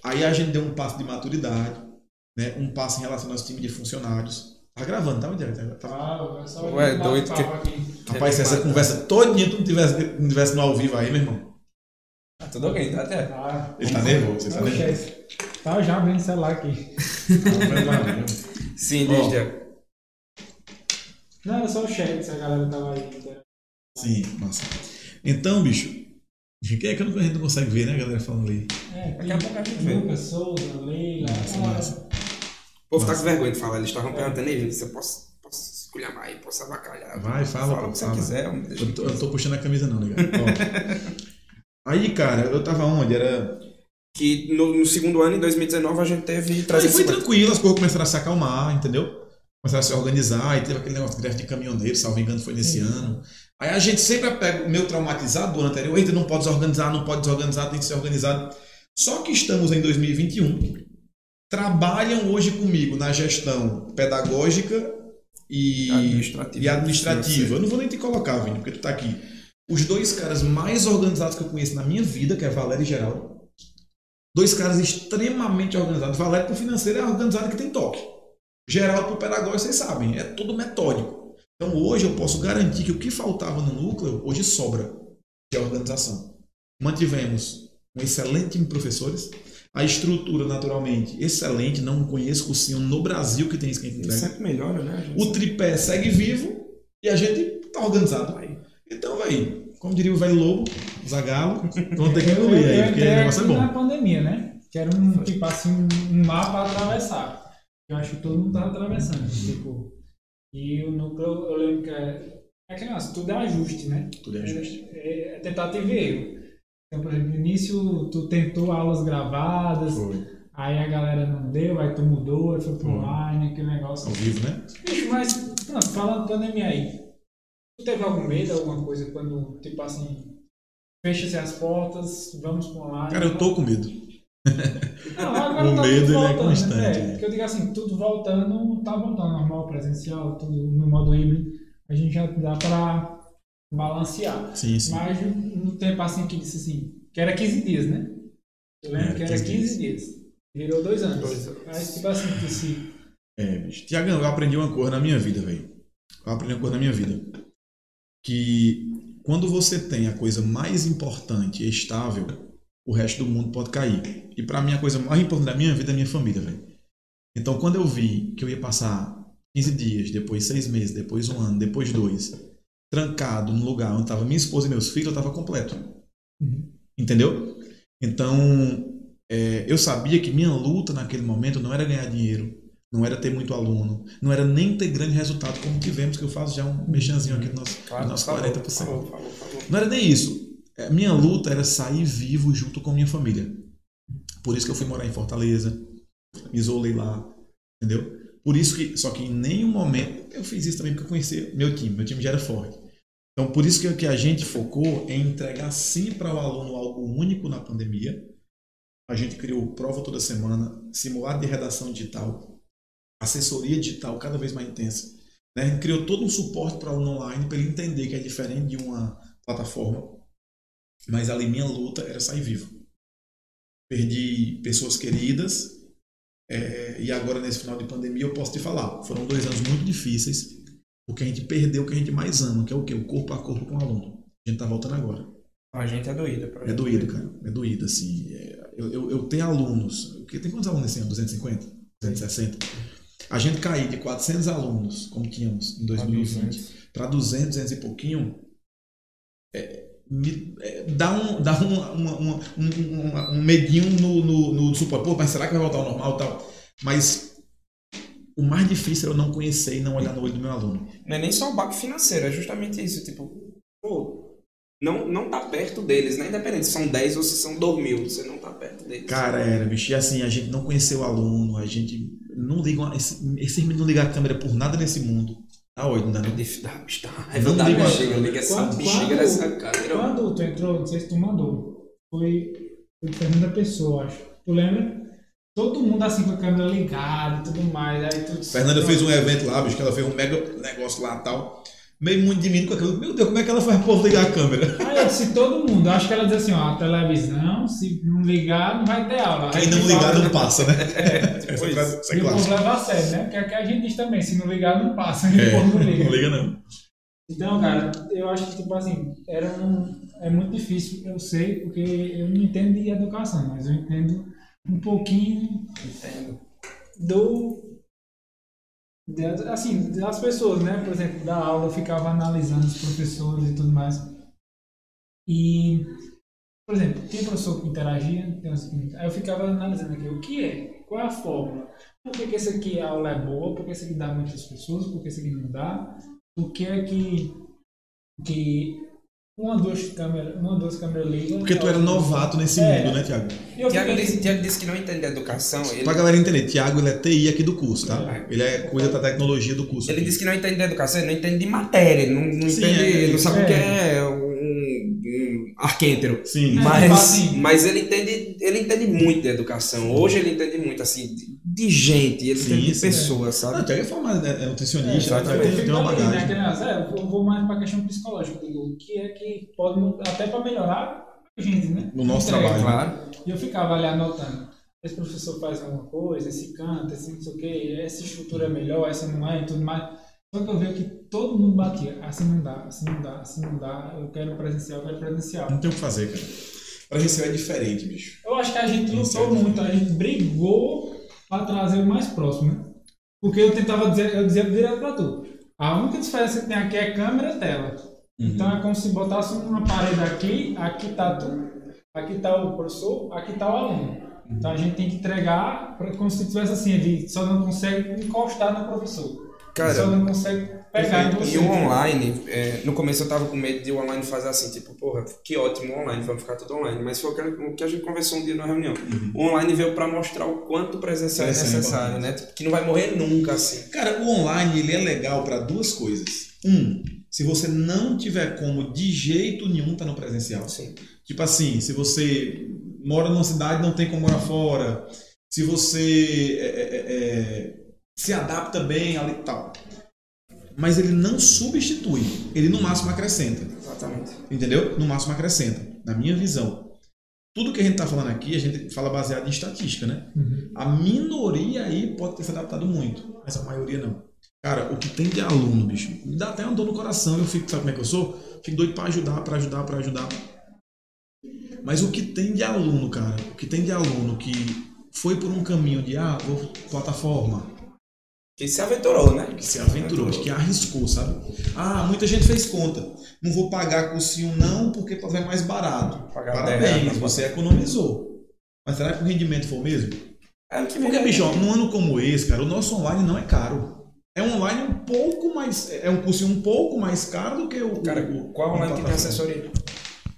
Aí a gente deu um passo de maturidade, né? um passo em relação ao nosso time de funcionários. Tá gravando, tá? Tá, tá. Ah, pessoal Ué, bate doido que- aqui. Rapaz, se essa conversa todinha tu não tivesse, não tivesse no ao vivo aí, meu irmão. Tá tudo ok, tá até. Ah, Ele tá nervoso, ele tá Não, nervoso. Tá já abrindo o celular aqui. Sim, desde. Não, era só o chat, se a galera tava aí. então. Sim, massa. Então, bicho, quem é que a gente não consegue ver, né, a galera falando ali? É, Daqui a pouco a gente vê. Lucas, Souza, Leila. Massa, ah, massa. O povo tá com vergonha de falar, eles estavam perguntando aí, você posso, posso esculhamar aí, posso avacalhar. Vai, fala, Fala o que você fala. quiser. Eu, tô, eu não tô puxando a camisa, não, ligado? Aí, cara, eu tava onde? Era. Que no, no segundo ano, em 2019, a gente teve Aí foi 350. tranquilo, as coisas começaram a se acalmar, entendeu? Começaram a se organizar, e teve aquele negócio de greve de caminhoneiro, salvo engano, foi nesse ano. Aí a gente sempre pega o meu traumatizado do ano anterior, eita, não pode desorganizar, não pode desorganizar, tem que ser organizado. Só que estamos em 2021, trabalham hoje comigo na gestão pedagógica e Administrativa. e administrativa. Eu não vou nem te colocar, Vini, porque tu tá aqui. Os dois caras mais organizados que eu conheço na minha vida, que é Valério e Geraldo. Dois caras extremamente organizados. Valério pro financeiro é organizado que tem toque. Geraldo pro pedagógico, vocês sabem, é tudo metódico. Então hoje eu posso garantir que o que faltava no núcleo, hoje sobra, que é a organização. Mantivemos um excelente time de professores, a estrutura, naturalmente, excelente. Não conheço cursinho no Brasil que tem isso que a gente entrega. sempre melhora, né? gente? O tripé segue vivo e a gente tá organizado. Então, velho, como diria o velho lobo, Zagalo, vamos ter que eu aí, porque o negócio é bom. na pandemia, né? Que era um, tipo assim, um mapa a atravessar. Eu acho que todo mundo tava atravessando. Tipo, e o núcleo, eu lembro que é, é que, nossa, tudo é ajuste, né? Tudo é ajuste. É, é tentativa e erro. Então, por exemplo, no início tu tentou aulas gravadas, Foi. aí a galera não deu, aí tu mudou, aí foi pro online, aquele negócio. Ao vivo, né? Bicho, mas, pronto, falando de pandemia aí, tu teve algum medo, alguma coisa, quando, tipo assim, fecha-se as portas, vamos pro online? Cara, eu tô com medo. Não, agora o tá medo, tudo é voltando, constante, Né? né? Porque eu digo assim, tudo voltando, tá voltando normal, presencial, tudo no modo híbrido, a gente já dá pra balancear. Sim, sim. Mas no tempo assim que disse assim, que era 15 dias, né? Eu lembro Era que era 15 15 dias. Virou dois anos. Dois anos. Mas tipo assim, que se. É, bicho. Tiagão, eu aprendi uma coisa na minha vida, velho. Eu aprendi uma coisa na minha vida. Que quando você tem a coisa mais importante e estável, o resto do mundo pode cair. E pra mim, a coisa mais importante da minha vida é a minha família, velho. Então, quando eu vi que eu ia passar 15 dias, depois seis meses, depois um ano, depois dois, trancado num lugar onde tava minha esposa e meus filhos, eu tava completo. Uhum. Entendeu? Então, é, eu sabia que minha luta naquele momento não era ganhar dinheiro, não era ter muito aluno, não era nem ter grande resultado, como tivemos, que eu faço já um mexanzinho aqui no nosso, no nosso falou, 40%. Falou, falou, falou. Não era nem isso. É, Minha luta era sair vivo junto com minha família. Por isso que eu fui morar em Fortaleza, me isolei lá, entendeu? Por isso que, só que em nenhum momento, eu fiz isso também porque eu conhecia meu time, meu time já era forte. Então, por isso que, que a gente focou em entregar sim para o aluno algo único na pandemia. A gente criou prova toda semana, simulado de redação digital, assessoria digital cada vez mais intensa. Né? A gente criou todo um suporte para o aluno online para ele entender que é diferente de uma plataforma. Mas ali minha luta era sair vivo. Perdi pessoas queridas é, e agora nesse final de pandemia eu posso te falar, foram dois anos muito difíceis porque a gente perdeu o que a gente mais ama, que é o quê? O corpo a corpo com o aluno. A gente tá voltando agora. A gente é doída. pra É doído, cara. É doído, assim. É, eu, eu, eu tenho alunos. Porque tem quantos alunos esse ano? 250? 260? A gente cair de 400 alunos, como tínhamos em 2020, para 200, 200 e pouquinho, é, me- é, dá um, dá uma, uma- uma- um, um- um medinho no, no, no suporte. Pô, mas será que vai voltar ao normal tal? Mas o mais difícil é eu não conhecer e não olhar no olho do meu aluno. Não é nem só o baque financeiro, é justamente isso. Tipo, pô, não, não tá perto deles, né? Independente se são 10 ou se são 2 mil, você não tá perto deles. Cara, era, bicho. E assim, a gente não conheceu o aluno, a gente não liga. uma- Esse, esse menino não liga a câmera por nada nesse mundo. Tá oi, não dá. Dá, dá, dá raiva Não da liga- bexiga, liga essa Quando- bexiga nessa câmera. Quando tu entrou, não sei se tu mandou, foi, foi Fernanda Pessoa, acho. Tu lembra? Todo mundo assim com a câmera ligada e tudo mais. Aí tu Fernanda fez um evento lá, bicho, que ela fez um mega negócio lá e tal. Meio muito de mim com aquilo. Meu Deus, como é que ela faz o povo ligar a câmera? Eu disse todo mundo, acho que ela diz assim, ó, a televisão, se não ligar, não vai ter aula. Quem não ligar não passa, né? tipo Essa, isso. frase- essa é E o povo leva a sério, né? Porque aqui a gente diz também, se não ligar, não passa. E o É, povo não liga. não liga não. Então, cara, eu acho que, tipo assim, era um, é muito difícil, eu sei, porque eu não entendo de educação, mas eu entendo um pouquinho Entendo. do. Assim, das pessoas, né? Por exemplo, da aula eu ficava analisando os professores e tudo mais. E, por exemplo, tem professor que interagia, tem que- aí eu ficava analisando aqui, o que é? Qual é a fórmula? Por que, que esse aqui a aula é boa? Por que esse aqui dá muitas pessoas? Por que esse aqui não dá? O que é que, que uma, duas câmeras, uma, duas câmeras ligam? Porque tu era novato nesse É. mundo, né, Tiago? Tiago fiquei- disse, Tiago disse que não entende a educação. Ele, Pra galera entender, Tiago ele é TI aqui do curso, tá? É. Ele é coisa da tecnologia do curso. ele aqui. disse que não entende de educação, ele não entende de matéria, ele não, não Sim, entende, é, ele não sabe o que é. É arquêntero. Sim. É. Mas, mas ele entende, ele entende muito de educação. Hoje ele entende muito assim de, de gente, ele Sim, entende de sim, é. pessoas, Não, sabe? o Tiago é formado, é, é É, nutricionista, né? exatamente. tem, eu tem uma né, bagagem. aquele negócio, é, eu vou mais para a questão psicológica, digo, o que é que pode, até para melhorar a gente, né? No nosso Entrega. trabalho. Claro. E eu ficava ali anotando. Esse professor faz alguma coisa, esse canta, esse não sei o quê, essa estrutura é melhor, essa não é e tudo mais. Só que eu vi que todo mundo batia. Assim não dá, assim não dá, assim não dá. Eu quero presencial, eu quero presencial. Não tem o que fazer, cara. Presencial é diferente, bicho. Eu acho que a gente lutou é muito, a gente brigou para trazer o mais próximo, né? Porque eu tentava dizer, eu dizia direto para tu. A única diferença que tem aqui é câmera e tela. Então é como se botasse uma parede aqui, aqui tá tu, aqui tá o professor, aqui tá o aluno. Então a gente tem que entregar como se tivesse assim, ele só não consegue encostar no professor. Cara, só não consegue pegar você. E o online, é, no começo eu tava com medo de o online fazer assim, tipo, porra, que ótimo o online, vamos ficar tudo online. Mas foi o que, a gente conversou um dia na reunião. O online veio pra mostrar o quanto o presencial é é necessário, né? Tipo, que não vai morrer nunca, assim. Cara, o online ele é legal para duas coisas. Um, se você não tiver como de jeito nenhum tá no presencial. Assim. Tipo assim, se você mora numa cidade não tem como morar fora, se você é, é, é, se adapta bem ali e tal. Mas ele não substitui, ele no máximo acrescenta. Exatamente. Entendeu? No máximo acrescenta, na minha visão. Tudo que a gente está falando aqui, a gente fala baseado em estatística, né? Uhum. A minoria aí pode ter se adaptado muito, mas a maioria não. Cara, o que tem de aluno, bicho, me dá até uma dor no coração. Eu fico, sabe como é que eu sou? Fico doido para ajudar, para ajudar, para ajudar. Mas o que tem de aluno, cara, o que tem de aluno que foi por um caminho de, ah, vou plataforma, Que se aventurou, né? que se aventurou, que arriscou, sabe? Ah, muita gente fez conta. Não vou pagar cursinho não, porque pode ser mais barato. Pagar Parabéns, dez, você economizou. Mas será que o rendimento foi o mesmo? É o que Porque, bicho, ó, num ano como esse, cara, o nosso online não é caro. É um online um pouco mais. É um cursinho um pouco mais caro do que o. Cara, o, qual online que tem assessoria?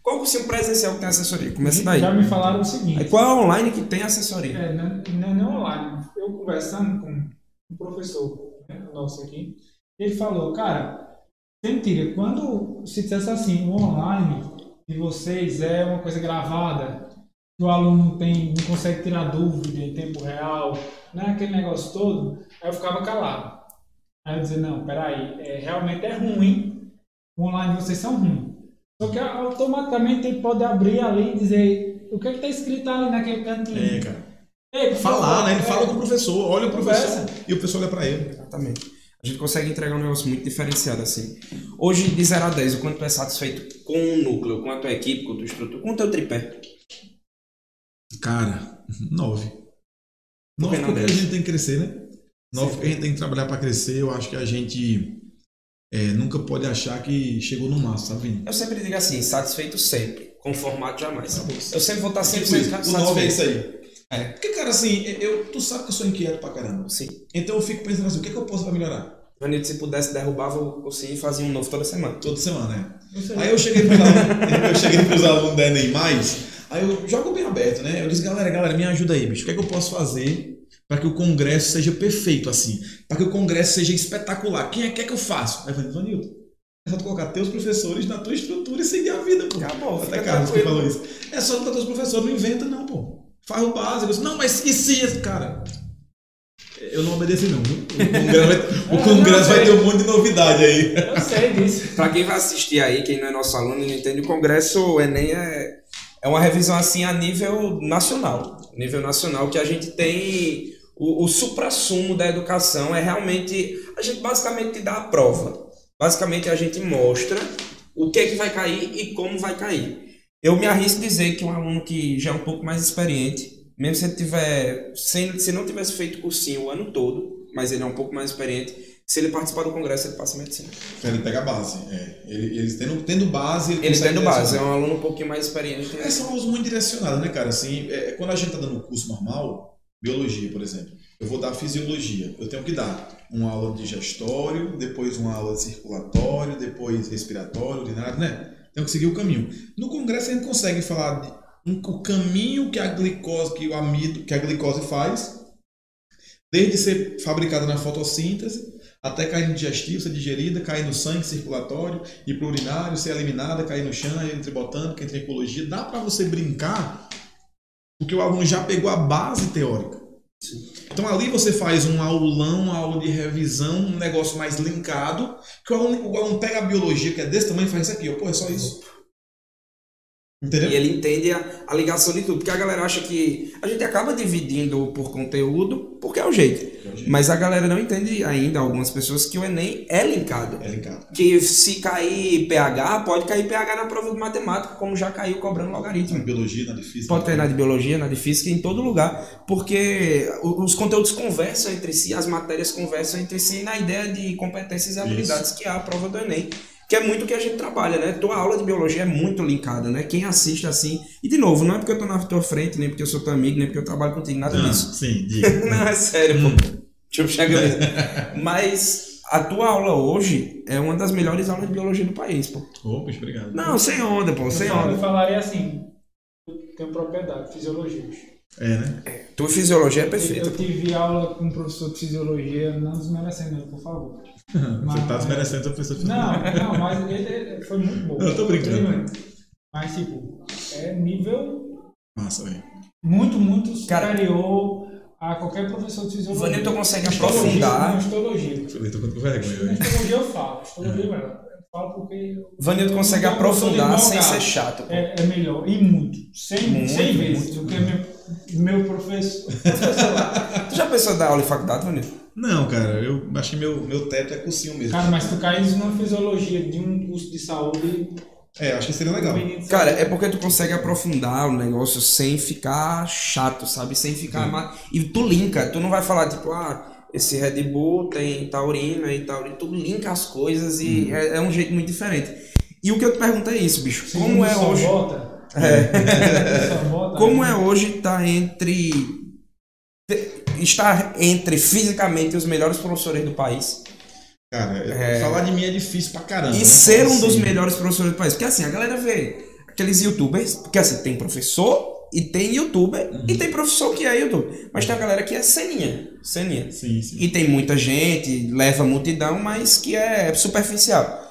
Qual cursinho presencial que tem assessoria? Começa daí. Já me falaram o seguinte. Qual é online que tem assessoria? É, não, não, não online. Eu conversando com um professor né, nosso aqui, ele falou, cara, mentira, quando se dissesse assim, o online de vocês é uma coisa gravada, que o aluno tem, não consegue tirar dúvida em tempo real, né, aquele negócio todo, aí eu ficava calado. Aí eu dizia, não, peraí, é, realmente é ruim, o online de vocês são ruins. Só que automaticamente ele pode abrir ali e dizer o que está escrito ali naquele cantinho. É, cara. Ei, Falar, né? Ele é, fala com o professor, olha o professor Conversa. e o professor olha pra ele. Exatamente. A gente consegue entregar um negócio muito diferenciado assim. Hoje, de 0 a 10, o quanto tu é satisfeito com o núcleo, com a tua equipe, com a tua estrutura, com o teu tripé? Cara, nove. Por que Nove não porque a gente tem que crescer, né? Nove Sim. porque a gente tem que trabalhar pra crescer. Eu acho que a gente é, nunca pode achar que chegou no máximo, sabe? Vini? Eu sempre digo assim, satisfeito sempre, conformado jamais. Eu sempre vou estar Tipo 100% isso, satisfeito. o nove é isso aí. É. Porque, cara, assim, eu, tu sabe que eu sou inquieto pra caramba. Sim. Então eu fico pensando assim, o que, é que eu posso pra melhorar? Vanildo, se pudesse derrubar, eu conseguir fazer um novo toda semana. Toda semana, né? Aí eu cheguei pros alunos, eu cheguei pros alunos da Enem Mais, aí eu jogo bem aberto, né? Eu disse, galera, galera, me ajuda aí, bicho. O que é que eu posso fazer para que o congresso seja perfeito, assim? Para que o congresso seja espetacular? Quem é que é que eu faço? Aí eu falei, é só tu colocar teus professores na tua estrutura e seguir a vida, pô. Acabou, Até fica Carlos que falou isso. É só botar teus professores, não inventa não, pô. Faz o básico. Disse, não, mas e se esse cara... Eu não obedeci não, viu? O congresso, vai, o congresso vai ter um monte de novidade aí. Eu sei disso. Pra quem vai assistir aí, quem não é nosso aluno e não entende, o Congresso, o Enem é, é uma revisão assim a nível nacional. Nível nacional que a gente tem o, o supra-sumo da educação é realmente a gente basicamente dá a prova. Basicamente a gente mostra o que é que vai cair e como vai cair. Eu me arrisco a dizer que um aluno que já é um pouco mais experiente, mesmo se ele tiver, se, se não tivesse feito cursinho o ano todo, mas ele é um pouco mais experiente, se ele participar do congresso, ele passa medicina. Ele pega a base. É. Ele, eles tendo, tendo base, ele Ele tendo base, é um aluno um pouquinho mais experiente. É, são aulas muito direcionadas, né, cara? Assim, é, quando a gente tá dando um curso normal, biologia, por exemplo, eu vou dar fisiologia. Eu tenho que dar uma aula de gestório, depois uma aula de circulatório, depois respiratório, urinário, né? Tenho que seguir o caminho. No congresso a gente consegue falar de um- o caminho que a glicose, que o amido, que a glicose faz, desde ser fabricada na fotossíntese até cair no digestivo, ser digerida, cair no sangue circulatório, ir para urinário, ser eliminada, cair no chão, entre botânica, entre ecologia. Dá para você brincar, porque o aluno já pegou a base teórica. Então ali você faz um aulão, uma aula de revisão, um negócio mais linkado, que o aluno, o aluno pega a biologia, que é desse tamanho, e faz isso aqui, ó, pô, é só isso. Entendeu? E ele entende a, a ligação de tudo. Porque a galera acha que. A gente acaba dividindo por conteúdo porque é o jeito. Mas a galera não entende ainda, algumas pessoas, que o Enem é linkado. É linkado. Que se cair PH, pode cair PH na prova de matemática, como já caiu cobrando logaritmo. Na biologia, na difícil. Pode ter na de biologia, na de física, em todo lugar. Porque os conteúdos conversam entre si, as matérias conversam entre si na ideia de competências e habilidades que é a prova do Enem. Que é muito o que a gente trabalha, né? Tua aula de biologia é muito linkada, né? Quem assiste assim. E de novo, não é porque eu tô na tua frente, nem porque eu sou teu amigo, nem porque eu trabalho contigo, nada Ah, disso. sim, diga. Não, é sério, pô. Deixa eu chegar mesmo. Mas a tua aula hoje é uma das melhores aulas de biologia do país, pô. Bicho, obrigado. Não, sem onda, pô, sem Eu fal- eu onda. falaria assim, eu tenho propriedade, fisiologia. É, né? Tua fisiologia é perfeita. eu tive aula com um professor de fisiologia, não desmerecendo ele, por favor. Você tá desmerecendo a pessoa. Não, não, mas ele, foi muito bom. Eu tô brincando. Mas, tipo, é nível Massa, velho. muito, muito superior a qualquer professor de fisiologia. Vanilton consegue Histologia, aprofundar. Histologia. Eu tô com vergonha, histologia eu falo, histologia eu falo porque... Vanilton consegue aprofundar sem ser chato. É, é melhor, e muito. Cem, Muito, cem vezes muito, do que meu, meu professor. Tu já pensou em dar aula em faculdade, Vanilton? Não, cara, eu acho que meu, meu teto é cursinho mesmo. Cara, mas tu caís numa fisiologia de um curso de saúde... É, acho que seria legal. Cara, é porque tu consegue aprofundar o negócio sem ficar chato, sabe? Sem ficar. Sim. ma- E tu linka, tu não vai falar tipo, ah, esse Red Bull tem taurina e taurina. Tu linka as coisas e é, é um jeito muito diferente. E o que eu te pergunto é isso, bicho. Segundo Como é hoje. Volta, É. volta, Como é hoje estar entre. estar entre fisicamente os melhores professores do país Cara, falar de mim é difícil pra caramba. e né? ser um dos Assim, melhores professores do país. Porque assim, a galera vê aqueles youtubers, porque assim, tem professor e tem youtuber e tem professor que é youtuber. Mas tem a galera que é ceninha, ceninha. Sim, sim. E tem muita gente, leva multidão, mas que é superficial.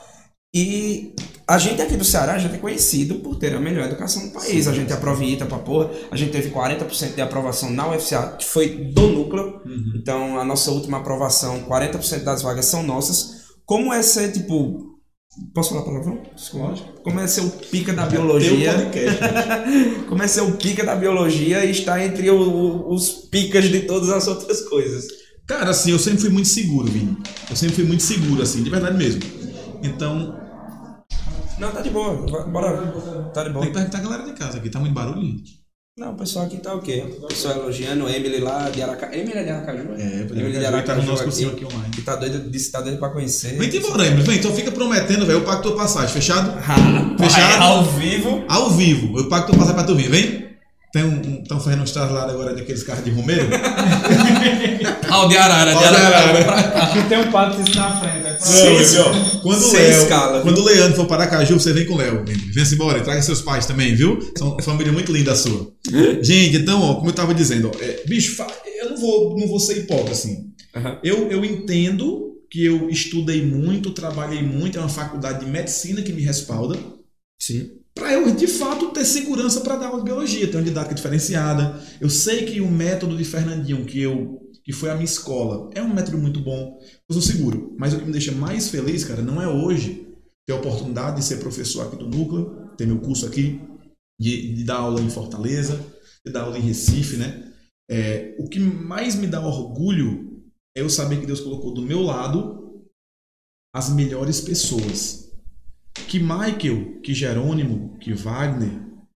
E a gente aqui do Ceará já é conhecido por ter a melhor educação do país. A gente aproveita pra porra. A gente teve 40% de aprovação na UFCA, que foi do núcleo. Então, a nossa última aprovação, 40% das vagas são nossas. Como é ser, tipo. Posso falar palavrão? Desculpa. Como é ser o pica da biologia? podcast. Como é ser o pica da biologia e estar entre o- os picas de todas as outras coisas? Cara, assim, eu sempre fui muito seguro, Vini. Eu sempre fui muito seguro, assim, de verdade mesmo. Então, Não, tá de boa. Bora. Tá de boa. tem que perguntar a galera de casa aqui. Tá muito barulho? Não, o pessoal aqui tá o quê? O pessoal elogiando Emily lá de Aracaju. Emily é de Aracaju? É, Emily de ele tá no nosso cursinho aqui online. Que tá doido, disse que tá doido pra conhecer. Vem embora, Emily. Vem, então fica prometendo, velho. Eu pago tua passagem, fechado? Ah, Fechado? Ao vivo. Ao vivo. Eu pago tua passagem pra tu vir, vem? Tem um. Estão fazendo uns traslados agora daqueles carros de Romeiro? Ao de Arara. De Arara. Aqui tem um pato na frente. É ó, quando o Sem Léo, escala, quando o Leandro for para Caju, você vem com o Léo. Vem-se embora e traga seus pais também, viu? São uma família muito linda a sua. Gente, então, ó, como eu tava dizendo, ó, é, bicho, eu não vou, não vou ser hipócrita assim. Aham. Eu, eu entendo que eu estudei muito, trabalhei muito, é uma faculdade de medicina que me respalda, Sim. Para eu de fato ter segurança para dar aula de biologia, ter uma didática diferenciada. Eu sei que o método de Fernandinho, que eu que foi a minha escola, é um método muito bom, eu sou seguro. Mas o que me deixa mais feliz, cara, não é hoje ter a oportunidade de ser professor aqui do núcleo, ter meu curso aqui, de, de dar aula em Fortaleza, de dar aula em Recife, né? É, o que mais me dá orgulho é eu saber que Deus colocou do meu lado as melhores pessoas. Que Michael, que Jerônimo, que Wagner,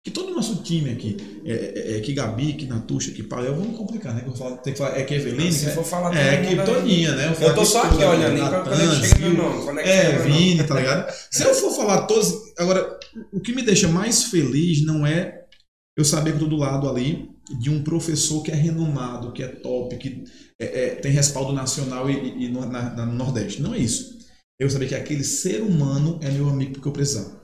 que todo o nosso time aqui, é, é, é que Gabi, que Natuxa, que Paulo, vamos complicar, né? Que eu vou falar, tem que falar, é que Eveline, Se for falar é, todo que Toninha, né? vou Eu tô só aqui olhando, quando é que chega meu nome, quando é que É. Vini, tá ligado? Se eu for falar todos. Agora, o que me deixa mais feliz não é eu saber que eu do lado ali de um professor que é renomado, que é top, que é- é, tem respaldo nacional e, e- e no, na- na- no Nordeste. Não é isso. Eu saber que aquele ser humano é meu amigo porque eu precisar.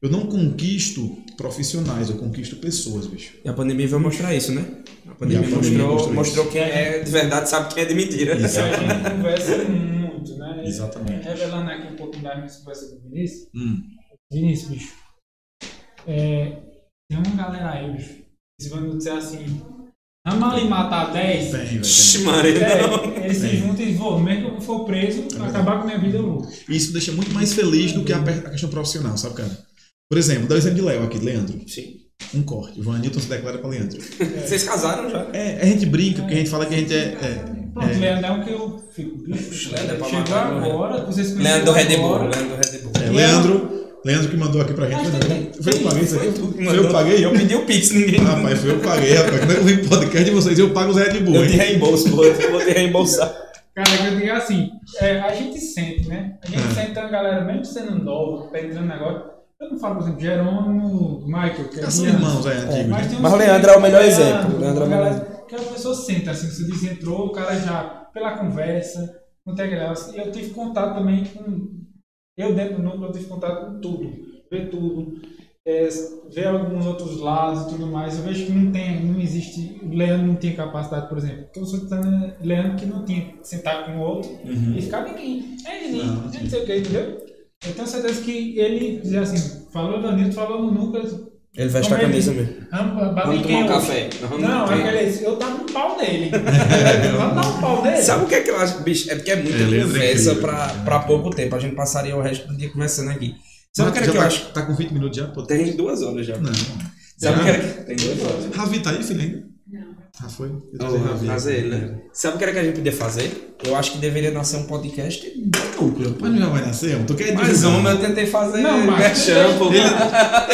Eu não conquisto profissionais, eu conquisto pessoas, bicho. E a pandemia vai mostrar isso, né? A pandemia, a pandemia mostrou, mostrou mostrou quem é de verdade sabe quem é de mentira. Isso. A gente conversa muito, né? Exatamente. Revelando aqui um pouquinho da minha conversa com o Vinícius. Hum. Vinícius, bicho. É, tem uma galera aí, bicho. Eles vão dizer assim: vamos ali matar 10. Tem, velho. Ixi, tem. Maria, não. É, eles se juntam e vão, mesmo que eu for preso, vai acabar com a minha vida, eu vou. E isso me deixa muito mais feliz do que a, a questão profissional, sabe, cara? Por exemplo, dá o exemplo de Léo aqui, Leandro. Sim. Um corte. O Vanilton se declara pra Leandro. Vocês casaram já? É, a gente brinca, porque a gente fala que a gente é. é- Pronto, é- Leandro é um que eu fico. Bicho, Leandro é pra chegou né? agora, vocês conheceram Leandro do Red Bull. agora. Leandro do Red Bull. é, Leandro, Leandro que mandou aqui pra gente. Foi, não? foi eu que paguei isso aqui? Foi Foi eu que paguei? Eu pedi o Pix, ninguém. Ah, Rapaz, foi eu que paguei, rapaz. Como é que eu vim pro podcast de vocês? Eu pago os Red Bull, Eu te reembolso, pô. Eu vou te reembolsar. Cara, eu digo assim, é, a gente sente, né? A gente É. sente a galera, mesmo sendo nova, tá entrando agora. Eu não falo, por exemplo, Jerônimo, Michael, que é São Rian. irmãos, é, antigos. Mas, né? Mas o Leandro é o melhor Leandro, exemplo. O Leandro é o melhor galera- Que a pessoa sente, assim, você diz, entrou, o cara já, pela conversa, não tem. E eu tive contato também com. Eu dentro do núcleo, tive contato com tudo. Ver tudo. É, ver alguns outros lados e tudo mais. Eu vejo que não tem, não existe. O Leandro não tinha capacidade, por exemplo. Porque eu sou tão- Leandro que não tinha que sentar com o outro Uhum. e ficar ninguém. É, ninguém. Não, Não, sei o que, entendeu? Eu tenho certeza que ele dizia assim, falou Danilo, falou no núcleo. Ele veste a Como ele- camisa mesmo. Vamos, tomar um café. Não, aquele, eu tava no pau nele. Vamos dar um pau nele? Sabe o que é que eu acho, bicho? É porque é muita É, é conversa incrível. pra, pra pouco tempo. A gente passaria o resto do dia conversando aqui. Sabe o que era que eu tá, acho? tá com 20 minutos já? Pô, Tem duas horas já. Não. Sabe o que era que... Tem duas horas. Ravi tá aí, filho? Não. Ah, foi? Eu Oh, Ravi. fazer ele, né? Sabe o que era que a gente podia fazer? Eu acho que deveria nascer um podcast do núcleo. Mas não já vai nascer, mano? Tu quer Mais divulgar? uma, eu tentei fazer Não, mas-. Ele,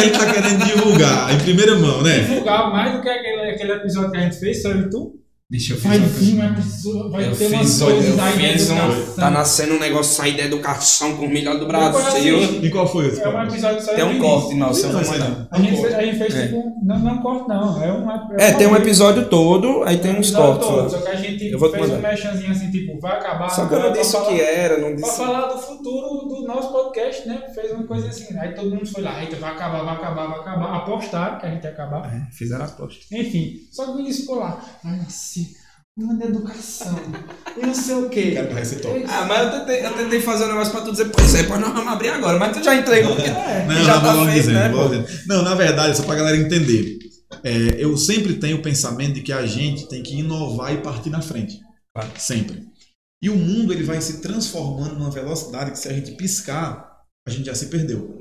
ele tá querendo divulgar em primeira mão, né? Divulgar mais do que aquele, aquele episódio que a gente fez sobre tu. Bicho, eu fiz Vai uma vir um vai Eu ter fiz, aí da fiz um. Tá nascendo um negócio sair da educação com o melhor do Brasil. E qual foi esse? É um episódio só Tem um corte, Não, mandar. não. A gente, fez- a gente fez É. tipo. Não, não corte, não. É um. É, tem um uma- episódio todo, aí tem uns episódio cortes todo. Só que a gente Eu vou te fez um mechanzinho assim, tipo, vai acabar. Só que eu não disse pra o que era, não Pra disse. falar do futuro do nosso podcast, né? Fez uma coisa assim. Aí todo mundo foi lá, eita, vai acabar, vai acabar, vai acabar. Apostaram que a gente ia acabar. É, Fizeram a aposta. Enfim, só que o Vinícius ficou lá. Ai, assim, manda educação. E não sei o quê. Ser top. Ah, mas eu tentei, eu tentei fazer um negócio pra tu dizer, pois é, pois nós vamos abrir agora, mas tu já entregou. porque Não, já não, tá feito, dizendo, né. Não, na verdade, só pra galera entender. é, eu sempre tenho o pensamento de que a gente tem que inovar e partir na frente. Claro. Sempre. E o mundo ele vai se transformando numa velocidade que se a gente piscar, a gente já se perdeu.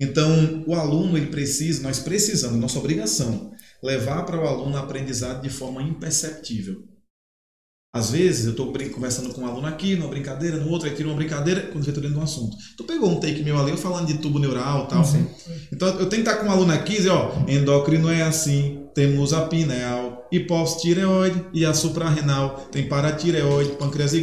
Então, o aluno ele precisa, nós precisamos, nossa obrigação, levar para o aluno a aprendizado de forma imperceptível. Às vezes eu estou conversando com um aluno aqui, numa brincadeira, no outro, aí tira uma brincadeira, quando eu estou dentro de um assunto. Tu pegou um take meu ali, eu falando de tubo neural e tal. Então eu tenho que estar com um aluno aqui e dizer, ó, endócrino é assim, temos a pineal, hipófise tireoide e a suprarrenal, tem paratireoide, pâncreas e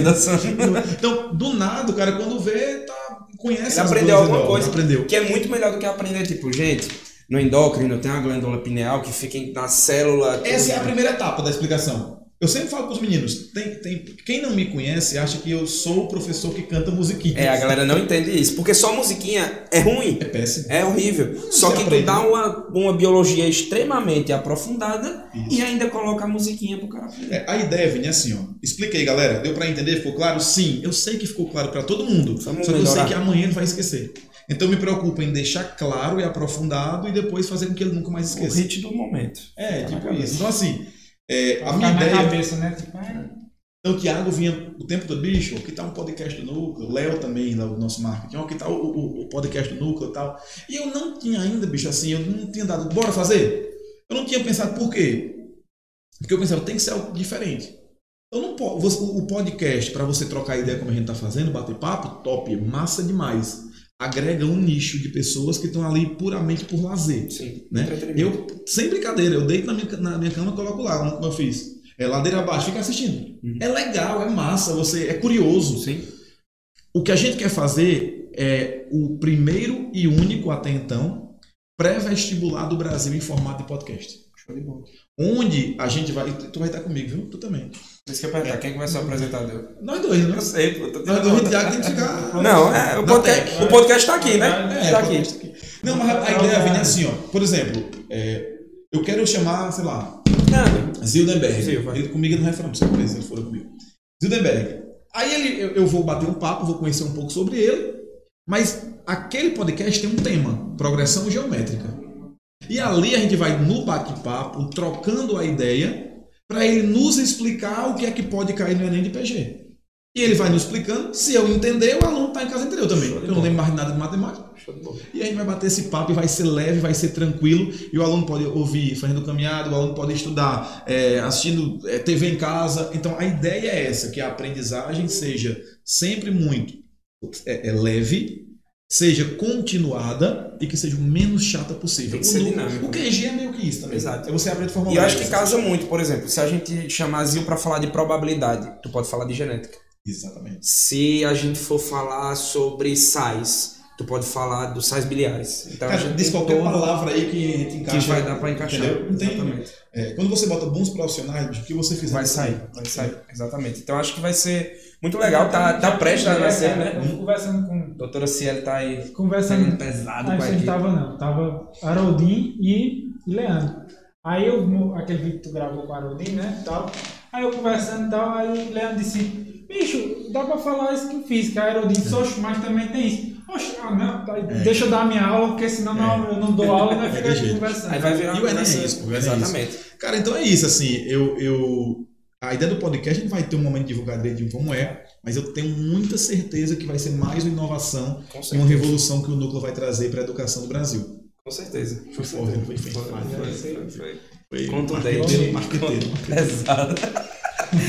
dançando. Então, do nada, o cara quando vê, tá, conhece Ele aprendeu alguma coisa. Aprendeu. Que é muito melhor do que aprender, tipo, gente, no endócrino tem a glândula pineal que fica na célula. Essa é a primeira etapa da explicação. Eu sempre falo com os meninos, tem, tem, quem não me conhece acha que eu sou o professor que canta musiquinha. É, a galera não entende isso. Porque só musiquinha é ruim. É péssimo. É horrível. Só que tu aprende. dá uma, uma biologia extremamente aprofundada Isso. e ainda coloca a musiquinha pro cara. É, a ideia, Vini, é assim, ó. Expliquei, galera. Deu pra entender? Ficou claro? Sim. Eu sei que ficou claro pra todo mundo. Vamos só que eu sei melhorar. que amanhã ele vai esquecer. Então me preocupo em deixar claro e aprofundado e depois fazer com que ele nunca mais O esqueça. hit do momento. É, Tá tipo isso. Então assim, é, a minha ideia... cabeça, né? Tipo, ai, Então o Thiago vinha o tempo do bicho, que tá um podcast do Núcleo, Léo também, lá, o nosso marketing, que tá o, o- o podcast do Núcleo e tal. E eu não tinha ainda, bicho, assim, eu não tinha dado, bora fazer? Eu não tinha pensado por quê? Porque eu pensava, tem que ser algo diferente. Eu não o podcast, para você trocar ideia como a gente tá fazendo, bater papo, top, massa demais. Agrega um nicho de pessoas que estão ali puramente por lazer Sim. né? Eu, sem brincadeira, eu deito na minha, na minha cama e coloco lá, como eu fiz. É ladeira abaixo, fica assistindo. Uhum. É legal, é massa, você é curioso. Sim. O que a gente quer fazer é o primeiro e único até então pré-vestibular do Brasil em formato de podcast. Onde a gente vai. Tu vai estar comigo, viu? Tu também. Isso que eu perguntar, quem que vai ser o apresentador? Nós dois, né? Eu sei, pô. Tô Nós dois, o Thiago tem que ficar. Não, é, o, podcast, o podcast tá aqui, né? É, tá pode- aqui. Não, mas a, a ideia vem assim, ó. Por exemplo, é, eu quero chamar, sei lá, Nada. Zildenberg. Sim, ele comigo não é frango, você conhece, ele for comigo. Zildenberg. Aí ele, eu, eu vou bater um papo, vou conhecer um pouco sobre ele, mas aquele podcast tem um tema, progressão geométrica. E ali a gente vai no bate-papo, trocando a ideia, para ele nos explicar o que é que pode cair no Enem de PG. E ele vai nos explicando. Se eu entender, o aluno está em casa entendeu também. Eu não lembro mais nada de matemática. E a gente vai bater esse papo e vai ser leve, vai ser tranquilo. E o aluno pode ouvir fazendo caminhada, o aluno pode estudar é, assistindo é, TV em casa. Então a ideia é essa, que a aprendizagem seja sempre muito é, é, leve, seja continuada e que seja o menos chata possível. Tem que o, dinâmico. o QG é meio que isso também. Exato. É você aprende de forma E eu acho que casa muito, por exemplo, se a gente chamar Zil pra falar de probabilidade, tu pode falar de genética. Exatamente. Se a gente for falar sobre sais, tu pode falar dos sais biliares. Então a Cara, gente diz qualquer todo palavra aí que a gente encaixa. que vai dar pra encaixar. Entendeu? Não tem- Exatamente. É, quando você bota bons profissionais, o que você fizer Vai sair, vai sair, exatamente. Então acho que vai ser muito legal, tá, tá prestes a nascer, né? Eu conversando com. Doutora Ciel tá aí Conversando pesado Aí com a gente equipe. tava não, tava Haroldin e e Leandro. Aí eu, aquele vídeo que tu gravou com o Haroldin, né, tal. Aí eu conversando e tal, aí o Leandro disse, bicho, dá pra falar isso que eu fiz, que a Haroldin disse, oxe, mas também tem isso. Oxe, ah não, tá, deixa eu dar a minha aula, porque senão não, eu não dou aula, né, fica É de aqui jeito. conversando. Aí vai virar E o é Enem é isso. Exatamente. Cara, então é isso, assim, eu, eu... A ideia do podcast a gente vai ter um momento de divulgar direitinho como é, mas eu tenho muita certeza que vai ser mais uma inovação e uma revolução que o Núcleo vai trazer para a educação do Brasil. Com certeza. Foi forte, foi, foi, Foi, foi, foi, foi, foi. Foi Contundente. marqueteiro, marqueteiro. Pesado.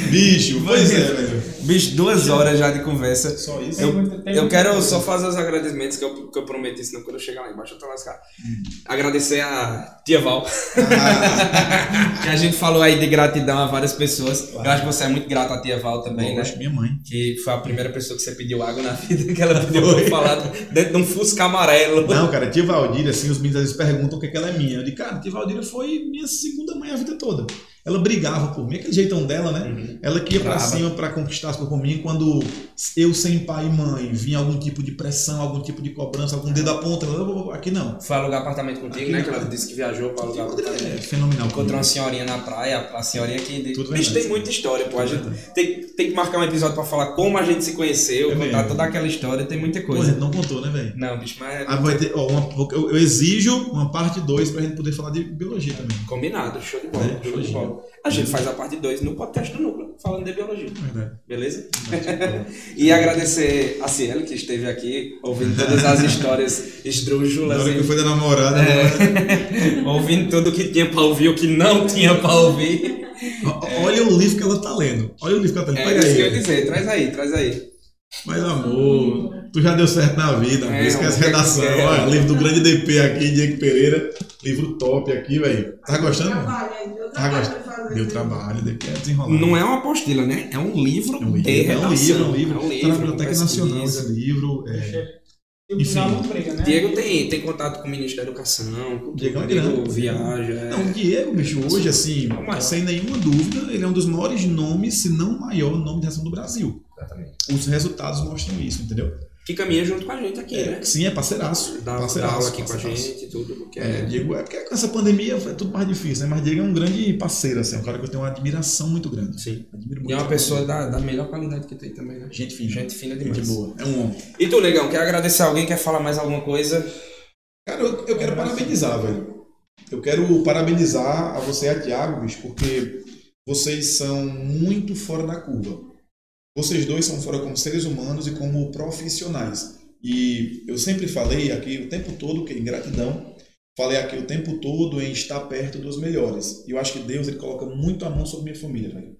Bicho, pois é, velho. Bicho, duas horas já de conversa. Só isso. Eu muita quero só fazer os agradecimentos que eu, que eu prometi, senão quando eu chegar lá embaixo eu tô lascado. Agradecer a Tia Val, Ah, que a gente falou aí de gratidão a várias pessoas. Eu acho que você é muito grato a Tia Val também, eu né? acho que minha mãe. Que foi a primeira pessoa que você pediu água na vida, que ela pediu pra eu falar dentro de um Fusca amarelo. Não, cara, tia Valdíria, assim, os meninos às vezes perguntam o que, é que ela é minha. Eu digo, cara, tia Valdíria foi minha segunda mãe a vida toda. Ela brigava por mim, aquele jeitão dela, né? Uhum. Ela que ia pra Brava. cima pra conquistar as coisas por mim. Quando eu, sem pai e mãe, vinha algum tipo de pressão, algum tipo de cobrança, algum dedo à ponta, ela, aqui não. Foi alugar apartamento contigo, Aqui né? Que ela disse que viajou pra alugar É apartamento. fenomenal. Encontrou uma senhorinha na praia, a senhorinha que. Tudo Bicho, tem muita história, pô. A gente tem, tem que marcar um episódio pra falar como a gente se conheceu, É contar toda aquela história, tem muita Pô, a coisa. gente não contou, né, velho? Não, bicho, mas é Ah, vai ter, ó, uma- eu, eu exijo uma parte 2 pra gente poder falar de biologia também. combinado, show de bola, É, show de biologia. A gente faz a parte 2 no podcast do Núcleo, falando de biologia, Verdade. beleza? e agradecer a Cielo, que esteve aqui, ouvindo todas as histórias Na esdrúxulas, hora que foi da namorada, né? ouvindo tudo que tinha pra ouvir, o que não tinha pra ouvir. Olha o livro que ela tá lendo. Olha o livro que ela tá lendo. É Pega isso aí. que eu ia dizer, traz aí, traz aí. Mas amor, tu já deu certo na vida, É, é, esquece o que redação. é? Olha, livro do grande DP aqui, Diego Pereira. Livro top aqui, velho. Tá gostando? mano? Trabalho Tá trabalho gostando? fazer. Deu trabalho, DP é desenrolado. Não é uma apostila, né? É um livro É um livro, é um livro, é um livro. É um Tá na Biblioteca. Nacional esse livro. É, Enfim. não briga, né? Diego tem, tem contato com o Ministério da Educação, com Diego é Diego grande. viaja. é. Não, o Diego, bicho, hoje, assim, É maior. sem nenhuma dúvida, ele é um dos maiores nomes, se não o maior nome de redação do Brasil. Exatamente. Os resultados mostram isso, entendeu? Que caminha junto com a gente aqui, né? Sim, é parceiraço. Dá, dá parceiraço, aula aqui com a parceiraço. gente e tudo, porque É, Diego, é porque com essa pandemia é tudo mais difícil, né? Mas Diego é um grande parceiro, assim, é um cara que eu tenho uma admiração muito grande. Sim. Admiro E muito. é uma pessoa da, da melhor qualidade que tem também, né? Gente fina. Gente fina Gente demais. boa. É um homem. E tu, Negão, quer agradecer alguém? Quer falar mais alguma coisa? Cara, eu, eu quero parabenizar, velho. Eu quero parabenizar a você e a Thiago, bicho, porque vocês são muito fora da curva. Vocês dois são fora como seres humanos e como profissionais. E eu sempre falei aqui o tempo todo que em gratidão, falei aqui o tempo todo em estar perto dos melhores. E eu acho que Deus ele coloca muito a mão sobre minha família, velho.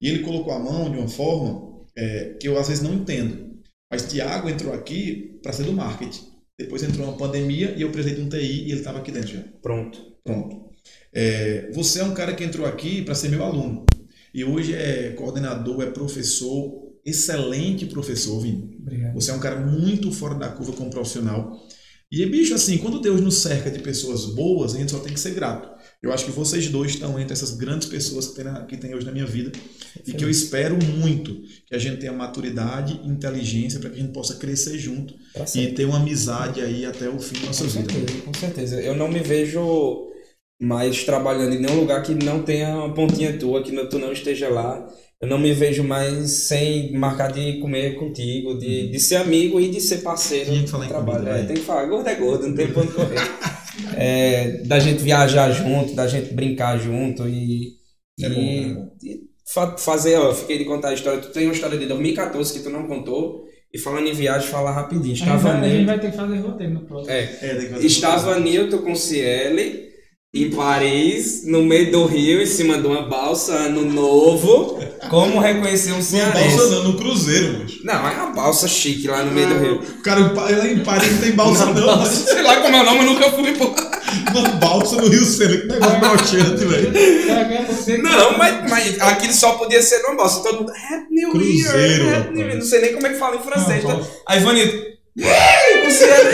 E ele colocou a mão de uma forma é, que eu às vezes não entendo. Mas Tiago entrou aqui para ser do marketing. Depois entrou uma pandemia e eu precisei de um TI e ele estava aqui dentro já. Pronto. Pronto. É, você é um cara que entrou aqui para ser meu aluno. E hoje é coordenador, é professor, excelente professor, Vini. Obrigado. Você é um cara muito fora da curva como profissional. E, bicho, assim, quando Deus nos cerca de pessoas boas, a gente só tem que ser grato. Eu acho que vocês dois estão entre essas grandes pessoas que tem, na- que tem hoje na minha vida e que eu espero muito que a gente tenha maturidade e inteligência para que a gente possa crescer junto Tá e ter uma amizade aí até o fim da nossa Com vida. certeza, com certeza. Eu não me vejo mais trabalhando em nenhum lugar que não tenha uma pontinha tua, que não- tu não esteja lá. Eu não me vejo mais sem marcar de comer contigo, de, de ser amigo e de ser parceiro Tinha que falar trabalho. comida, É, tem que falar, gordo é gordo, não tem ponto correr. É, da gente viajar junto, da gente brincar junto e, É bom, e- é bom. e fa- fazer, ó, fiquei de contar a história. Tu tem uma história de 2014 que tu não contou. E falando em viagem, falar rapidinho. A gente, Estava vai, a gente vai ter que fazer roteiro no próximo. É, É, tem estava Newton com Ciele em Paris, no meio do rio, em cima de uma balsa, ano novo. Como reconhecer um cearense? balsa não, no cruzeiro, moço. Não, é uma balsa chique lá no meio do rio. Cara em Pa- lá em Paris não tem balsa não, Balsa, mas sei lá como é o nome, eu nunca fui, pô. uma balsa no Rio Sena, que negócio broxante, velho. É você Não, mas, mas aquilo só podia ser numa balsa. Todo mundo, Happy New Cruzeiro, Year, Happy. New Year. Não sei nem como é que fala em francês. Não, tá? Aí Vanito, o Ciele,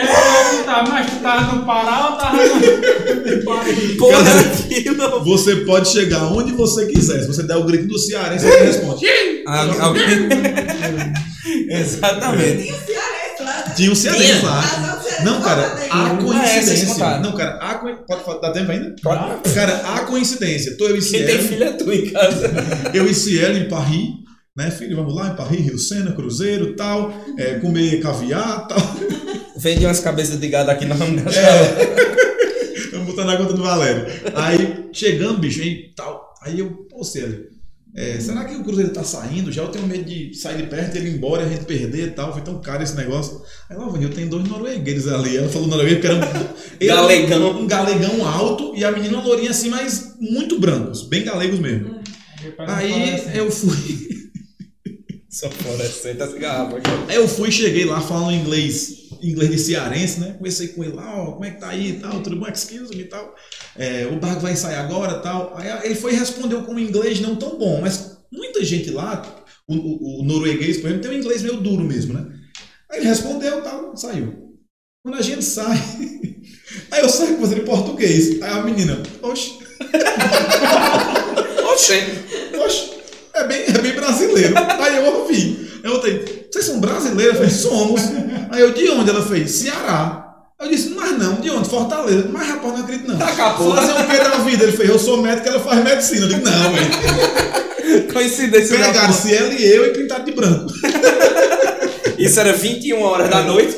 É, tá, mas tu tava no Pará ou tava no Paris? porra, Cara, aquilo. Você pode chegar onde você quiser. Se você der o grito do cearense, você responde. Ah, alguém... Exatamente. Tinha o cearense lá? Tinha um cearense lá. Não, cara, há Ah, é, coincidência. Não, cara, há coi- Pode dá tempo ainda? Pode. Cara, há coincidência. Tô eu e Quem tem Cielo, filho é tu em casa. eu e Cielo em Paris, né, filho? Vamos lá em Paris, Rio Sena, Cruzeiro tal, é, comer caviar tal. Vende umas cabeças de gado aqui, nós vamos gastar. Vamos botar na conta do Valério. Aí, chegando, bicho, aí tal. Aí eu, pô, Cielo, é, será que o Cruzeiro tá saindo? Já eu tenho medo de sair de perto, ele ir embora, a gente perder e tal. Foi tão caro esse negócio. Aí lá, Vanil, tem dois noruegueses ali. Ela falou norueguês porque era um, ele Galegão. um galegão alto e a menina uma lourinha assim, mas muito brancos, bem galegos mesmo. Aí eu fui. Só fluorescente essa garrafa aqui. Aí eu fui, cheguei lá falando inglês, inglês de cearense, né? Conversei com ele lá, ó, como é que tá aí e tal, tudo bom, excuse me e tal. É, o barco vai sair agora e tal. Aí ele foi e respondeu com um inglês não tão bom, mas muita gente lá, o, o- o norueguês, por exemplo, tem um inglês meio duro mesmo, né? Aí ele respondeu e tal, saiu. Quando a gente sai, aí eu saio fazendo em português. Aí a menina, oxe, Oxê. Oxe, é bem, é bem brasileiro. Aí eu ouvi. Eu falei, vocês são brasileiros? Eu falei, somos. Aí eu, de onde? Ela fez, Ceará. Eu disse, mas não, de onde? Fortaleza. Mas rapaz, não acredito não. Acabou. Fazer o que da vida? Ele fez, eu sou médico, ela faz medicina. Eu disse, não, velho. Coincidência da Pegaram porra. Cielo e eu e pintaram de branco. Isso era 21 horas da noite.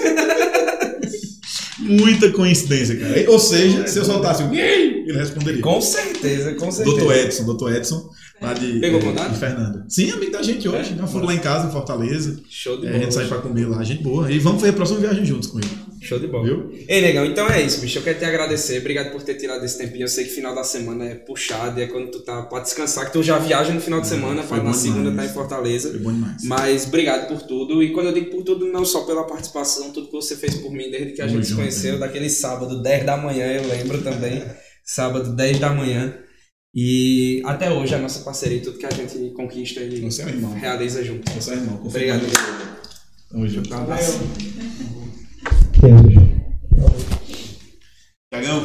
Muita coincidência, cara. Ou seja, se eu soltasse um, ele responderia. Com certeza, com certeza. Doutor Edson, doutor Edson, lá de, Pegou eh, contato? de Fernanda. Sim, amigo da gente hoje. É? Já foram lá em casa, em Fortaleza. Show de É, a bola. gente sai pra comer lá, gente boa. E vamos fazer a próxima viagem juntos com ele. Show de bola. Viu? Ei, negão, então é isso, bicho. Eu quero te agradecer. Obrigado por ter tirado esse tempinho. Eu sei que final da semana é puxado e é quando tu tá pra descansar, que tu já viaja no final de semana, foi pra na segunda demais. tá em Fortaleza. Foi bom demais. Mas obrigado por tudo. E quando eu digo por tudo, não só pela participação, tudo que você fez por mim desde que a Tamo gente se conheceu, daquele sábado, 10 da manhã, eu lembro também. sábado, 10 da manhã. E até hoje a nossa parceria, tudo que a gente conquista e Você é irmão. realiza junto. Você é irmão. Obrigado. Tamo junto. Um abraço. Tiagão,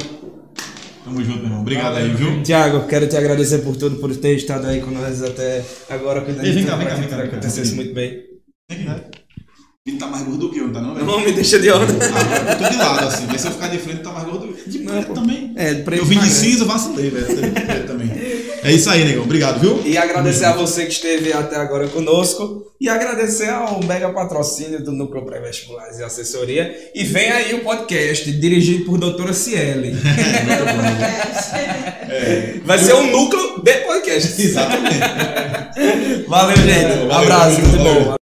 tamo junto, meu irmão. Obrigado aí, viu? Tiago, quero te agradecer por tudo, por ter estado aí com nós até agora, cuidando vem cá, vem cá, vem cá, tudo vem cá. Ele tá mais gordo do que eu, não tá não, velho? Não me deixa de onda. Ah, eu tô de lado assim, mas se eu ficar de frente, tá mais gordo. De Não, preto pô. também. É, de preto Eu vim de emagrece. cinza, vacilei, velho. De também. É isso aí, negão. Obrigado, viu? E agradecer a você que esteve até agora conosco. E agradecer ao mega patrocínio do Núcleo Pré-Vestibulares e Assessoria. E vem aí o podcast, dirigido por doutora Ciele. Vai ser um núcleo de podcast. Exatamente. Valeu, gente. Um Valeu, abraço, valeu, muito bom.